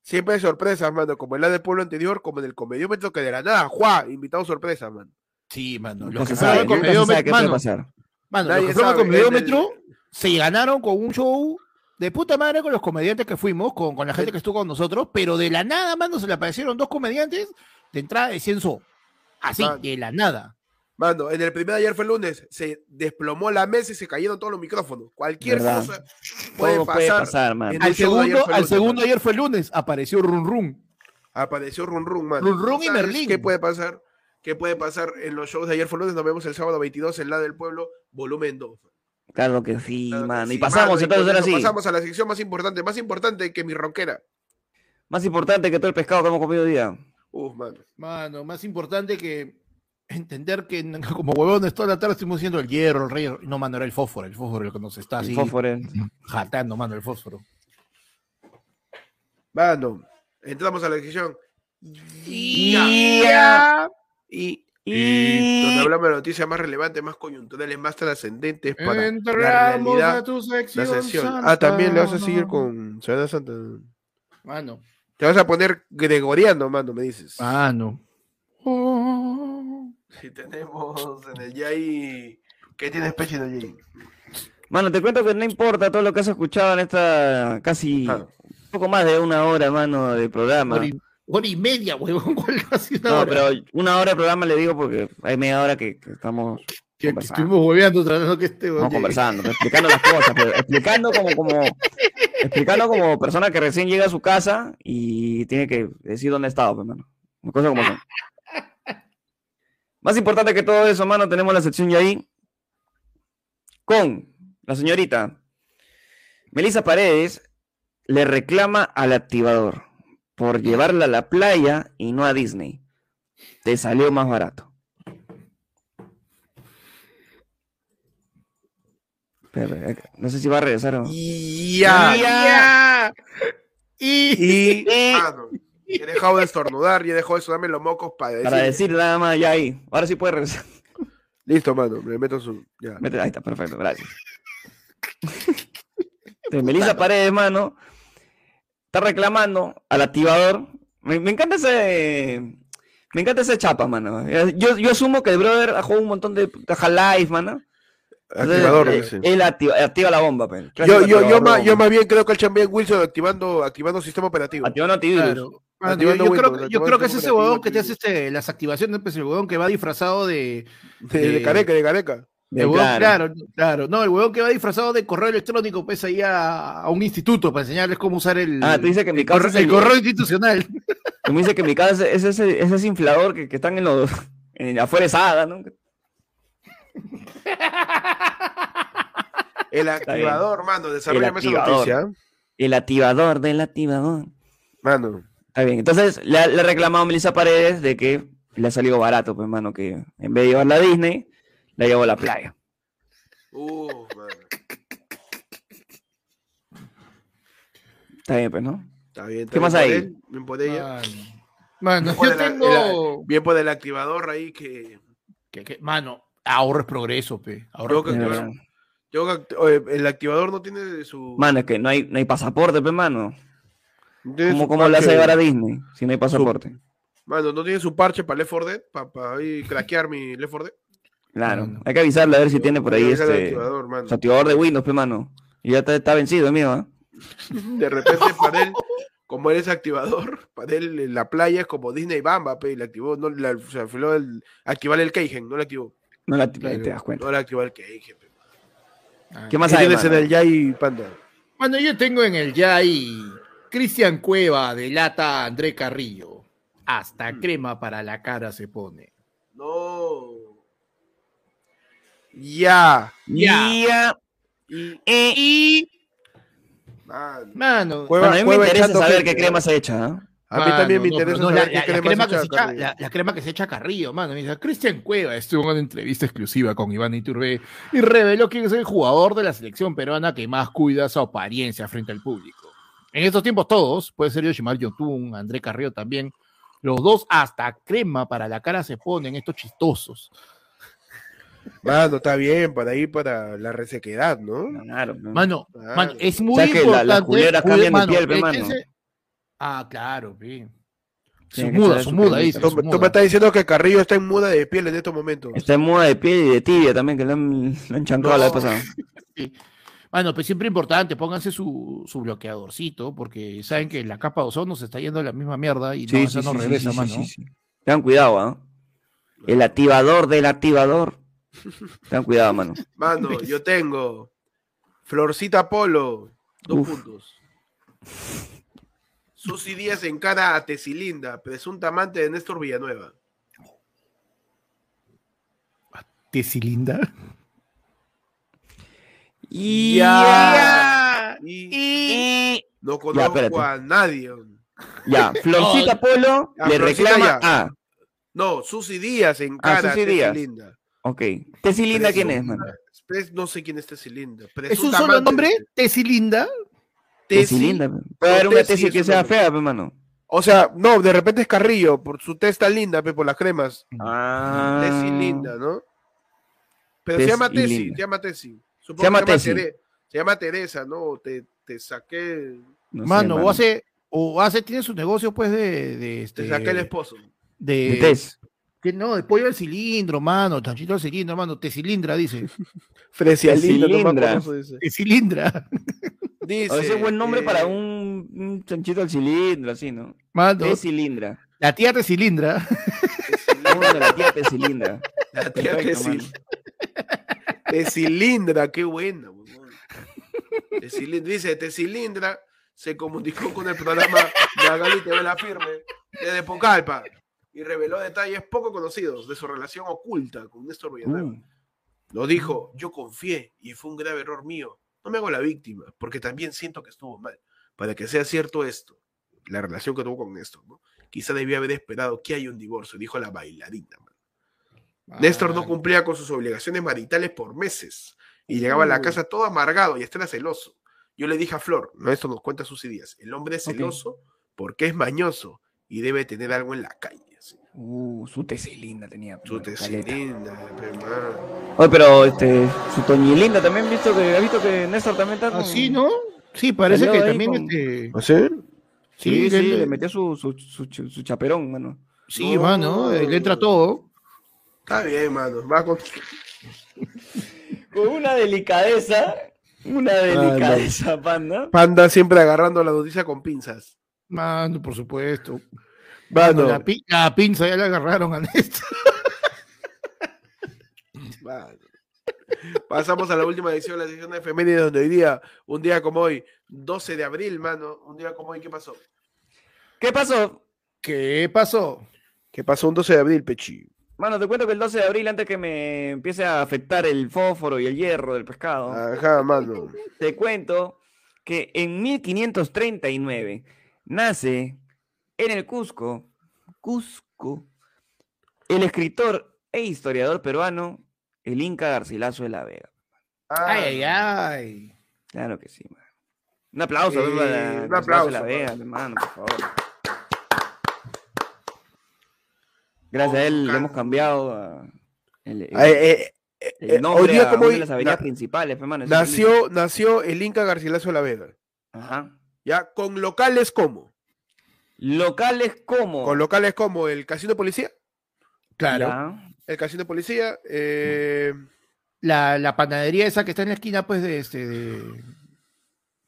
Siempre hay sorpresas, mano, como en la del pueblo anterior, como en el comediómetro que de la nada, ¡juá! Invitado sorpresa, mano. Sí, mano. Los que sabe, nunca se sabe qué mano, pasar. mano, Nadie los que sabe, el- se ganaron con un show de puta madre con los comediantes que fuimos, con, con la gente que estuvo con nosotros, pero de la nada, mano, se le aparecieron dos comediantes de entrada de censo. Así, Mano. de la nada. Mano, en el primer ayer fue el lunes, se desplomó la mesa y se cayeron todos los micrófonos. Cualquier ¿Verdad? cosa puede pasar. puede pasar, man. Al ayer segundo, fue el al lunes, segundo ayer fue el lunes, apareció Run Run. Apareció Run Run, mano. Run Run y ¿Sabes Merlín. ¿Qué puede pasar? ¿Qué puede pasar en los shows de ayer fue el lunes? Nos vemos el sábado 22 en la del pueblo, volumen 2. Claro que sí, Claro que mano. sí, y pasamos mano, y entonces ahora eso sí. Pasamos a la sección más importante, más importante que mi ronquera. Más importante que todo el pescado que hemos comido hoy día. Uf, mano. Mano, más importante que entender que como huevones toda la tarde estuvimos diciendo el hierro, el rey. No, mano, era el fósforo, el fósforo el que nos está El así fósforo. jatando, mano, el fósforo. Mano, entramos a la sección. Ya. Y, Y donde y... hablamos de noticias más relevantes, más coyunturales, más trascendentes para la Entramos realidad. a tu La sección. sesión. santa. Ah, también le vas a seguir con Semana Santa. Mano. Te vas a poner gregoriano, mano, me dices. Mano. Oh. Si tenemos en el Yay. ¿Qué tiene especie de Yay? Mano, te cuento que no importa todo lo que has escuchado en esta casi Ah. un poco más de una hora, mano, de programa. Hora y, hora y media, huevón. ¿cuál casi una No, hora? pero una hora de programa le digo porque hay media hora que, que estamos, Que- estuvimos hueveando tratando que este conversando, explicando las cosas, pero explicando como, como, explicando como persona que recién llega a su casa y tiene que decir dónde ha estado, pues, cosas como son. Más importante que todo eso, mano, tenemos la sección ya ahí con la señorita Melissa Paredes le reclama al activador por llevarla a la playa y no a Disney. Te salió más barato. No sé si va a regresar o... Ya. Ya. Y, he dejado de estornudar y he dejado de sonarme los mocos para decir. Para decir nada más ya ahí. Ahora sí puede regresar. Listo, mano, me meto su. Ya. Ahí está, perfecto, gracias. Entonces, Melissa Paredes, mano, está reclamando al activador. Me, me encanta ese. Me encanta ese chapa, mano. Yo, yo asumo que el brother ha jugado un montón de caja live, mano. Activador, eh, dice. Él activa, activa la bomba, pues. Yo, yo, yo, más, yo más bien creo que el champion Wilson activando, activando sistema operativo. Activando antivirus. claro. Yo, yo creo, Windows, yo creo que es el ese huevón que te hace este, las activaciones, pues el huevón que va disfrazado de. De, de de- careca, de careca. el huevón- claro. claro, No, el huevón que va disfrazado de correo electrónico, pues ahí a, a un instituto para enseñarles cómo usar el. Ah, tú dices que mi el, causa correo, es el- el correo institucional. Tú me dices que mi casa es ese, es ese inflador que, que están en los. En, afuera de Sada, ¿no? El activador, mano, desarrollame esa noticia. El activador del activador. Mano, Está bien. Entonces le, ha- le ha reclamado a Melissa Paredes de que le ha salido barato, pues, hermano, que en vez de llevarla a Disney, la llevó a la playa. uh, mano. Está bien, pues, ¿no? Está bien. está ¿Qué bien más hay? él, bien por ella. Mano, Bien por yo el- el- tengo. bien por el activador ahí que. que- que- mano, ahorro es progreso, pe. Ahorro es que- De progreso. verdad. Yo, act- oye, el activador no tiene su. Mano, es que no hay, no hay pasaporte, pues, mano. no tiene ¿Cómo, su cómo le hace parche- llevar a Disney si no hay pasaporte? Mano, no tiene su parche para Left 4 Dead, para ahí craquear mi Left 4 Dead. Claro. Hay que avisarle a ver si tiene por ahí que el este. activador, mano. Su activador de Windows, pues, mano. Y ya está, está vencido, mío, ¿ah? De repente para él, como él es activador, para él en la playa es como Disney Bamba, pe, y le activó, no le o sea, fue el, activar el Keigen, no le activó. No la Claro. te das cuenta. No le activó el Keigen. pe. ¿Qué más ¿Qué hay, tienes en el Yai Panda? Bueno, yo tengo en el Yai Cristian Cueva delata a André Carrillo. Hasta crema para la cara se pone. No. Ya. Ya. Ya. Y, Eh, Y, man, mano, Cueva- Bueno, a mí me interesa saber gente, qué crema ¿no? se echa, ¿ah? A mí Mano, también me interesa la, qué la- la crema que se echa Carrillo. la, la crema que se echa a Carrillo, mano. Mira, Cristian Cueva estuvo en una entrevista exclusiva con Iván Iturbe y reveló quién es el jugador de la selección peruana que más cuida su apariencia frente al público. En estos tiempos todos, puede ser Yoshimar Yotun, André Carrillo también, los dos hasta crema para la cara se ponen estos chistosos. Mano, está bien, para ir para la resequedad, ¿no? Claro. ¿no? Mano, Claro. mano, es muy sea que la- importante. culeras cuide- cambian de piel, mano. Ah, claro, pi. Su muda, su muda, dice. Tú, muda. me estás diciendo que Carrillo está en muda de piel en estos momentos. Está en moda de piel y de tibia también, que le han, le han chancado la vez No. pasada. Sí. Bueno, pues siempre importante, pónganse su, su bloqueadorcito, porque saben que la capa de ozono se está yendo a la misma mierda y no, esa no regresa, mano. Tengan cuidado, ¿ah? El activador del activador. Tengan cuidado, mano. Mano, yo tengo Florcita Polo, dos Uf. puntos. Susy Díaz en cara a Tesilinda, presunta amante de Néstor Villanueva. Tesilinda. Y Ya. Y y- no conozco a nadie. Ya, Florcita Polo Ya, le Florcita reclama ya. a. No, Susy Díaz en Ah, a. Tesilinda. Ok. Tesilinda, ¿quién es? Pres- No sé quién es Tesilinda. ¿Es un solo nombre? de- Tesilinda. Tesi- Tesilinda. Puede haber una Tesi tesis es que sea fea, pues, mano. O sea, no, de repente es Carrillo, por su testa linda, pe, por las cremas. Ah. Tesi linda, ¿no? Pero se llama Tesi, linda. se llama Tesi. Supongo Se llama que Tesi. Tere- se llama Teresa, ¿no? Te, te saqué, No sé, mano, o hace, o hace, tiene su negocio, pues, de, de este. te saqué el esposo. de. Que no, de pollo al cilindro, mano, chanchito al cilindro, mano, Tesilindra, dice. Fresialinda, no me Cilindra. dice. Ese es buen nombre eh, para un, un chanchito al cilindro, así, ¿no? Mano, Tesilindra. la tía Tesilindra. Bueno, la tía Tesilindra. La tía Perfecto, Tesil- Tesilindra, qué buena. huevón. Tesilin- Dice, Tesilindra se comunicó con el programa Magali TV La Firme desde Pucallpa y reveló detalles poco conocidos de su relación oculta con Néstor Villanueva. Uh, Lo dijo, yo confié y fue un grave error mío. No me hago la víctima, porque también siento que estuvo mal. Para que sea cierto esto, la relación que tuvo con Néstor, ¿no? Quizá debía haber esperado que haya un divorcio, dijo la bailarina. man. Néstor no cumplía con sus obligaciones maritales por meses y llegaba a la Uh. casa todo amargado y hasta era celoso. Yo le dije a Flor, no, esto nos cuenta sus ideas, el hombre es celoso porque es mañoso y debe tener algo en la calle. así. uh, su Tesilindra tenía. Su mano, caleta. Tesilindra, pe, man. Oye, pero este, su Toñilinda también, visto que, ¿has visto que Néstor también está con... Así, ¿no? Sí, parece que también con- este. ¿Ah, sí? Sí, Sí, sí, le- le metió su, su, su, su chaperón, mano. Sí, No. mano, le entra todo. Está bien, mano. Va con... Con una delicadeza, una delicadeza, panda. Panda siempre agarrando la noticia con pinzas. Mano, por supuesto. Mano, Mano, la, pi- la pinza ya la agarraron a Néstor. mano. Pasamos a la última edición, la edición de efemérides, donde hoy día, un día como hoy, 12 de abril, mano, un día como hoy, ¿qué pasó? ¿Qué pasó? ¿Qué pasó? ¿Qué pasó un 12 de abril, Pechi? Mano, te cuento que el 12 de abril, antes que me empiece a afectar el fósforo y el hierro del pescado, Ajá, mano. te cuento que en 1539 nace en el Cusco, Cusco, el escritor e historiador peruano, el Inca Garcilaso de la Vega. Ay, ay, ay. Claro que sí, mano. Un aplauso, Sí, para un Garcilaso de la aplauso, Vega, hermano, por favor. Gracias a él le hemos cambiado a- el, el- eh, eh, eh, el eh, nombre hoy día a como una de las avenidas na- principales, pues, mano, eso es el nació, nació el Inca Garcilaso de la Vega. Ajá. ¿Ya? Con locales como. Locales como. Con locales como el Casino Policía. Claro. Ya. El Casino Policía. eh, La, la panadería esa que está en la esquina, pues, de este, de,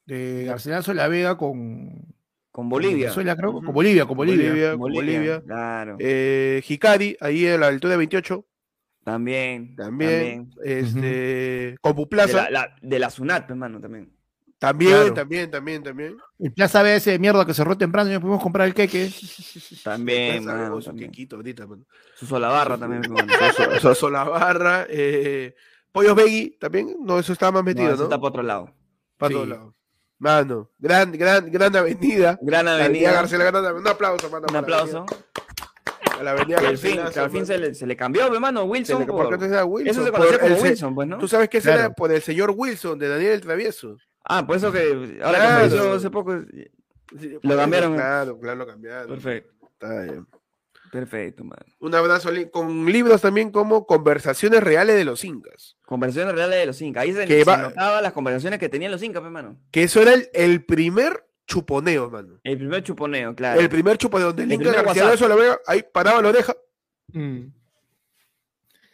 de de la Vega con. Con Bolivia. Con, Venezuela, creo, con Bolivia, con Bolivia. Bolivia, Con con Bolivia, Bolivia. Claro. eh, Hikari, ahí a la altura de 28. también. También. También. Este, Compu De Plaza. la, la- de la SUNAT, hermano, también. También, Claro. también, también, también. El Plaza B ese de mierda que cerró temprano y no pudimos comprar el queque. También, Plaza, mano, su también. quequito ahorita, mano. Su Solabarra también, hermano. So- so- Solabarra, eh, Pollos Veggie también. No, eso estaba más No, metido, eso ¿no? está por otro lado. Para Sí. todos lados. Mano, gran, gran, gran avenida. Gran avenida. García Gran Avenida. Un aplauso, mano. Un para la aplauso. A la avenida Que al fin, que al fin se le, se le cambió, hermano, Se Wilson. le- por- ¿por qué no era Wilson? Eso se Por conocía como Wilson, pues, ¿no? Tú sabes que ese Claro. era por el señor Wilson de Daniel el Travieso. Ah, por eso que ahora Claro. que hace poco. Sí, Lo cambiaron. Claro, claro, lo cambiaron. Perfecto. Está bien. Perfecto, mano. Un abrazo con libros también como Conversaciones Reales de los Incas. Conversaciones reales de los incas. Ahí se, Que se notaba las conversaciones que tenían los incas, hermano. Que eso era el, el primer chuponeo, mano. El primer chuponeo, claro. El primer chuponeo donde el, El Inca García ahí paraba la oreja Mm.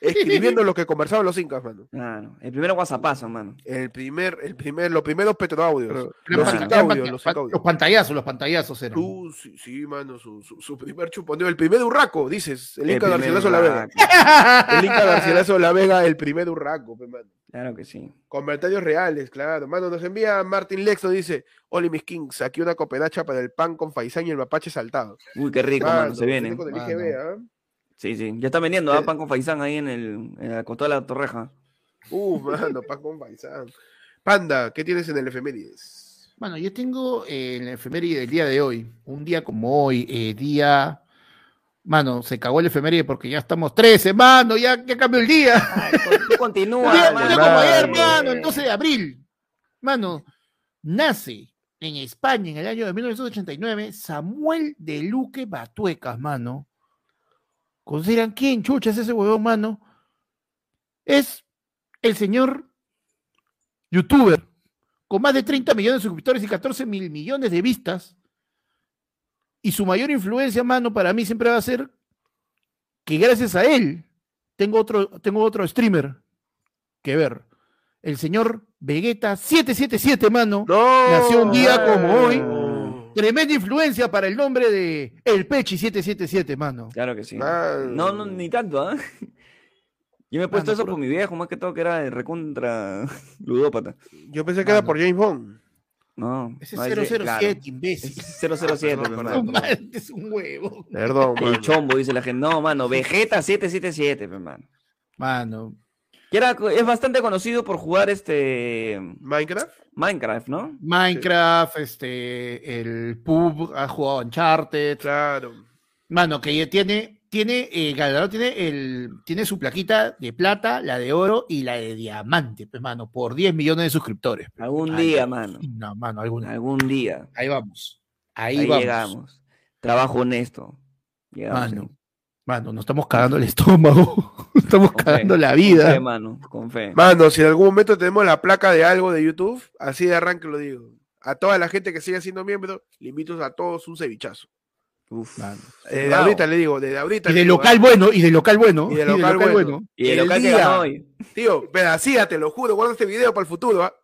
Escribiendo lo que conversaban los incas, mano. Claro, el primer WhatsAppazo, mano. El primer, el primer, los primeros petroaudios. Pero- los incaudios, los incaudios. los pantallazos, los pantallazos eran. Tú, sí, sí, mano, su, su, su primer chuponeo. El primer urraco, dices. El El Inca Garcilaso la Vega. El Inca Garcilaso la Vega, el primer urraco, mano. Claro que sí. Comentarios reales, claro. Mano, nos envía Martin Lexo, dice, Oli mis kings, aquí una cooperacha para el pan con faisán y el mapache saltado. Uy, qué rico, mano, se viene. Con el Mano. IGB, ¿ah? Sí, sí. Ya están vendiendo ¿ah? Eh. pan con faisán ahí en el, en la costado de la torreja. Uh, mano, pan con faisán. Panda, ¿qué tienes en el efemérides? Bueno, yo tengo eh, en la efeméride del día de hoy, un día como hoy, eh, día. Mano, se cagó el efeméride porque ya estamos 13, mano, ya, ya cambió el día. Ay, tú continúa, día, mano. como ayer, mano. mano, el 12 de abril. Mano, nace en España en el año de 1989 Samuel de Luque Batuecas, mano. ¿Consideran quién chucha es ese huevón, mano? Es el señor youtuber con más de 30 millones de suscriptores y 14 mil millones de vistas. Y su mayor influencia, mano, para mí siempre va a ser que gracias a él tengo otro, tengo otro streamer que ver. El señor Vegeta 777, mano. No. Nació un día como hoy. Tremenda influencia para el nombre de El Pechi 777, mano. Claro que sí. No, no, ni tanto, ¿ah? Yo me he puesto Mano, eso por mi viejo, más que todo que era de recontra ludópata. Yo pensé que era por James Bond. No. Ese no, es ese- 007, claro, imbécil. es 007, Perdón, pe, perdón, mano. No, es un huevo. Perdón, El chombo, dice la gente. No, mano, Vegeta 777, pe, mano. Que era, es bastante conocido por jugar este ¿Minecraft? Minecraft, ¿no? Minecraft, este, el pub, ha jugado Uncharted. Claro. Mano, que ya tiene, tiene, eh, tiene el, tiene su plaquita de plata, la de oro y la de diamante, pues, mano, por 10 millones de suscriptores. Algún Ay, día, mano. No, mano, alguna. Algún día. Ahí vamos. Ahí, Ahí, vamos. llegamos. Trabajo honesto. Llegamos Mano, ahí. mano, nos estamos cagando el estómago. estamos Con fe, cagando la Con vida. fe, mano, con fe. Mano, si en algún momento tenemos la placa de algo de YouTube, así de arranque lo digo. A toda la gente que siga siendo miembro, le invito a todos un cevichazo. Uf. Mano. De Bravo. ahorita le digo, desde ahorita. Y de digo, local ¿ah? bueno, y de local bueno. Y de local bueno. Y el El local que día- ganó hoy. Tío, pedacía, te lo juro, guarda este video para el futuro, ¿ah?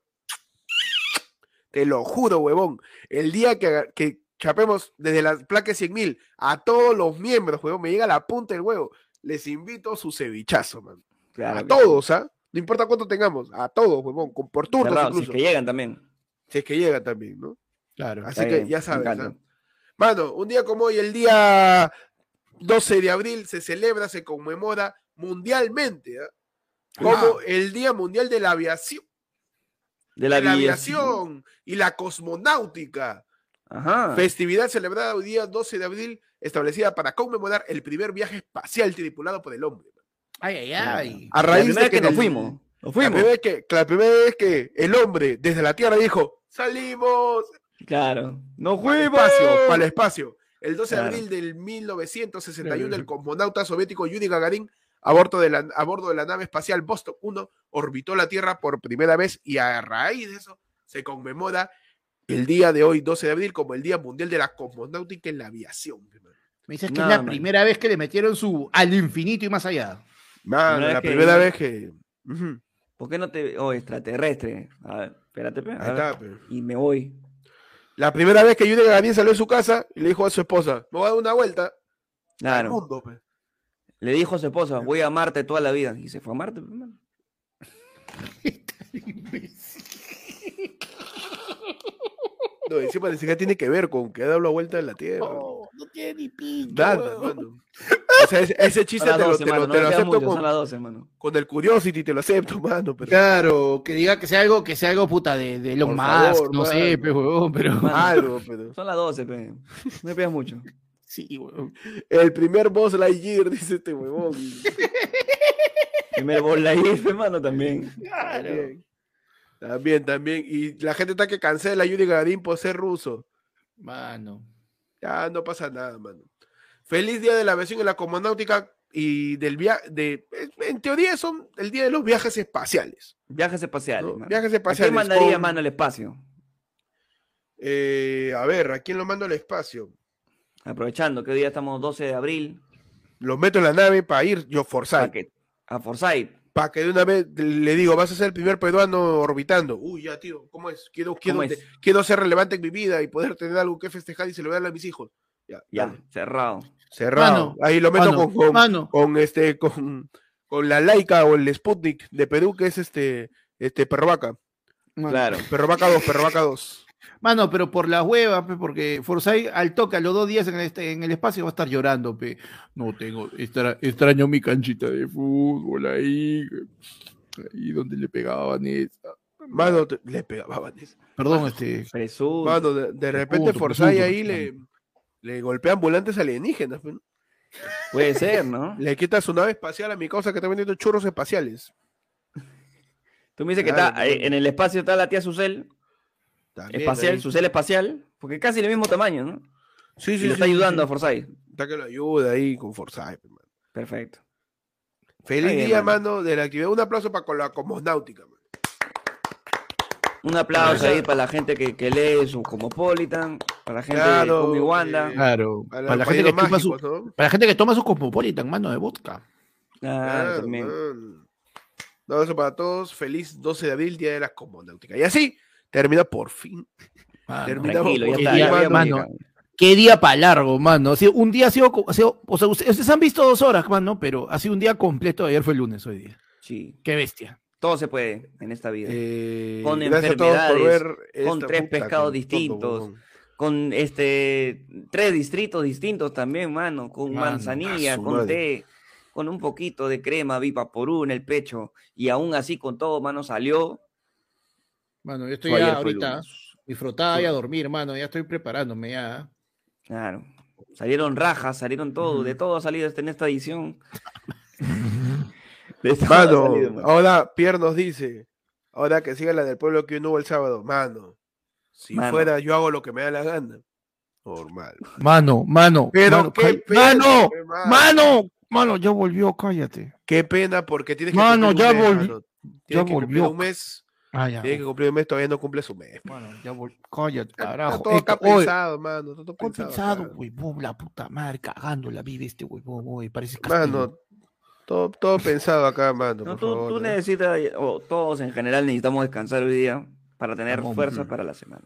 Te lo juro, huevón. El día que, que chapemos desde la placa 100.000 a todos los miembros, huevón, me llega la punta del huevo. Les invito a su cevichazo, man. Claro a todos, ¿ah? No importa cuánto tengamos, a todos, huevón, con por turnos Cerrado, si es incluso. que llegan también. Si es que llega también, ¿no? Claro. Así que bien, ya sabes. ¿ah? Mano, un día como hoy, el día 12 de abril, se celebra, se conmemora mundialmente, ¿ah? como el Día Mundial de la Aviación, De la, de la aviación. aviación y la cosmonáutica. Ajá. Festividad celebrada hoy día 12 de abril, establecida para conmemorar el primer viaje espacial tripulado por el hombre. Ay, ay, ay. A La raíz primera de que en nos el- fuimos. Nos La fuimos. primera, vez que, la primera vez que el hombre desde la Tierra dijo, salimos Claro. ¡Nos para el fuimos! espacio, para el espacio. El 12 Claro. de abril del 1961, Claro. el cosmonauta soviético Yuri Gagarin, a bordo, de la, a bordo de la nave espacial Vostok 1, orbitó la Tierra por primera vez y a raíz de eso se conmemora el día de hoy, 12 de abril, como el Día Mundial de la Cosmonáutica en la Aviación. hermano. Me dices que Nada, es la man. primera vez que le metieron su al infinito y más allá. Mano, Primera la vez que- primera vez que... ¿Por qué no te.? Oh, extraterrestre. A ver, espérate, pe, a ahí ver. está, pe. Y me voy. La primera vez que Yuri Gagarin salió de su casa y le dijo a su esposa, me voy a dar una vuelta al Claro. mundo. pe". Le dijo a su esposa, voy a amarte toda la vida. Y se fue a Marte, pe, mano. No, encima ni siquiera tiene que ver con que ha dado la vuelta en la Tierra. No, no tiene ni pinta. Nada, mano. O sea, ese, ese chiste te las lo, 12, te lo- mano. te No lo acepto mucho, con, las 12, mano. con el Curiosity, te lo acepto, mano. Pero Claro, que diga que sea algo, que sea algo puta de, de Elon Musk, no sé, mano. pe, huevón, pero. Mano. algo, pero. Son las 12, pe. No me pidas mucho. Sí, huevón. El primer boss Lightyear, dice este huevón. Primer bola ahí, pe, mano, también. También. También, también. Y la gente está que cancela a Yuri Gagarin por ser ruso. Mano. Ya no pasa nada, mano. Feliz día de la aviación en la cosmonáutica y del viaje. De, en teoría son el día de los viajes espaciales. Viajes espaciales. ¿no? mano. Viajes ¿A espaciales. quién mandaría, con- mano, al espacio? eh, a ver, ¿a quién lo mando al espacio? Aprovechando que hoy día estamos 12 de abril. Lo meto en la nave para ir yo que, a Forsyth. Para que de una vez le digo, vas a ser el primer peruano orbitando. Uy, ya, tío, ¿cómo es? Quiero, quiero, ¿Cómo te- es? quiero ser relevante en mi vida y poder tener algo que festejar y celebrarle a mis hijos. Ya, Ya, dale. cerrado. cerrado. Mano, Ahí lo meto Mano, con, con, mano, con este, con, con la Laika o el Sputnik de Perú, que es este, este Perro Vaca. Claro. Perro Vaca 2, Perro Vaca 2. Mano, pero por la hueva, pe, porque Forsyth al toque a los dos días en el, este- en el espacio va a estar llorando, pe. No tengo, extra- extraño mi canchita de fútbol ahí, ahí donde le pegaban esa. Mano, te- le pegaba a Vanessa. Perdón, este. Jesús. Mano, de, de repente Presunto, Forsyth presunto, ahí le, le golpea ambulantes alienígenas. Puede ser, ¿no? Le quita su nave espacial a mi causa que está vendiendo churros espaciales. Tú me dices que está mano. en el espacio está la tía Susel, También espacial, ahí. Susel espacial, porque casi del mismo tamaño, ¿no? Sí, Y sí, lo sí, está sí, ayudando sí. a Forsyth. Está que lo ayuda ahí con Forsyth. Perfecto. Feliz día, mano. mano, de la actividad. Un aplauso para con la cosmonáutica. mano. Un aplauso ahí para la gente que, que lee su Cosmopolitan, para la gente Claro, de Comi Wanda. eh, Claro, A los para la, gente que toma su, ¿no? para la gente que toma su Cosmopolitan, mano de vodka. Claro, también. No, eso para todos. Feliz 12 de abril, Día de la Cosmonáutica. Y así termina por fin. Mano. Ya por está. fin, mano. mano. Qué día para largo, mano. Ha sido- un día ha sido, co- ha sido- o sea, ustedes han visto dos horas, mano, pero ha sido un día completo. Ayer fue el lunes, hoy día. Sí, Qué bestia. todo se puede en esta vida. Eh, Con por enfermedades, con tres puta, pescados con distintos, todo. Con este tres distritos distintos también, mano, con Mano, manzanilla, con madre. té, con un poquito de crema Vivaporú en el pecho, y aún así con todo, mano, salió. Mano, yo estoy Fue ya ahorita disfrutada y a dormir, mano. Ya estoy preparándome ya. Claro. Salieron rajas, salieron todo, de todo ha salido este- en esta edición. De todo ha Mano, salido, ahora Pierre nos dice, ahora que siga la del pueblo que no hubo el sábado, mano, si Mano. fuera yo hago lo que me da la gana. Normal. Mano, mano. Pero mano, qué pena, mano, mano. mano, mano, ya volvió, cállate. Qué pena porque tienes que Mano, ya un mes, volvi- mano. ya Tienes que cumplir volvió. un mes, Ah, ya. tienes que cumplir un mes, todavía no cumple su mes. Mano, ya volvió. Cállate, Está carajo. todo acá Esto- oye, pensado, mano. Está todo ¿cuál pensado. pensado, acá. huevón? La puta madre, cagando la vive este huevón, güey. Parece Mano, todo, todo pensado acá, mano. No, por tú, favor, tú ¿no? necesitas, o todos en general necesitamos descansar hoy día para tener fuerzas ujú. para la semana.